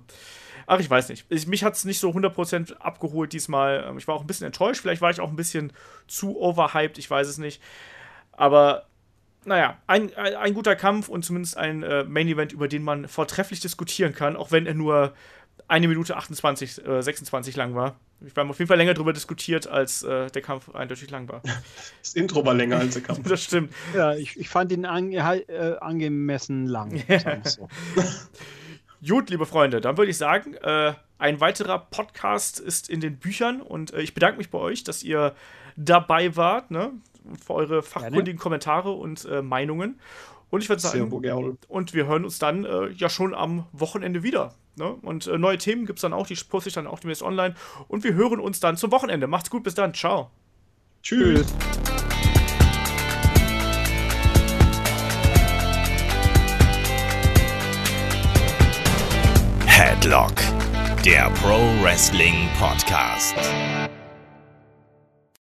ach, ich weiß nicht. Ich, mich hat es nicht so 100% abgeholt diesmal. Ähm, ich war auch ein bisschen enttäuscht. Vielleicht war ich auch ein bisschen zu overhyped. Ich weiß es nicht. Aber naja, ein, ein, ein, guter Kampf und zumindest ein äh, Main Event, über den man vortrefflich diskutieren kann, auch wenn er nur eine Minute 28, äh, 26 lang war. Wir haben auf jeden Fall länger darüber diskutiert, als äh, der Kampf eindeutig lang war. *laughs* Das Intro war länger als der *laughs* Kampf. das stimmt. Ja, ich, ich fand ihn an, äh, angemessen lang. So. *laughs* Gut, liebe Freunde, dann würde ich sagen, äh, ein weiterer Podcast ist in den Büchern und äh, ich bedanke mich bei euch, dass ihr dabei wart. Ne? Für eure fachkundigen Kommentare und äh, Meinungen. Und ich würde sagen, und wir hören uns dann äh, ja schon am Wochenende wieder. Ne? Und äh, neue Themen gibt es dann auch, die poste ich dann auch demnächst online. Und wir hören uns dann zum Wochenende. Macht's gut, bis dann. Ciao. Tschüss. Headlock, der Pro Wrestling Podcast.